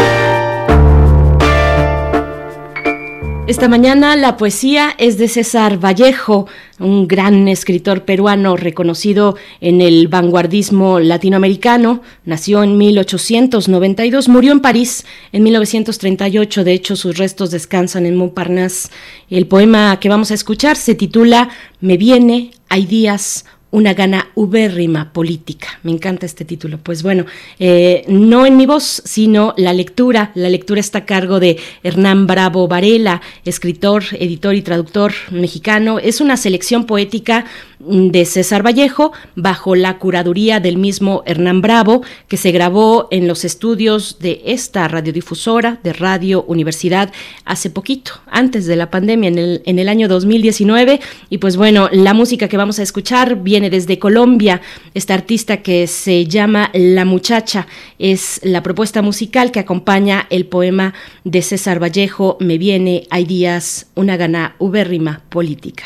Esta mañana la poesía es de César Vallejo, un gran escritor peruano reconocido en el vanguardismo latinoamericano. Nació en 1892, murió en París en 1938. De hecho, sus restos descansan en Montparnasse. El poema que vamos a escuchar se titula Me viene, hay días, una gana ubérrima política. Me encanta este título. Pues bueno, eh, no en mi voz, sino la lectura. La lectura está a cargo de Hernán Bravo Varela, escritor, editor y traductor mexicano. Es una selección poética de César Vallejo bajo la curaduría del mismo Hernán Bravo, que se grabó en los estudios de esta radiodifusora de Radio Universidad hace poquito, antes de la pandemia, en el, en el año 2019. Y pues bueno, la música que vamos a escuchar viene desde Colombia. Esta artista que se llama La Muchacha es la propuesta musical que acompaña el poema de César Vallejo, Me viene, hay días, una gana ubérrima política.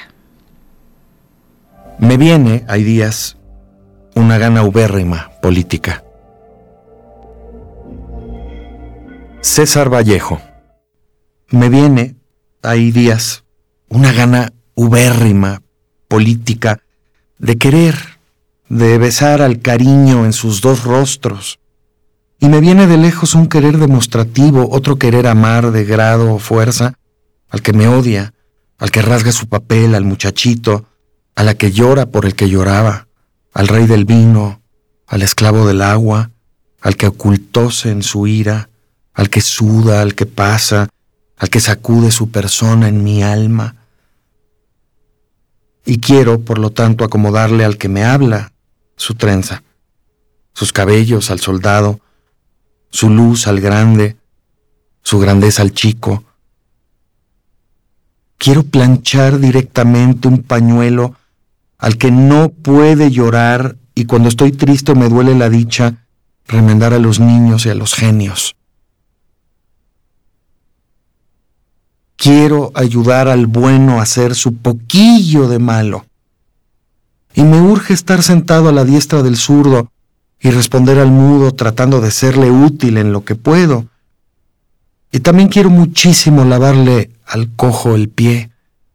Me viene, hay días, una gana ubérrima política. César Vallejo. Me viene, hay días, una gana ubérrima política de querer, de besar al cariño en sus dos rostros. Y me viene de lejos un querer demostrativo, otro querer amar de grado o fuerza, al que me odia, al que rasga su papel, al muchachito, a la que llora por el que lloraba, al rey del vino, al esclavo del agua, al que ocultóse en su ira, al que suda, al que pasa, al que sacude su persona en mi alma. Y quiero, por lo tanto, acomodarle al que me habla su trenza, sus cabellos al soldado, su luz al grande, su grandeza al chico. Quiero planchar directamente un pañuelo al que no puede llorar y cuando estoy triste me duele la dicha, remendar a los niños y a los genios. Quiero ayudar al bueno a hacer su poquillo de malo. Y me urge estar sentado a la diestra del zurdo y responder al mudo tratando de serle útil en lo que puedo. Y también quiero muchísimo lavarle al cojo el pie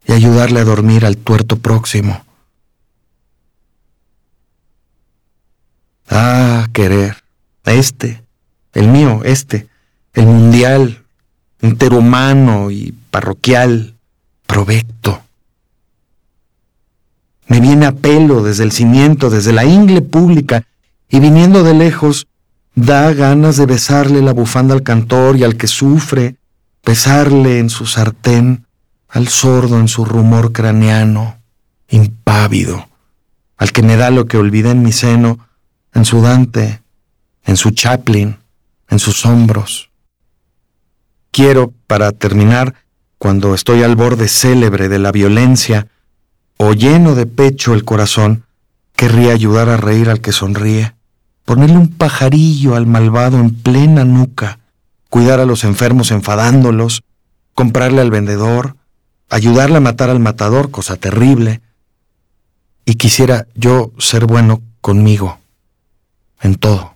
y ayudarle a dormir al tuerto próximo. Ah, querer. Este, el mío, este, el mundial, interhumano y parroquial, provecto. Me viene a pelo desde el cimiento, desde la ingle pública, y viniendo de lejos, da ganas de besarle la bufanda al cantor y al que sufre, besarle en su sartén, al sordo en su rumor craneano, impávido, al que me da lo que olvidé en mi seno, en su Dante, en su Chaplin, en sus hombros. Quiero, para terminar, cuando estoy al borde célebre de la violencia, o lleno de pecho el corazón, querría ayudar a reír al que sonríe, ponerle un pajarillo al malvado en plena nuca, cuidar a los enfermos enfadándolos, comprarle al vendedor, ayudarle a matar al matador, cosa terrible, y quisiera yo ser bueno conmigo, en todo.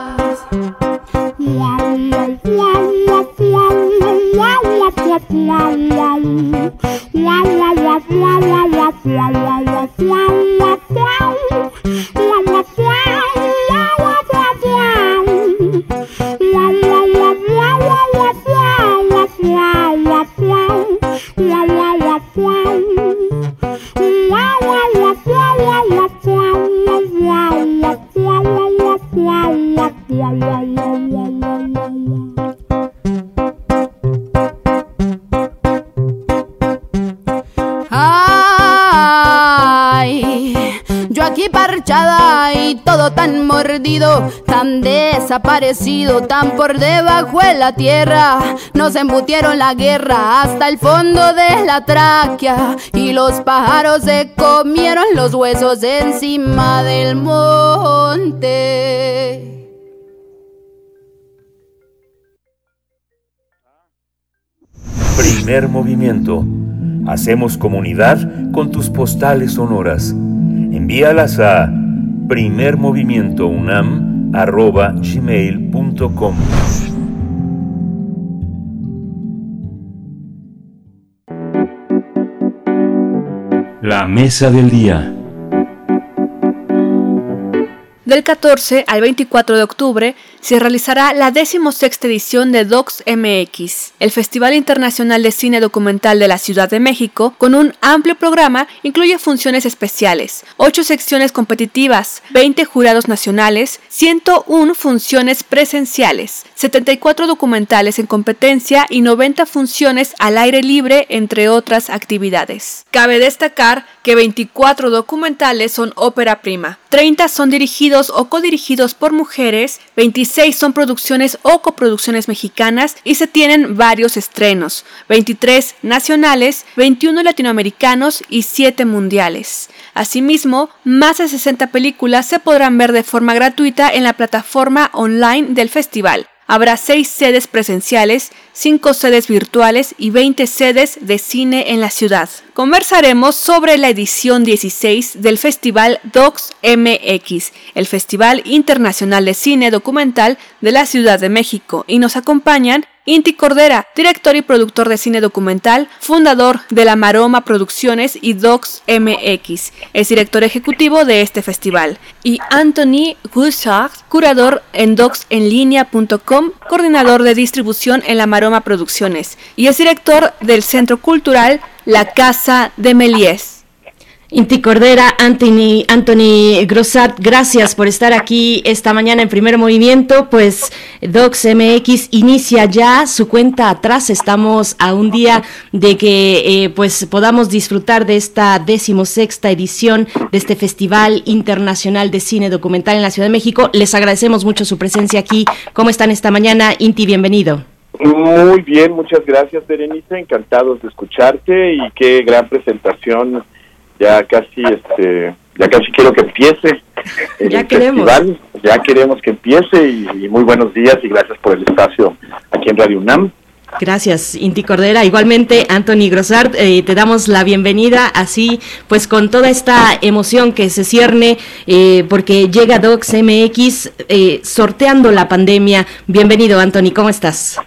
Ay, aquí parchada y todo tan mordido, tan desaparecido, tan por debajo de la tierra. Nos embutieron la guerra hasta el fondo de la tráquea y los pájaros se comieron los huesos encima del monte. Primer movimiento. Hacemos comunidad con tus postales sonoras. Envíalas a primermovimientounam.gmail.com La mesa del día. Del 14 al 24 de octubre se realizará la decimosexta edición de Docs MX, el Festival Internacional de Cine Documental de la Ciudad de México, con un amplio programa, incluye funciones especiales, 8 secciones competitivas, 20 jurados nacionales, 101 funciones presenciales, 74 documentales en competencia y 90 funciones al aire libre, entre otras actividades. Cabe destacar que 24 documentales son ópera prima, 30 son dirigidos o codirigidos por mujeres, 26 son producciones o coproducciones mexicanas y se tienen varios estrenos, 23 nacionales, 21 latinoamericanos y 7 mundiales. Asimismo, más de 60 películas se podrán ver de forma gratuita en la plataforma online del festival. Habrá 6 sedes presenciales, 5 sedes virtuales y 20 sedes de cine en la ciudad. Conversaremos sobre la edición 16 del Festival Docs MX, el Festival Internacional de Cine Documental de la Ciudad de México, y nos acompañan Inti Cordera, director y productor de cine documental, fundador de la Maroma Producciones y Docs MX, es director ejecutivo de este festival, y Anthony Gouchard, curador en docsenlinea.com, coordinador de distribución en la Maroma Producciones, y es director del Centro Cultural La Casa de Melies. Inti Cordera, Anthony, Anthony Grossat, gracias por estar aquí esta mañana en primer movimiento. Pues Docs MX inicia ya su cuenta atrás. Estamos a un día de que eh, pues podamos disfrutar de esta decimosexta edición de este Festival Internacional de Cine Documental en la Ciudad de México. Les agradecemos mucho su presencia aquí. ¿Cómo están esta mañana? Inti, bienvenido. Muy bien, muchas gracias Berenice, encantados de escucharte y qué gran presentación ya casi este ya casi quiero que empiece el ya queremos. festival, ya queremos que empiece y, muy buenos días y gracias por el espacio aquí en Radio UNAM. Gracias, Inti Cordera. Igualmente, Anthony Grossart, eh, te damos la bienvenida, así pues con toda esta emoción que se cierne, eh, porque llega Docs MX eh, sorteando la pandemia. Bienvenido, Anthony, ¿cómo estás?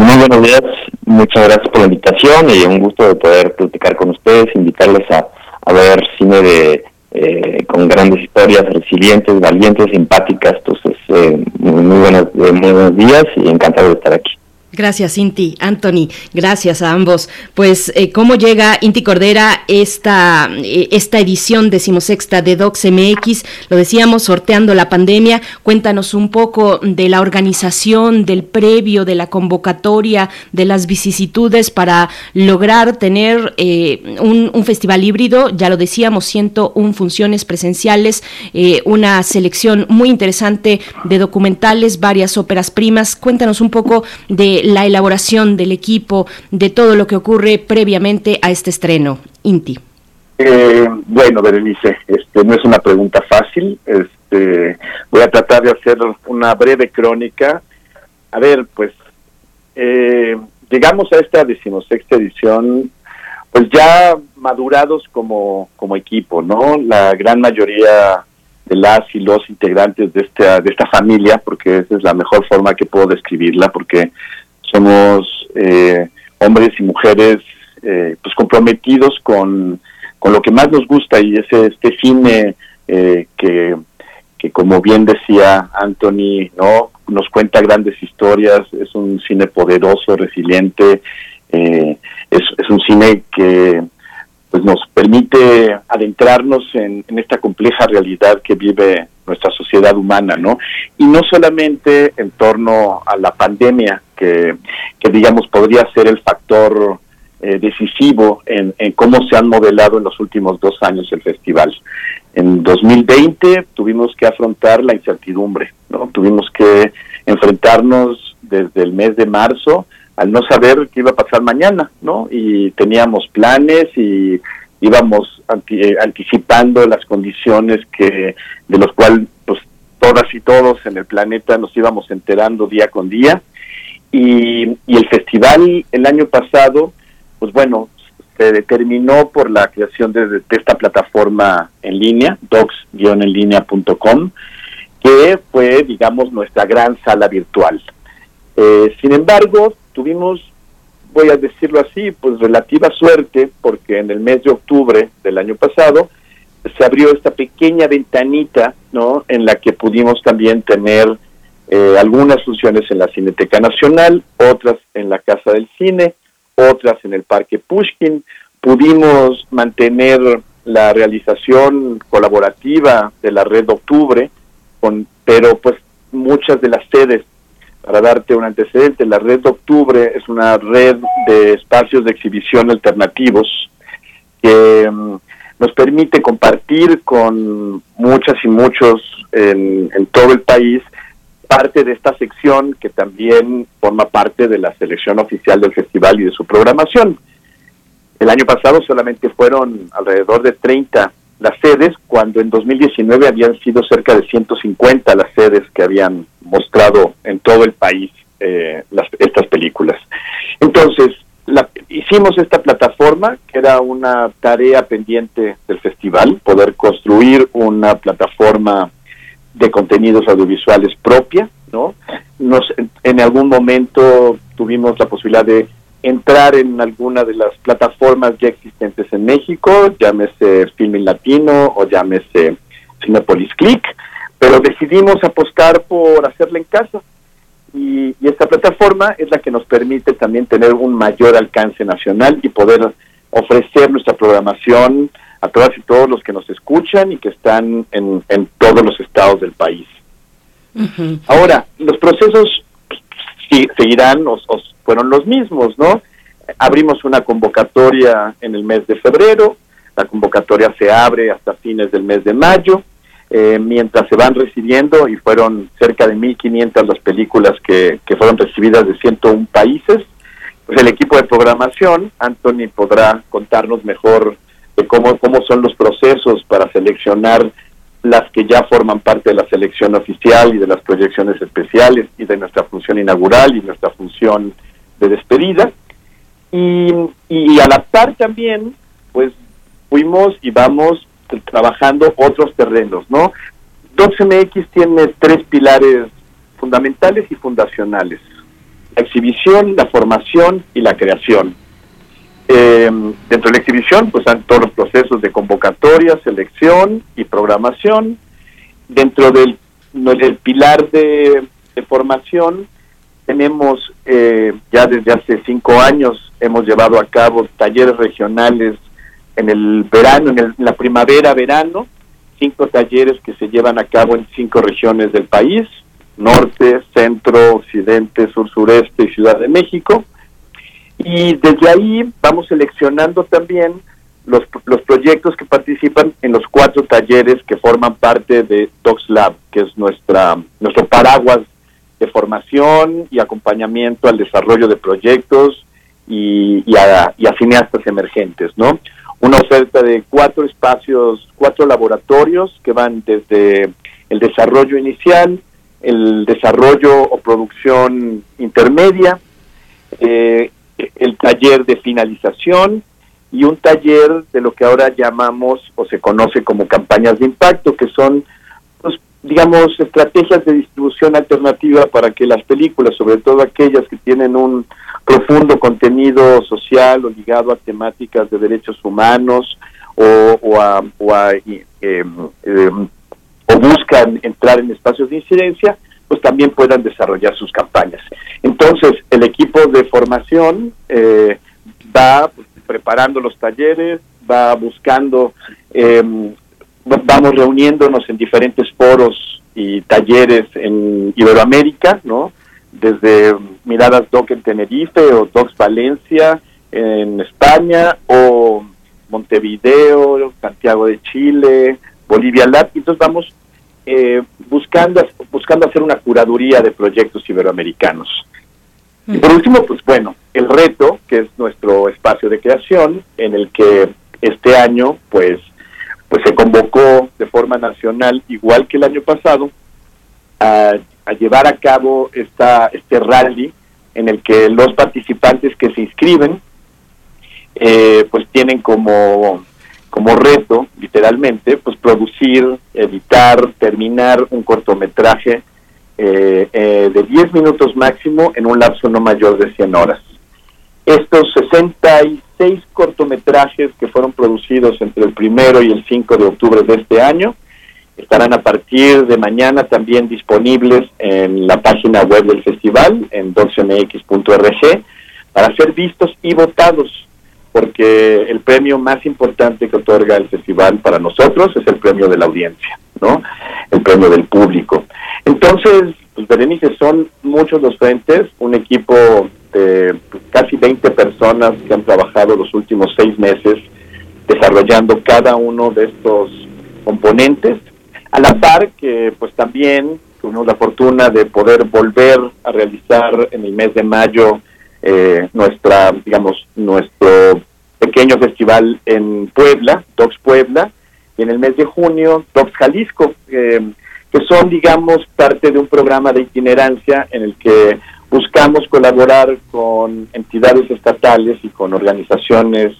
muy buenos días, muchas gracias por la invitación y un gusto de poder platicar con ustedes, invitarles a, a ver cine de eh, con grandes historias, resilientes, valientes, simpáticas. Entonces, eh, muy, muy buenos días y encantado de estar aquí. Gracias, Inti. Anthony, gracias a ambos. Pues, eh, ¿cómo llega Inti Cordera esta, eh, esta edición decimosexta de Docs MX? Lo decíamos, sorteando la pandemia. Cuéntanos un poco de la organización, del previo, de la convocatoria, de las vicisitudes para lograr tener eh, un, festival híbrido. Ya lo decíamos, 101 funciones presenciales, una selección muy interesante de documentales, varias óperas primas. Cuéntanos un poco de la elaboración del equipo, de todo lo que ocurre previamente a este estreno. Inti. Eh, bueno, Berenice, este, no es una pregunta fácil. Este, voy a tratar de hacer una breve crónica. A ver, pues, eh, llegamos a esta decimosexta edición, pues ya madurados como, como equipo, ¿no? La gran mayoría de las y los integrantes de esta, de esta familia, porque esa es la mejor forma que puedo describirla, porque somos eh, hombres y mujeres eh, pues comprometidos con, con lo que más nos gusta y es este cine eh, que, que como bien decía Anthony no nos cuenta grandes historias es un cine poderoso resiliente es, es un cine que pues nos permite adentrarnos en, en, esta compleja realidad que vive nuestra sociedad humana, ¿no? Y no solamente en torno a la pandemia, que, digamos podría ser el factor eh, decisivo en, en, cómo se han modelado en los últimos dos años el festival. En 2020 tuvimos que afrontar la incertidumbre, ¿no? Tuvimos que enfrentarnos desde el mes de marzo al no saber qué iba a pasar mañana, ¿no? Y teníamos planes y íbamos eh, anticipando las condiciones que de los cuales pues todas y todos en el planeta nos íbamos enterando día con día y, y el festival el año pasado pues bueno se determinó por la creación de, esta plataforma en línea docs-enlinea.com que fue digamos nuestra gran sala virtual eh, sin embargo tuvimos voy a decirlo así, pues relativa suerte, porque en el mes de octubre del año pasado se abrió esta pequeña ventanita, ¿no? En la que pudimos también tener eh, algunas funciones en la Cineteca Nacional, otras en la Casa del Cine, otras en el Parque Pushkin. Pudimos mantener la realización colaborativa de la Red Octubre, con, pero pues muchas de las sedes, para darte un antecedente, la Red Octubre es una red de espacios de exhibición alternativos que mm, nos permite compartir con muchas y muchos en, todo el país parte de esta sección que también forma parte de la selección oficial del festival y de su programación. El año pasado solamente fueron alrededor de 30 las sedes, cuando en 2019 habían sido cerca de 150 las sedes que habían mostrado en todo el país eh, las, estas películas. Entonces, hicimos esta plataforma, que era una tarea pendiente del festival, poder construir una plataforma de contenidos audiovisuales propia, ¿no? Nos, en algún momento tuvimos la posibilidad de entrar en alguna de las plataformas ya existentes en México, llámese Filming Latino o llámese Cinepolis Click, pero decidimos apostar por hacerla en casa, y, esta plataforma es la que nos permite también tener un mayor alcance nacional y poder ofrecer nuestra programación a todas y todos los que nos escuchan y que están en, todos los estados del país. Ahora, los procesos seguirán o, fueron los mismos, ¿no? Abrimos una convocatoria en el mes de febrero, la convocatoria se abre hasta fines del mes de mayo, eh, mientras se van recibiendo, y fueron cerca de 1.500 las películas que, que fueron recibidas de 101 países, pues el equipo de programación, Anthony podrá contarnos mejor de cómo, cómo son los procesos para seleccionar las que ya forman parte de la selección oficial y de las proyecciones especiales y de nuestra función inaugural y nuestra función de despedida. Y, y adaptar también, pues fuimos y vamos trabajando otros terrenos, ¿no? DocsMX tiene tres pilares fundamentales y fundacionales. La exhibición, la formación y la creación. Eh, dentro de la exhibición, pues están todos los procesos de convocatoria, selección y programación. Dentro del, del pilar de, formación, tenemos eh, ya desde hace cinco años, hemos llevado a cabo talleres regionales en el verano, en, la primavera, verano, cinco talleres que se llevan a cabo en cinco regiones del país, norte, centro, occidente, sur, sureste y Ciudad de México. Y desde ahí vamos seleccionando también los, los proyectos que participan en los cuatro talleres que forman parte de Docs Lab, que es nuestra, nuestro paraguas de formación y acompañamiento al desarrollo de proyectos y, y, a, y a cineastas emergentes, ¿no? una oferta de cuatro espacios, cuatro laboratorios que van desde el desarrollo inicial, el desarrollo o producción intermedia, eh, el taller de finalización y un taller de lo que ahora llamamos o se conoce como campañas de impacto, que son, pues, digamos, estrategias de distribución alternativa para que las películas, sobre todo aquellas que tienen un profundo contenido social o ligado a temáticas de derechos humanos o, o, a, o, em, em, o buscan entrar en espacios de incidencia, pues también puedan desarrollar sus campañas. Entonces, el equipo de formación eh, va pues, preparando los talleres, va buscando, eh, vamos reuniéndonos en diferentes foros y talleres en Iberoamérica, ¿no? desde Miradas Doc en Tenerife o Docs Valencia en España o Montevideo, Santiago de Chile, Bolivia Lab. Entonces vamos eh, buscando, buscando hacer una curaduría de proyectos iberoamericanos. Y por último, pues bueno, el reto, que es nuestro espacio de creación, en el que este año, pues, pues se convocó de forma nacional, igual que el año pasado, a a llevar a cabo esta, este rally en el que los participantes que se inscriben eh, pues tienen como, como reto, literalmente, pues producir, editar, terminar un cortometraje eh, eh, de 10 minutos máximo en un lapso no mayor de 100 horas. estos 66 cortometrajes que fueron producidos entre el primero y el 5 de octubre de este año estarán a partir de mañana también disponibles en la página web del festival, en docsmx.org, para ser vistos y votados, porque el premio más importante que otorga el festival para nosotros es el premio de la audiencia, ¿no? El premio del público. Entonces, pues Berenice, son muchos los frentes, un equipo de casi 20 personas que han trabajado los últimos seis meses desarrollando cada uno de estos componentes a la par que pues también tuvimos la fortuna de poder volver a realizar en el mes de mayo eh, nuestra, digamos, nuestro pequeño festival en Puebla, Docs Puebla, y en el mes de junio Docs Jalisco, eh, que son, digamos, parte de un programa de itinerancia en el que buscamos colaborar con entidades estatales y con organizaciones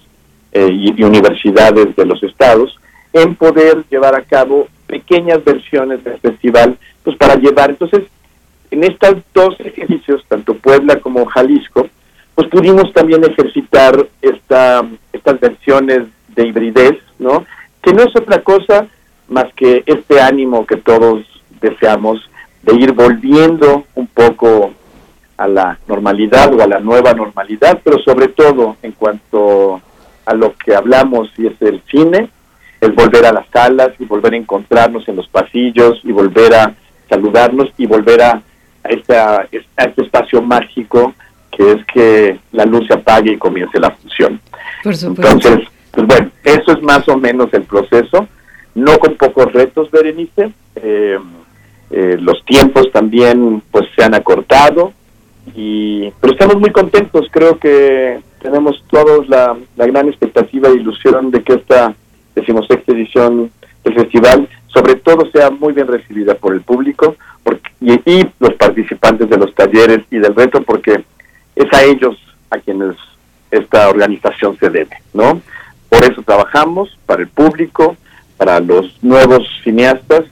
eh, y, universidades de los estados en poder llevar a cabo pequeñas versiones del festival, pues para llevar. Entonces, en estos dos ejercicios, tanto Puebla como Jalisco, pues pudimos también ejercitar esta, estas versiones de hibridez, ¿no? Que no es otra cosa más que este ánimo que todos deseamos de ir volviendo un poco a la normalidad o a la nueva normalidad, pero sobre todo en cuanto a lo que hablamos y es el cine, es volver a las salas y volver a encontrarnos en los pasillos y volver a saludarnos y volver a, a, esta, este espacio mágico que es que la luz se apague y comience la función. Entonces, pues bueno, eso es más o menos el proceso, no con pocos retos, Berenice. Eh, eh, los tiempos también pues se han acortado, y pero estamos muy contentos, creo que tenemos todos la, la gran expectativa e ilusión de que esta decimosexta edición del festival, sobre todo sea muy bien recibida por el público porque, y, los participantes de los talleres y del reto, porque es a ellos a quienes esta organización se debe, ¿no? Por eso trabajamos, para el público, para los nuevos cineastas,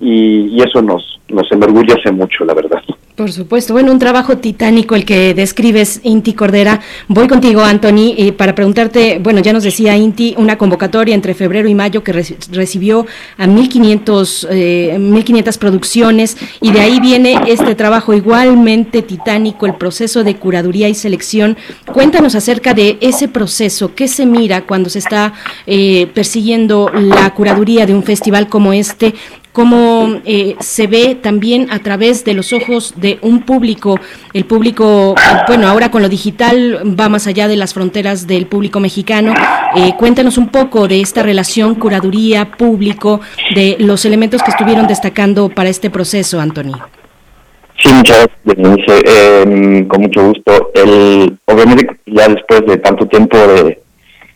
y, y eso nos, nos enorgullece mucho, la verdad. Por supuesto. Bueno, un trabajo titánico el que describes, Inti Cordera. Voy contigo, Anthony, eh, para preguntarte, bueno, ya nos decía Inti, una convocatoria entre febrero y mayo que recibió a 1.500 eh, 1500 producciones y de ahí viene este trabajo igualmente titánico, el proceso de curaduría y selección. Cuéntanos acerca de ese proceso, qué se mira cuando se está eh, persiguiendo la curaduría de un festival como este, cómo eh, se ve también a través de los ojos de un público, el público, bueno, ahora con lo digital va más allá de las fronteras del público mexicano. Eh, cuéntanos un poco de esta relación curaduría, público, de los elementos que estuvieron destacando para este proceso, Antonio. Sí, muchas gracias, eh, con mucho gusto. El, obviamente, ya después de tanto tiempo de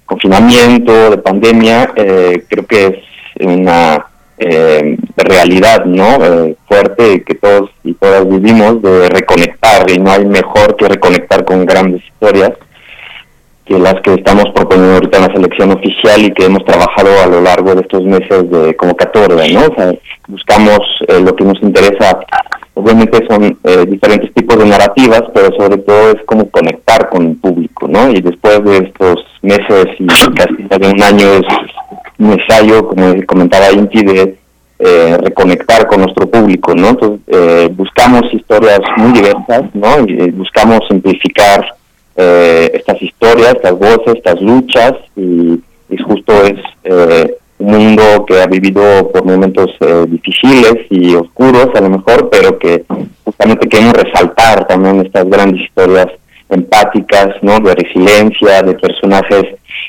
confinamiento, de pandemia, eh, creo que es una eh, realidad no eh, fuerte que todos y todas vivimos de reconectar y no hay mejor que reconectar con grandes historias que las que estamos proponiendo ahorita en la selección oficial y que hemos trabajado a lo largo de estos meses de convocatoria, ¿no? O sea, buscamos eh, lo que nos interesa, obviamente son eh, diferentes tipos de narrativas, pero sobre todo es como conectar con el público, ¿no? Y después de estos meses y casi de un año es un ensayo, como comentaba Inti, de eh, reconectar con nuestro público, ¿no? Entonces, eh, buscamos historias muy diversas, ¿no? Y eh, buscamos simplificar estas historias, estas voces, estas luchas, y, y justo es un mundo que ha vivido por momentos difíciles y oscuros, a lo mejor, pero que justamente queremos resaltar también estas grandes historias empáticas, ¿no? De resiliencia, de personajes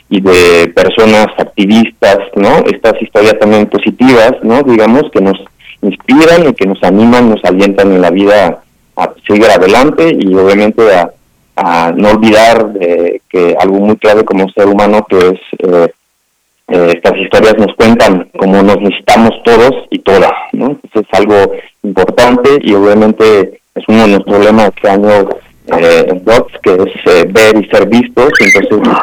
y de personas activistas, ¿no? Estas historias también positivas, ¿no? Digamos que nos inspiran y que nos animan, nos alientan en la vida a seguir adelante y obviamente a, no olvidar de que algo muy clave como ser humano que es eh, eh, estas historias nos cuentan cómo nos necesitamos todos y todas, ¿no? Es algo importante y obviamente es uno de los problemas que año eh, dots, que es eh, ver y ser vistos, entonces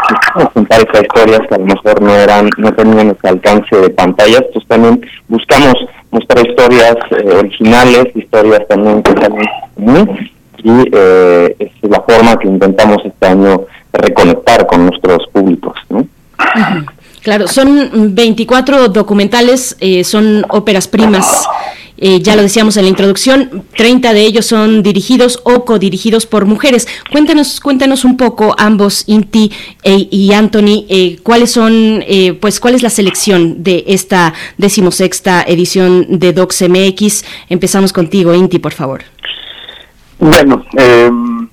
contar esas historias que a lo mejor no eran, no tenían ese alcance de pantallas, pues también buscamos mostrar historias eh, originales, historias también que salen y eh, es la forma que intentamos este año reconectar con nuestros públicos. ¿no? Claro, son 24 documentales, eh, son óperas primas. Eh, ya lo decíamos en la introducción, 30 de ellos son dirigidos o codirigidos por mujeres. Cuéntanos, cuéntanos un poco ambos, Inti e, y Anthony, eh, cuáles son, pues, cuál es la selección de esta decimosexta edición de Docs MX. Empezamos contigo, Inti, por favor. Bueno, em,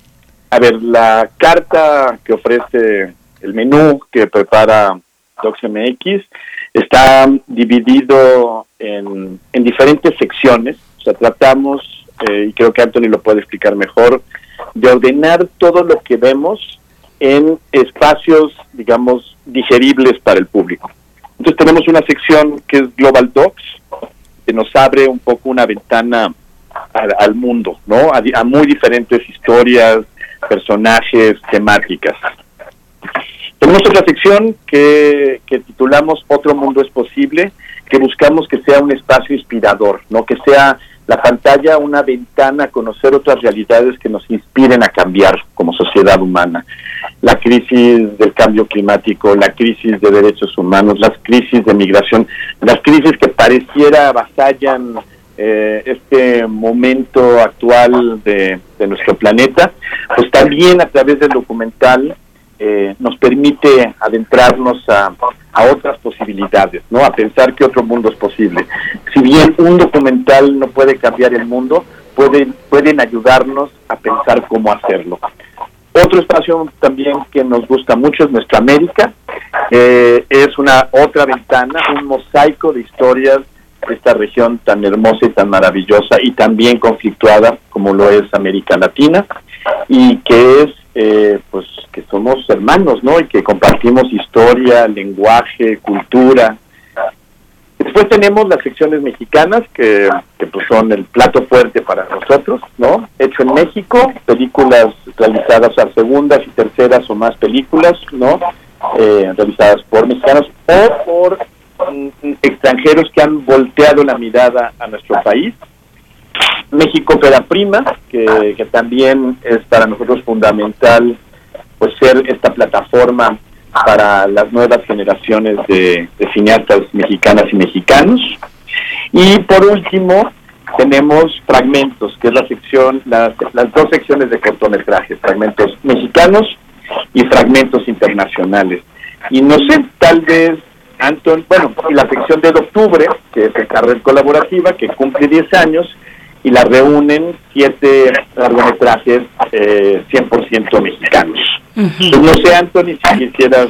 a ver, la carta que ofrece el menú que prepara DocsMX está dividido en, en diferentes secciones. O sea, tratamos, eh, y creo que Anthony lo puede explicar mejor, de ordenar todo lo que vemos en espacios, digamos, digeribles para el público. Entonces tenemos una sección que es Global Docs, que nos abre un poco una ventana al, mundo, ¿no? a, muy diferentes historias, personajes, temáticas. Tenemos otra sección que, titulamos Otro Mundo es Posible, que buscamos que sea un espacio inspirador, no que sea la pantalla una ventana a conocer otras realidades que nos inspiren a cambiar como sociedad humana. La crisis del cambio climático, la crisis de derechos humanos, las crisis de migración, las crisis que pareciera avasallan eh, este momento actual de nuestro planeta, pues también a través del documental eh, nos permite adentrarnos a, otras posibilidades, ¿no? A pensar que otro mundo es posible. Si bien un documental no puede cambiar el mundo, pueden, pueden ayudarnos a pensar cómo hacerlo. Otro espacio también que nos gusta mucho es Nuestra América. Eh, es una otra ventana, un mosaico de historias de esta región tan hermosa y tan maravillosa y también conflictuada como lo es América Latina y que es eh, pues que somos hermanos, ¿no? Y que compartimos historia, lenguaje, cultura. Después tenemos las secciones mexicanas, que, pues son el plato fuerte para nosotros, ¿no? Hecho en México, películas realizadas a segundas y terceras o más películas, ¿no? Eh, realizadas por mexicanos o por mm, extranjeros que han volteado la mirada a nuestro país México Opera Prima, que, también es para nosotros fundamental pues ser esta plataforma para las nuevas generaciones de, cineastas mexicanas y mexicanos. Y por último, tenemos fragmentos, que es la sección, las, las dos secciones de cortometrajes, fragmentos mexicanos y fragmentos internacionales. Y no sé, tal vez Anton, bueno, la sección de octubre, que es el carrera colaborativa, que cumple 10 años, y la reúnen siete largometrajes eh, 100% mexicanos. Pues no sé, Anthony, si quisieras...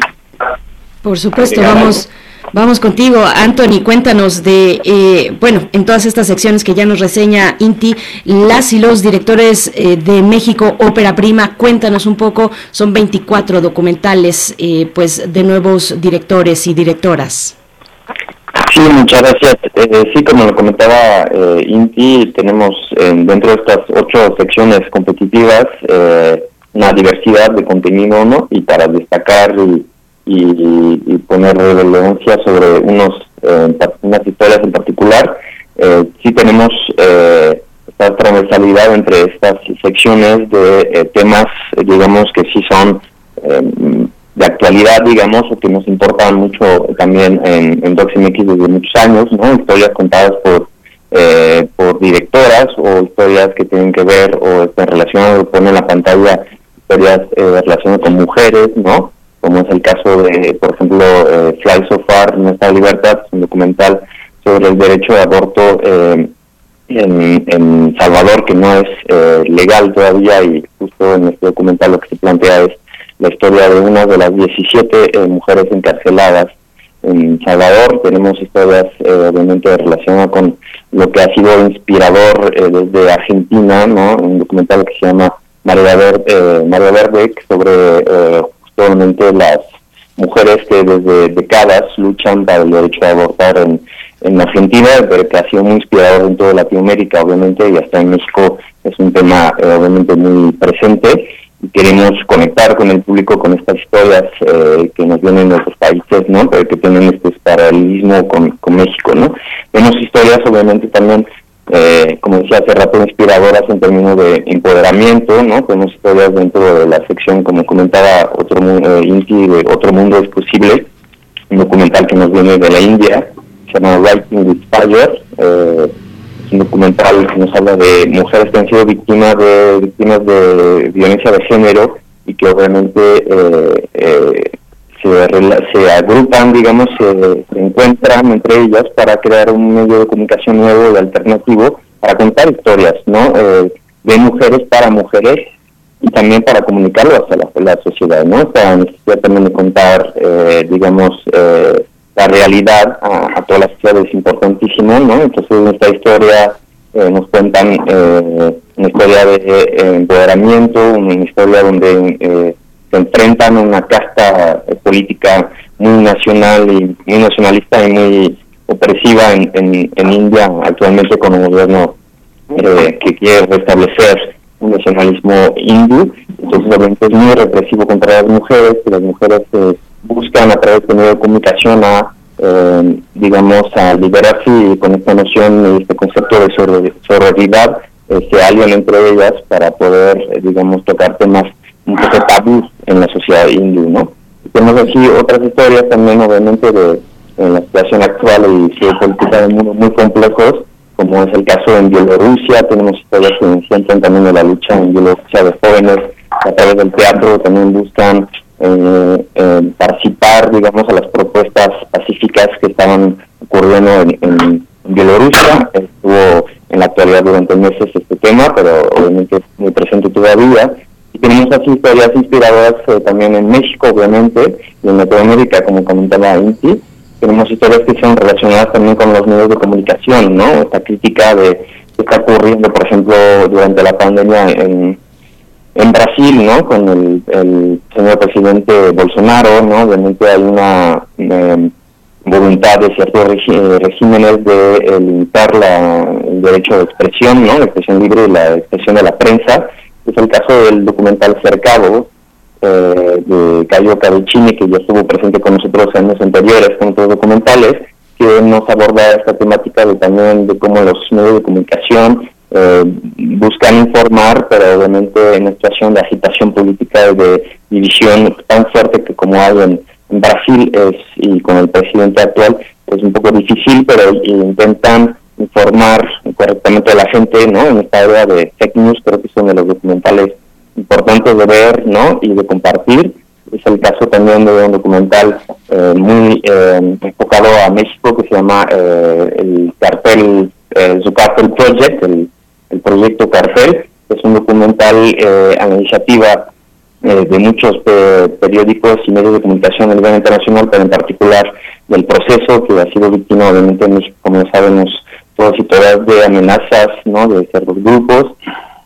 Por supuesto, vamos... Vamos contigo, Anthony, cuéntanos de, eh, bueno, en todas estas secciones que ya nos reseña Inti, las y los directores eh, de México Ópera Prima, cuéntanos un poco, son 24 documentales, eh, pues, de nuevos directores y directoras. Sí, muchas gracias. Eh, sí, como lo comentaba eh, Inti, tenemos dentro de estas ocho secciones competitivas eh, una diversidad de contenido, ¿no? Y para destacar y, y, poner relevancia sobre unos unas historias en particular, sí tenemos esta transversalidad entre estas secciones de temas, digamos que sí son de actualidad, digamos, o que nos importan mucho también en, en DocsMX desde muchos años, ¿no? Historias contadas por eh, por directoras o historias que tienen que ver o están relacionadas o ponen en la pantalla historias eh, relacionadas con mujeres, ¿no? Como es el caso de, por ejemplo, eh, Fly So Far, Nuestra Libertad, un documental sobre el derecho de aborto eh, en, en Salvador, que no es eh, legal todavía y justo en este documental lo que se plantea es la historia de una de las 17 eh, mujeres encarceladas en Salvador. Tenemos historias eh, obviamente relacionadas con lo que ha sido inspirador eh, desde Argentina, ¿no? Un documental que se llama María Verde, María Verde sobre justamente las mujeres que desde décadas luchan para el derecho a abortar en, en Argentina, pero que ha sido muy inspirador en toda Latinoamérica, obviamente, y hasta en México es un tema obviamente muy presente queremos conectar con el público con estas historias eh, que nos vienen de otros países, ¿no? Pero que tienen este paralelismo con, con México, ¿no? Tenemos historias, obviamente, también eh, como decía hace rato, inspiradoras en términos de empoderamiento, ¿no? Tenemos historias dentro de la sección, como comentaba otro mundo, eh, de Otro Mundo es Posible, un documental que nos viene de la India, se llama Writing with Fire, eh, un documental que nos habla de mujeres que han sido víctimas de víctimas de violencia de género y que obviamente eh, eh, se, agrupan, digamos, se, encuentran entre ellas para crear un medio de comunicación nuevo y alternativo para contar historias, ¿no? Eh, de mujeres para mujeres y también para comunicarlo hacia la, sociedad, ¿no? Esta necesidad también de contar, eh, digamos, eh, la realidad a, toda la sociedad es importantísimo, ¿no? Entonces en esta historia nos cuentan una historia de empoderamiento, una historia donde se enfrentan a una casta eh, política muy nacional y muy nacionalista y muy opresiva en, en, India actualmente con un gobierno eh, que quiere restablecer un nacionalismo hindú. Entonces obviamente es muy represivo contra las mujeres, que las mujeres eh, buscan a través de medios de comunicación a, digamos, a liberarse y con esta noción y este concepto de sororidad se alian entre ellas para poder, digamos, tocar temas un poco tabú en la sociedad hindú, ¿no? tenemos aquí otras historias también, obviamente, de en la situación actual y geopolítica del mundo muy complejos, como es el caso en Bielorrusia, tenemos historias que centran también en la lucha en Bielorrusia de jóvenes, a través del teatro también buscan eh, participar, digamos, a las propuestas pacíficas que estaban ocurriendo en, Bielorrusia. Estuvo en la actualidad durante meses este tema, pero obviamente es muy presente todavía. Y tenemos así historias inspiradoras eh, también en México, obviamente, y en Latinoamérica, como comentaba Inti. Tenemos historias que son relacionadas también con los medios de comunicación, ¿no? Esta crítica de que está ocurriendo, por ejemplo, durante la pandemia en, en Brasil, ¿no? Con el, señor presidente Bolsonaro, ¿no? Obviamente hay una voluntad de ciertos regímenes de eh, limitar la, el derecho de expresión, ¿no? La expresión libre y la expresión de la prensa es el caso del documental Cercado, eh, de Cayo Caricini, que ya estuvo presente con nosotros años anteriores con otros documentales, que nos aborda esta temática de también de cómo los medios de comunicación eh, buscan informar, pero obviamente en una situación de agitación política y de división tan fuerte que como hay en, Brasil es, y con el presidente actual es un poco difícil, pero intentan informar correctamente a la gente, ¿no? En esta área de fake news, creo que son de los documentales importantes de ver, ¿no? Y de compartir. Es el caso también de un documental eh, muy eh, enfocado a México que se llama eh, el cartel, su cartel project, el, el, proyecto cartel. Es un documental a la iniciativa de muchos periódicos y medios de comunicación a nivel internacional, pero en particular del proceso que ha sido víctima obviamente en México, como sabemos, todas y todas de amenazas ¿no? de ciertos grupos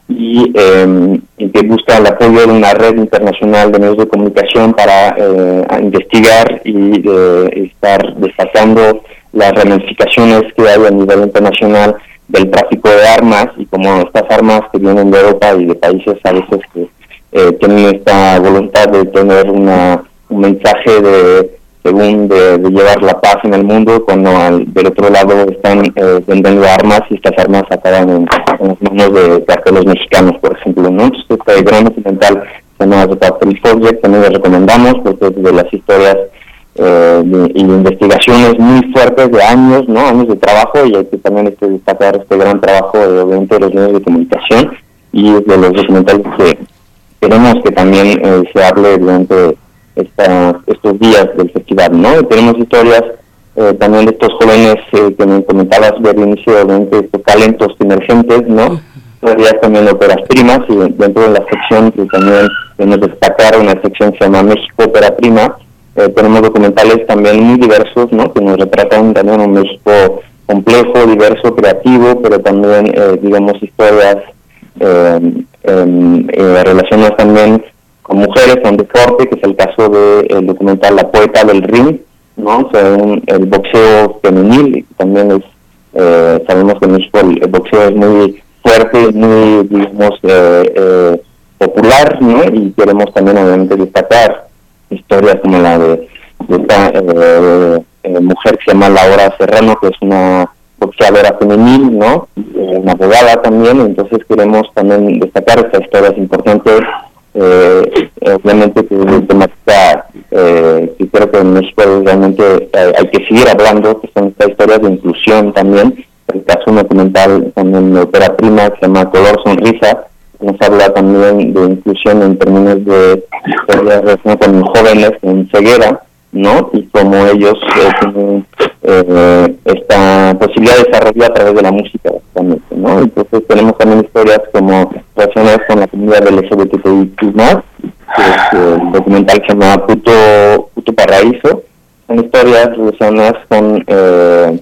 y, que busca el apoyo de una red internacional de medios de comunicación para eh, investigar y eh, estar destacando las ramificaciones que hay a nivel internacional del tráfico de armas y como estas armas que vienen de Europa y de países a veces que eh, tienen esta voluntad de tener una, un mensaje de según de, llevar la paz en el mundo, cuando al, del otro lado están eh, vendiendo armas y estas armas acaban en, las manos de carteles mexicanos, por ejemplo. ¿no? Este gran documental se llama The Cartel Project, también lo recomendamos porque es de las historias eh, y investigaciones muy fuertes de años, ¿no? años de trabajo y hay que también este, destacar este gran trabajo de, de los medios de comunicación y de los documentales que queremos que también eh, se hable durante estos días del festival, ¿no? tenemos historias eh, también de estos jóvenes eh, que me comentabas ver el inicio de estos talentos emergentes, ¿no? Todavía también óperas primas y dentro de la sección que también queremos destacar una sección que se llama México Ópera Prima, eh, tenemos documentales también muy diversos, ¿no? Que nos retratan también un México complejo, diverso, creativo, pero también, digamos, historias relacionadas también con mujeres en deporte, que es el caso del documental La Poeta del Ring, ¿no? O sea, el boxeo femenil, también es, eh, sabemos que en México el, boxeo es muy fuerte, muy, digamos, eh, eh, popular, ¿no? Y queremos también, obviamente, destacar historias como la de, esta mujer que se llama Laura Serrano, que es una boxeadora femenil, ¿no? Eh, una abogada también, entonces queremos también destacar estas historias importantes, eh, obviamente que es una temática eh, que creo que en México realmente hay que seguir hablando, que son estas historias de inclusión también, el caso documental también de ópera prima que se llama Color Sonrisa, nos habla también de inclusión en términos de relación con jóvenes en ceguera, ¿no? Y como ellos eh, tienen eh, esta posibilidad de desarrollo a través de la música, básicamente, ¿no? Entonces tenemos también historias como relacionadas con la comunidad del LGBTI+, que es el documental que se llama Puto, Puto Paraíso, son historias relacionadas con... Eh,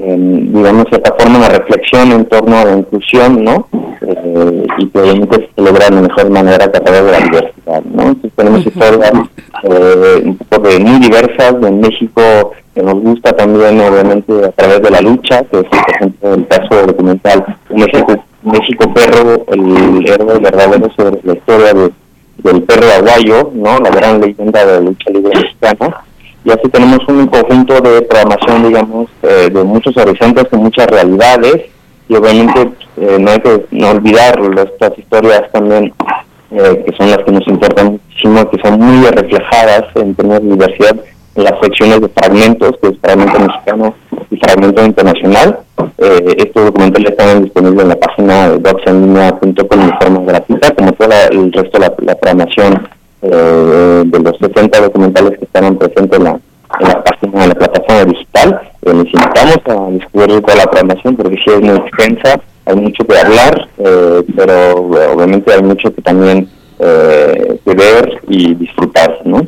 digamos, cierta forma, una reflexión en torno a la inclusión, ¿no? Eh, y que obviamente se logra de la mejor manera a través de la diversidad, ¿no? Entonces tenemos historias eh, un poco de muy diversas de México, que nos gusta también, obviamente, a través de la lucha, que es, por ejemplo, el caso documental México, México Perro, el héroe verdadero sobre la historia de, del perro aguayo, ¿no? La gran leyenda de la lucha libre mexicana y así tenemos un conjunto de programación, digamos, eh, de muchos horizontes, con muchas realidades, y obviamente eh, no hay que no olvidar estas historias también, eh, que son las que nos importan muchísimo, que son muy reflejadas en términos de diversidad en las secciones de fragmentos, que es fragmento mexicano y fragmento internacional. estos documentales están disponibles en la página doxenlinea.com de forma gratuita, como todo el resto de la programación eh, de los 60 documentales que estarán presentes en la, en la plataforma digital. Eh, necesitamos a descubrir toda la programación porque sí es muy extensa, hay mucho que hablar, eh, pero obviamente hay mucho que también que ver y disfrutar, ¿no?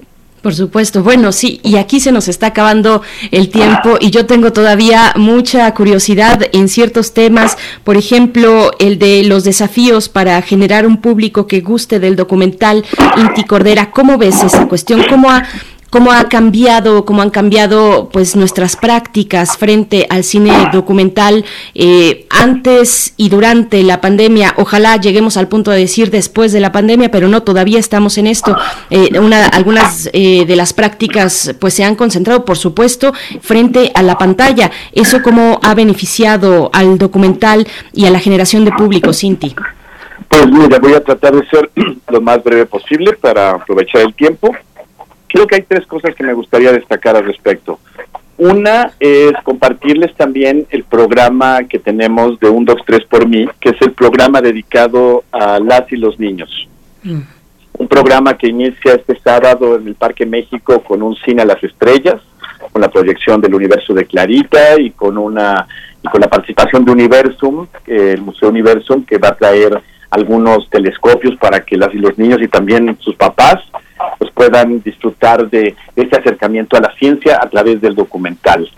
Por supuesto, bueno, sí, y aquí se nos está acabando el tiempo y yo tengo todavía mucha curiosidad en ciertos temas, por ejemplo, el de los desafíos para generar un público que guste del documental Inti Cordera. ¿Cómo ves esa cuestión? ¿Cómo ha cómo ha cambiado, cómo han cambiado pues nuestras prácticas frente al cine documental eh, antes y durante la pandemia. Ojalá lleguemos al punto de decir después de la pandemia, pero no, todavía estamos en esto. Eh, una, algunas eh, de las prácticas pues se han concentrado, por supuesto, frente a la pantalla. ¿Eso cómo ha beneficiado al documental y a la generación de público, Cinti? Pues mira, voy a tratar de ser [CLEARS THROAT] lo más breve posible para aprovechar el tiempo creo que hay tres cosas que me gustaría destacar al respecto. Una es compartirles también el programa que tenemos de Un Docs 3 por mí, que es el programa dedicado a las y los niños. Mm. Un programa que inicia este sábado en el Parque México con un cine a las estrellas, con la proyección del universo de Clarita y con una y con la participación de Universum, el Museo Universum, que va a traer algunos telescopios para que las y los niños y también sus papás pues puedan disfrutar de, este acercamiento a la ciencia a través del documental.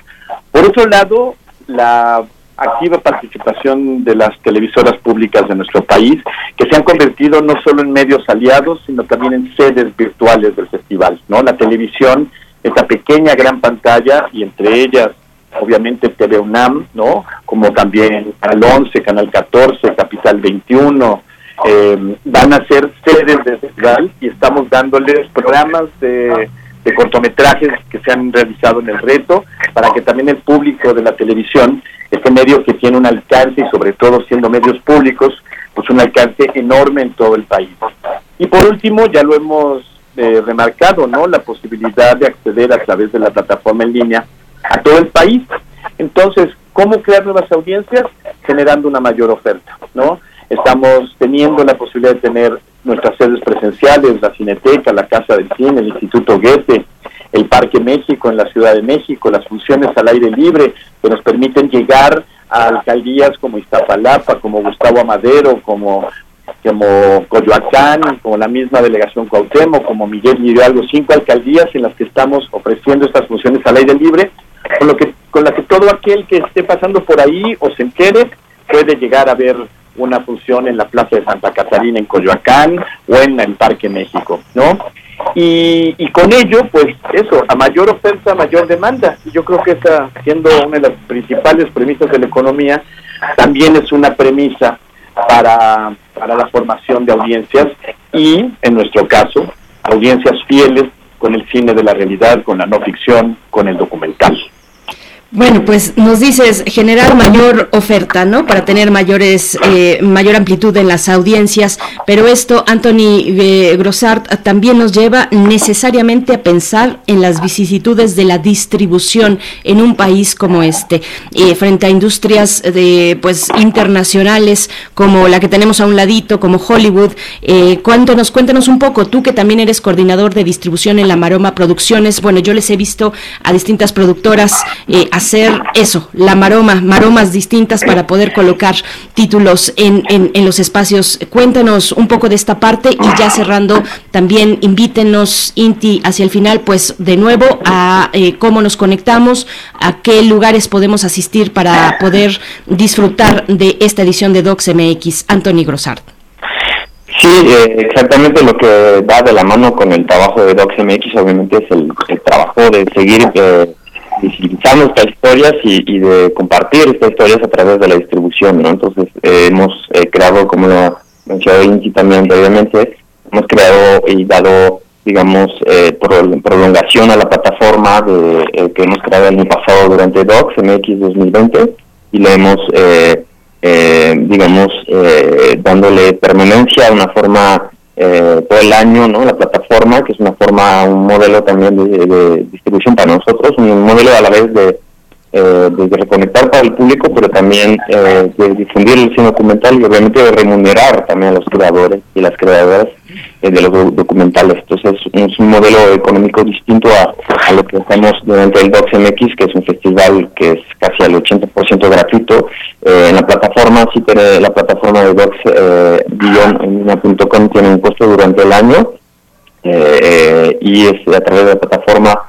Por otro lado, la activa participación de las televisoras públicas de nuestro país, que se han convertido no solo en medios aliados, sino también en sedes virtuales del festival, ¿no? La televisión, esta pequeña gran pantalla y entre ellas obviamente TV UNAM, ¿no? Como también Canal 11, Canal 14, Capital 21, eh, van a ser sedes de festival y estamos dándoles programas de, cortometrajes que se han realizado en el reto para que también el público de la televisión, este medio que tiene un alcance y sobre todo siendo medios públicos, pues un alcance enorme en todo el país. Y por último, ya lo hemos eh, remarcado, ¿no? La posibilidad de acceder a través de la plataforma en línea a todo el país. Entonces, ¿cómo crear nuevas audiencias? Generando una mayor oferta, ¿no? Estamos teniendo la posibilidad de tener nuestras sedes presenciales, la Cineteca, la Casa del Cine, el Instituto Goethe, el Parque México en la Ciudad de México, las funciones al aire libre que nos permiten llegar a alcaldías como Iztapalapa, como Gustavo Amadero, como como Coyoacán, como la misma delegación Cuauhtémoc, como Miguel Hidalgo, cinco alcaldías en las que estamos ofreciendo estas funciones al aire libre, con lo que con la que todo aquel que esté pasando por ahí o se entere puede llegar a ver una función en la Plaza de Santa Catarina en Coyoacán o en el Parque México, ¿no? Y, y, con ello, pues eso, a mayor oferta, mayor demanda. Y yo creo que esa, siendo una de las principales premisas de la economía, también es una premisa para, para la formación de audiencias y, en nuestro caso, audiencias fieles con el cine de la realidad, con la no ficción, con el documental. Bueno, pues nos dices generar mayor oferta, ¿no? Para tener mayores, eh, mayor amplitud en las audiencias, pero esto, Anthony eh, Grossart, también nos lleva necesariamente a pensar en las vicisitudes de la distribución en un país como este, eh, frente a industrias de, pues, internacionales como la que tenemos a un ladito, como Hollywood. cuéntanos, cuéntanos un poco, tú que también eres coordinador de distribución en la Maroma Producciones. Bueno, yo les he visto a distintas productoras hacer eso, la maroma, maromas distintas para poder colocar títulos en, en, los espacios. Cuéntanos un poco de esta parte y ya cerrando, también invítenos, Inti, hacia el final, pues de nuevo a eh, cómo nos conectamos, a qué lugares podemos asistir para poder disfrutar de esta edición de Docs MX. Anthony Grossart. Sí, eh, exactamente lo que va de la mano con el trabajo de Docs MX, obviamente es el, trabajo de seguir eh, visibilizar nuestras historias y, de compartir estas historias a través de la distribución, ¿no? Entonces eh, hemos eh, creado, como lo mencionó Inti también previamente, hemos creado y dado, digamos, eh, prolongación a la plataforma de, que hemos creado el año pasado durante DOCS MX 2020 y le hemos, digamos, dándole permanencia de una forma eh, todo el año, ¿no? La plataforma, que es una forma, un modelo también de, distribución para nosotros, un modelo a la vez de, eh, de reconectar para el público, pero también eh, de difundir el cine documental y obviamente de remunerar también a los creadores y las creadoras de los documentales. Entonces es un modelo económico distinto a, lo que hacemos durante el DocsMX, que es un festival que es casi al 80% gratuito. Eh, en la plataforma, sí tiene la plataforma de docs eh, tiene un costo durante el año eh, y es a través de la plataforma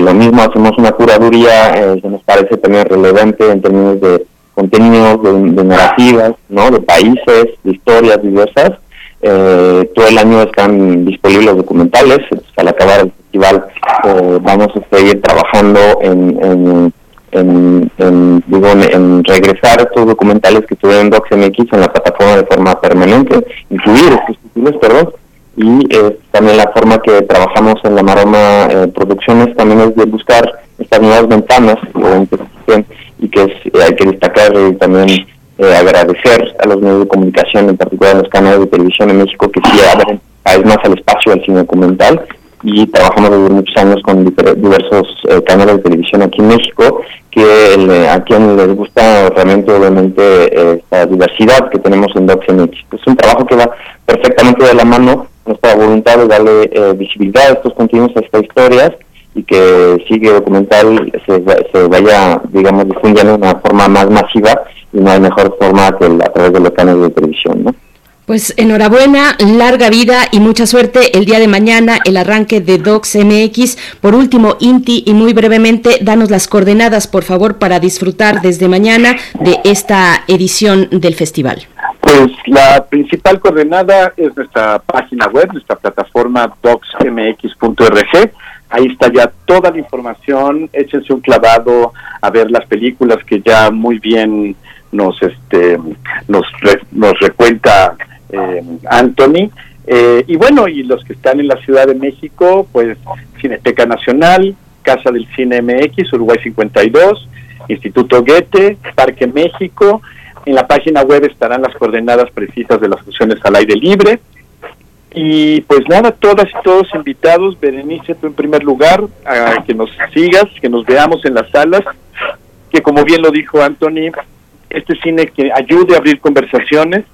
lo mismo, hacemos una curaduría que nos parece también relevante en términos de contenidos, de, de narrativas, ¿no? de países, de historias diversas eh, todo el año están disponibles los documentales. Al acabar el festival eh, vamos a seguir trabajando en, en, digo, en, regresar estos documentales que estuvieron en DocsMX en la plataforma de forma permanente, incluir estos títulos, perdón. Y eh, también la forma que trabajamos en la Maroma eh, Producciones también es de buscar estas nuevas ventanas y que hay que destacar también eh, agradecer a los medios de comunicación, en particular a los canales de televisión en México, que sí abren más el espacio al cine documental y trabajamos desde muchos años con diversos eh, canales de televisión aquí en México, que a quien les gusta realmente obviamente esta diversidad que tenemos en DocsMX. Es un trabajo que va perfectamente de la mano, nuestra voluntad de darle eh, visibilidad a estos contenidos, a estas historias, y que sigue documental se, se vaya, digamos, difundiendo de una forma más masiva y no hay mejor forma que a través de los canales de televisión, ¿no? Pues enhorabuena, larga vida y mucha suerte el día de mañana, el arranque de Docs MX. Por último, Inti, y muy brevemente, danos las coordenadas, por favor, para disfrutar desde mañana de esta edición del festival. Pues la principal coordenada es nuestra página web, nuestra plataforma docsmx.org. Ahí está ya toda la información. Échense un clavado a ver las películas que ya muy bien nos este nos nos recuenta eh, Anthony. Eh, y bueno y los que están en la Ciudad de México pues Cineteca Nacional Casa del Cine MX Uruguay 52 Instituto Goethe Parque México. En la página web estarán las coordenadas precisas de las funciones al aire libre. Y pues nada, todas y todos invitados, Berenice, tú en primer lugar, a que nos sigas, que nos veamos en las salas, que como bien lo dijo Anthony, este cine que ayude a abrir conversaciones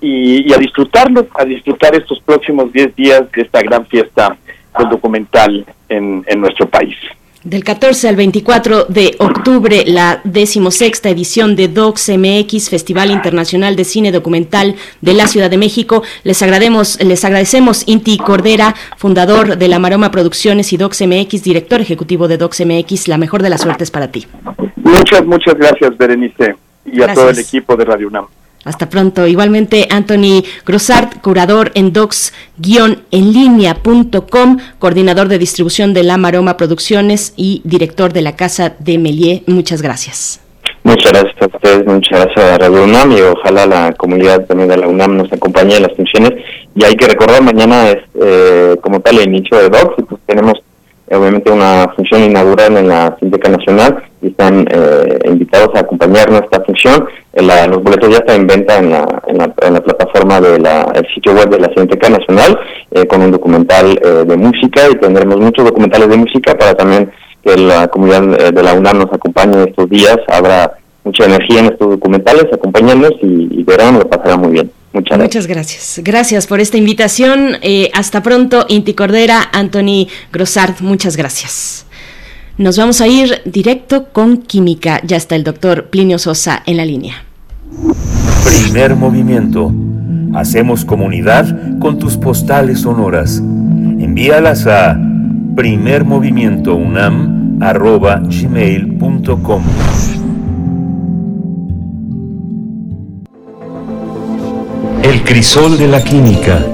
y, a disfrutarlo, a disfrutar estos próximos 10 días de esta gran fiesta del documental en, en nuestro país. Del 14 al 24 de octubre, la decimosexta edición de Docs MX, Festival Internacional de Cine Documental de la Ciudad de México. Les agradecemos, les agradecemos Inti Cordera, fundador de la Maroma Producciones y Docs MX, director ejecutivo de Docs MX. La mejor de las suertes para ti. Muchas, muchas gracias, Berenice y a todo el equipo de Radio UNAM. Hasta pronto. Igualmente, Anthony Grossart, curador en docs-enlinea.com, coordinador de distribución de La Maroma Producciones y director de la Casa de Melier. Muchas gracias. Muchas gracias a ustedes, muchas gracias a Radio UNAM y ojalá la comunidad también de la UNAM nos acompañe en las funciones. Y hay que recordar, mañana es eh, como tal el inicio de Docs, y pues tenemos obviamente una función inaugural en la Cinteca Nacional y están eh, invitados a acompañarnos a esta función. los boletos ya están en venta en la, en la, plataforma del sitio web de la Cinteca Nacional con un documental de música y tendremos muchos documentales de música para también que la comunidad de la UNAM nos acompañe estos días. Habrá mucha energía en estos documentales, acompáñanos y, y verán, lo pasará muy bien. Muchas gracias. Gracias por esta invitación. Eh, hasta pronto, Inti Cordera, Anthony Grossart, muchas gracias. Nos vamos a ir directo con química. Ya está el doctor Plinio Sosa en la línea. Primer movimiento. Hacemos comunidad con tus postales sonoras. Envíalas a primermovimientounam.gmail.com El crisol de la química.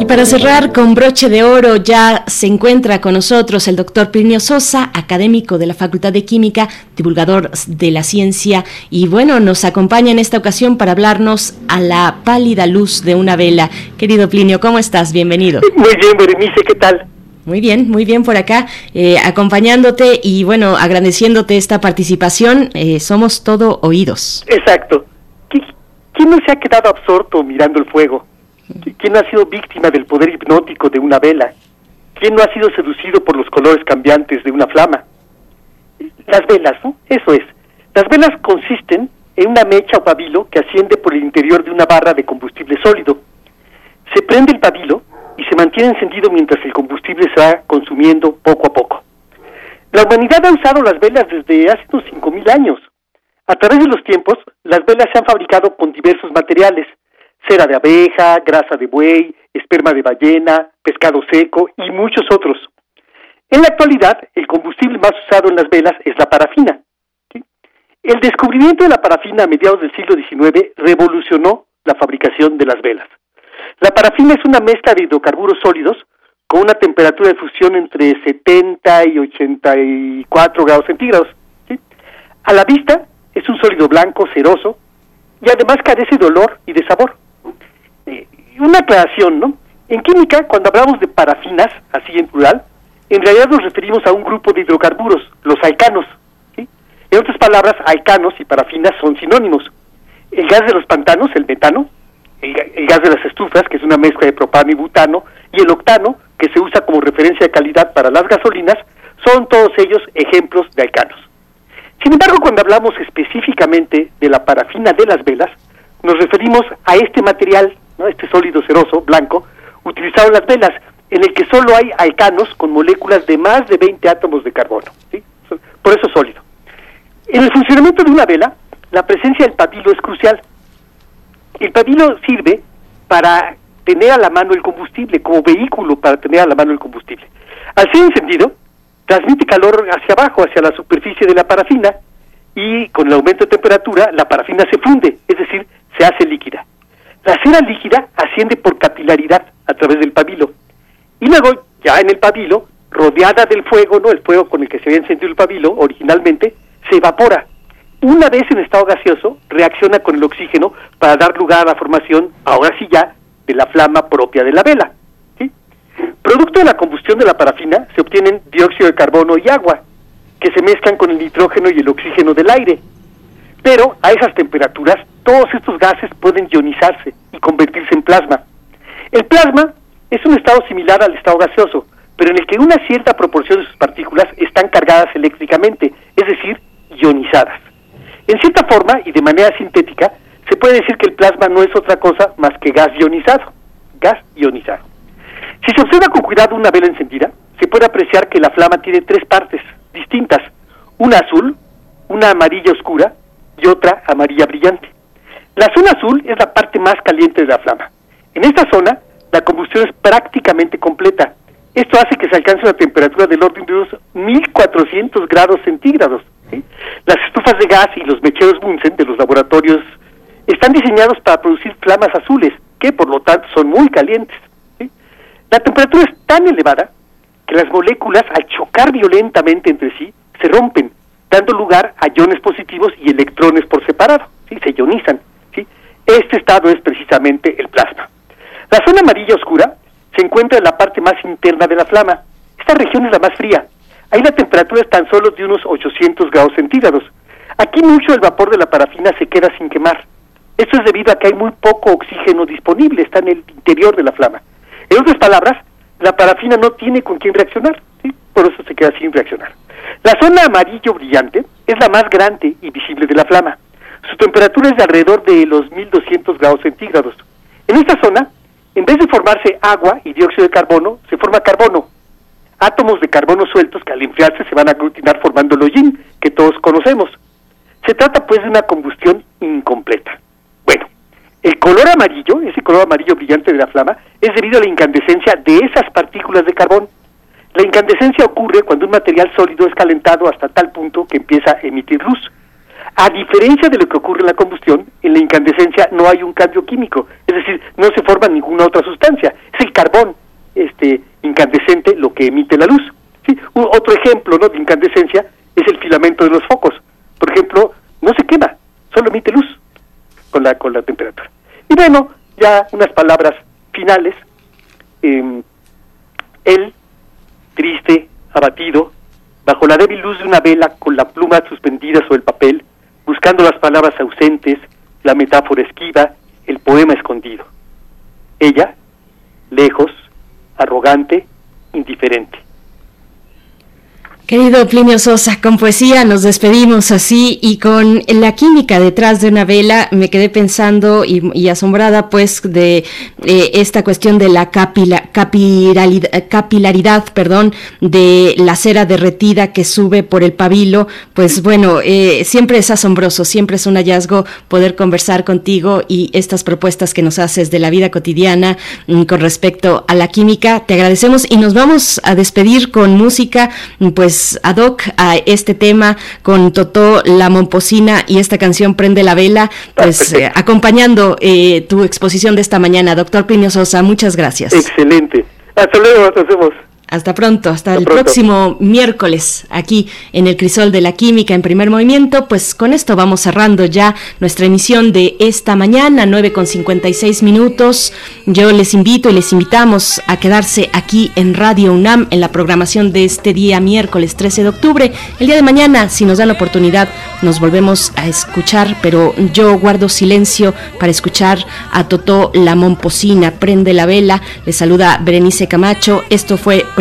Y para cerrar con broche de oro ya se encuentra con nosotros el doctor Plinio Sosa, académico de la Facultad de Química, divulgador de la ciencia y bueno, nos acompaña en esta ocasión para hablarnos a la pálida luz de una vela. Querido Plinio, ¿cómo estás? Bienvenido. Muy bien, Berenice, ¿qué tal? Muy bien, muy bien por acá, eh, acompañándote y bueno, agradeciéndote esta participación. Eh, somos todo oídos. Exacto. ¿Quién no se ha quedado absorto mirando el fuego? ¿Quién no ha sido víctima del poder hipnótico de una vela? ¿Quién no ha sido seducido por los colores cambiantes de una flama? Las velas, ¿no? Eso es. Las velas consisten en una mecha o pabilo que asciende por el interior de una barra de combustible sólido. Se prende el pabilo y se mantiene encendido mientras el combustible se va consumiendo poco a poco. La humanidad ha usado las velas desde hace unos 5.000 años. A través de los tiempos, las velas se han fabricado con diversos materiales, cera de abeja, grasa de buey, esperma de ballena, pescado seco y muchos otros. En la actualidad, el combustible más usado en las velas es la parafina. El descubrimiento de la parafina a mediados del siglo XIX revolucionó la fabricación de las velas. La parafina es una mezcla de hidrocarburos sólidos con una temperatura de fusión entre 70 y 84 grados centígrados. A la vista es un sólido blanco, ceroso, y además carece de olor y de sabor. Eh, una aclaración, ¿no? En química, cuando hablamos de parafinas, así en plural, en realidad nos referimos a un grupo de hidrocarburos, los alcanos. En otras palabras, alcanos y parafinas son sinónimos. El gas de los pantanos, el metano, el, gas de las estufas, que es una mezcla de propano y butano, y el octano, que se usa como referencia de calidad para las gasolinas, son todos ellos ejemplos de alcanos. Sin embargo, cuando hablamos específicamente de la parafina de las velas, nos referimos a este material, ¿no? este sólido ceroso, blanco, utilizado en las velas, en el que solo hay alcanos con moléculas de más de 20 átomos de carbono. Por eso sólido. En el funcionamiento de una vela, la presencia del pabilo es crucial, el pabilo sirve para tener a la mano el combustible, como vehículo para tener a la mano el combustible. Al ser encendido, transmite calor hacia abajo, hacia la superficie de la parafina, y con el aumento de temperatura, la parafina se funde, es decir, se hace líquida. La cera líquida asciende por capilaridad a través del pabilo. Y luego, ya en el pabilo, rodeada del fuego, ¿no? El fuego con el que se había encendido el pabilo originalmente, se evapora una vez en estado gaseoso, reacciona con el oxígeno para dar lugar a la formación, ahora sí ya, de la flama propia de la vela. Producto de la combustión de la parafina se obtienen dióxido de carbono y agua, que se mezclan con el nitrógeno y el oxígeno del aire. Pero a esas temperaturas, todos estos gases pueden ionizarse y convertirse en plasma. El plasma es un estado similar al estado gaseoso, pero en el que una cierta proporción de sus partículas están cargadas eléctricamente, es decir, ionizadas. En cierta forma y de manera sintética, se puede decir que el plasma no es otra cosa más que gas ionizado. Gas ionizado. Si se observa con cuidado una vela encendida, se puede apreciar que la flama tiene tres partes distintas, una azul, una amarilla oscura y otra amarilla brillante. La zona azul es la parte más caliente de la flama. En esta zona, la combustión es prácticamente completa. Esto hace que se alcance una temperatura del orden de unos 1400 grados centígrados. Las estufas de gas y los mecheros Bunsen de los laboratorios están diseñados para producir flamas azules, que por lo tanto son muy calientes. La temperatura es tan elevada que las moléculas al chocar violentamente entre sí se rompen, dando lugar a iones positivos y electrones por separado, ¿sí? se ionizan. Este estado es precisamente el plasma. La zona amarilla oscura se encuentra en la parte más interna de la flama. Esta región es la más fría. Ahí la temperatura es tan solo de unos 800 grados centígrados. Aquí mucho el vapor de la parafina se queda sin quemar. Esto es debido a que hay muy poco oxígeno disponible, está en el interior de la flama. En otras palabras, la parafina no tiene con quién reaccionar, por eso se queda sin reaccionar. La zona amarillo brillante es la más grande y visible de la flama. Su temperatura es de alrededor de los 1200 grados centígrados. En esta zona, en vez de formarse agua y dióxido de carbono, se forma carbono. Átomos de carbono sueltos que al enfriarse se van a aglutinar formando el hollín, que todos conocemos. Se trata pues de una combustión incompleta. Bueno, el color amarillo, ese color amarillo brillante de la flama, es debido a la incandescencia de esas partículas de carbón. La incandescencia ocurre cuando un material sólido es calentado hasta tal punto que empieza a emitir luz. A diferencia de lo que ocurre en la combustión, en la incandescencia no hay un cambio químico, es decir, no se forma ninguna otra sustancia. Es el carbón este, incandescente lo que emite la luz. ¿sí? otro ejemplo ¿no? de incandescencia es el filamento de los focos. Por ejemplo, no se quema, solo emite luz con la, con la temperatura. Y bueno, ya unas palabras finales. Eh, él, triste, abatido, bajo la débil luz de una vela con la pluma suspendida sobre el papel, buscando las palabras ausentes, la metáfora esquiva, el poema escondido. Ella, lejos, arrogante, indiferente. Querido Plinio Sosa, con poesía nos despedimos así y con la química detrás de una vela me quedé pensando y, asombrada pues de eh, esta cuestión de la capilaridad, perdón, de la cera derretida que sube por el pabilo. Pues bueno, eh, siempre es asombroso, siempre es un hallazgo poder conversar contigo y estas propuestas que nos haces de la vida cotidiana mm, con respecto a la química. Te agradecemos y nos vamos a despedir con música, pues ad hoc a este tema con Totó la Momposina y esta canción Prende la Vela, pues [LAUGHS] eh, acompañando eh, tu exposición de esta mañana. Doctor Plinio Sosa, muchas gracias. Excelente. Hasta luego, nos vemos. Hasta pronto, hasta, el próximo miércoles aquí en el Crisol de la Química en primer movimiento. Pues con esto vamos cerrando ya nuestra emisión de esta mañana, 9 con 56 minutos. Yo les invito y les invitamos a quedarse aquí en Radio UNAM en la programación de este día miércoles 13 de octubre. El día de mañana, si nos dan la oportunidad, nos volvemos a escuchar, pero yo guardo silencio para escuchar a Totó la Momposina. Prende la vela. Les saluda Berenice Camacho. Esto fue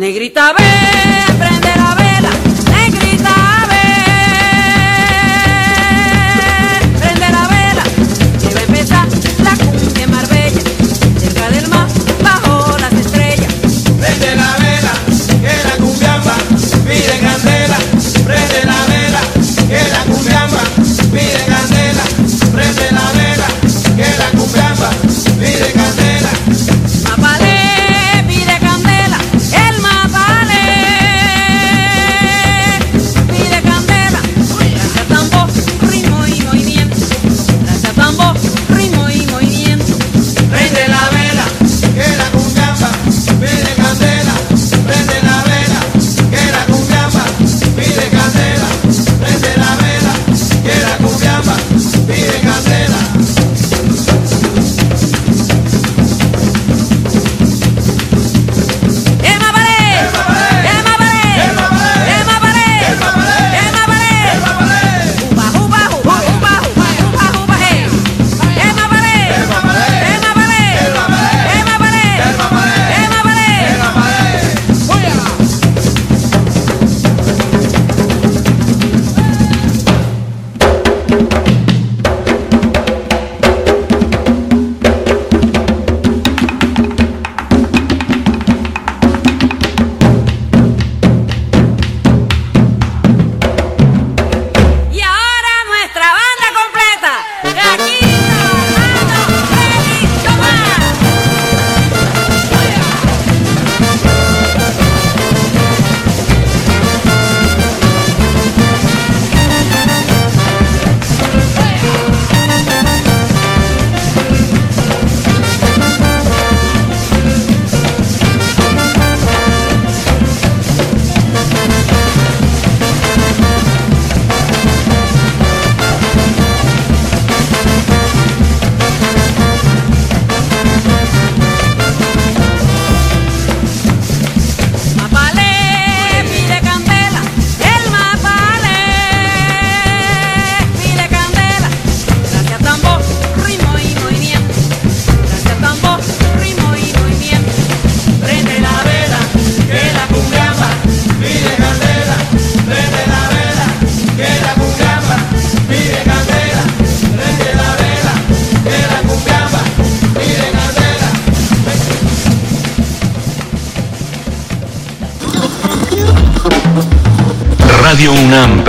Negrita, ven,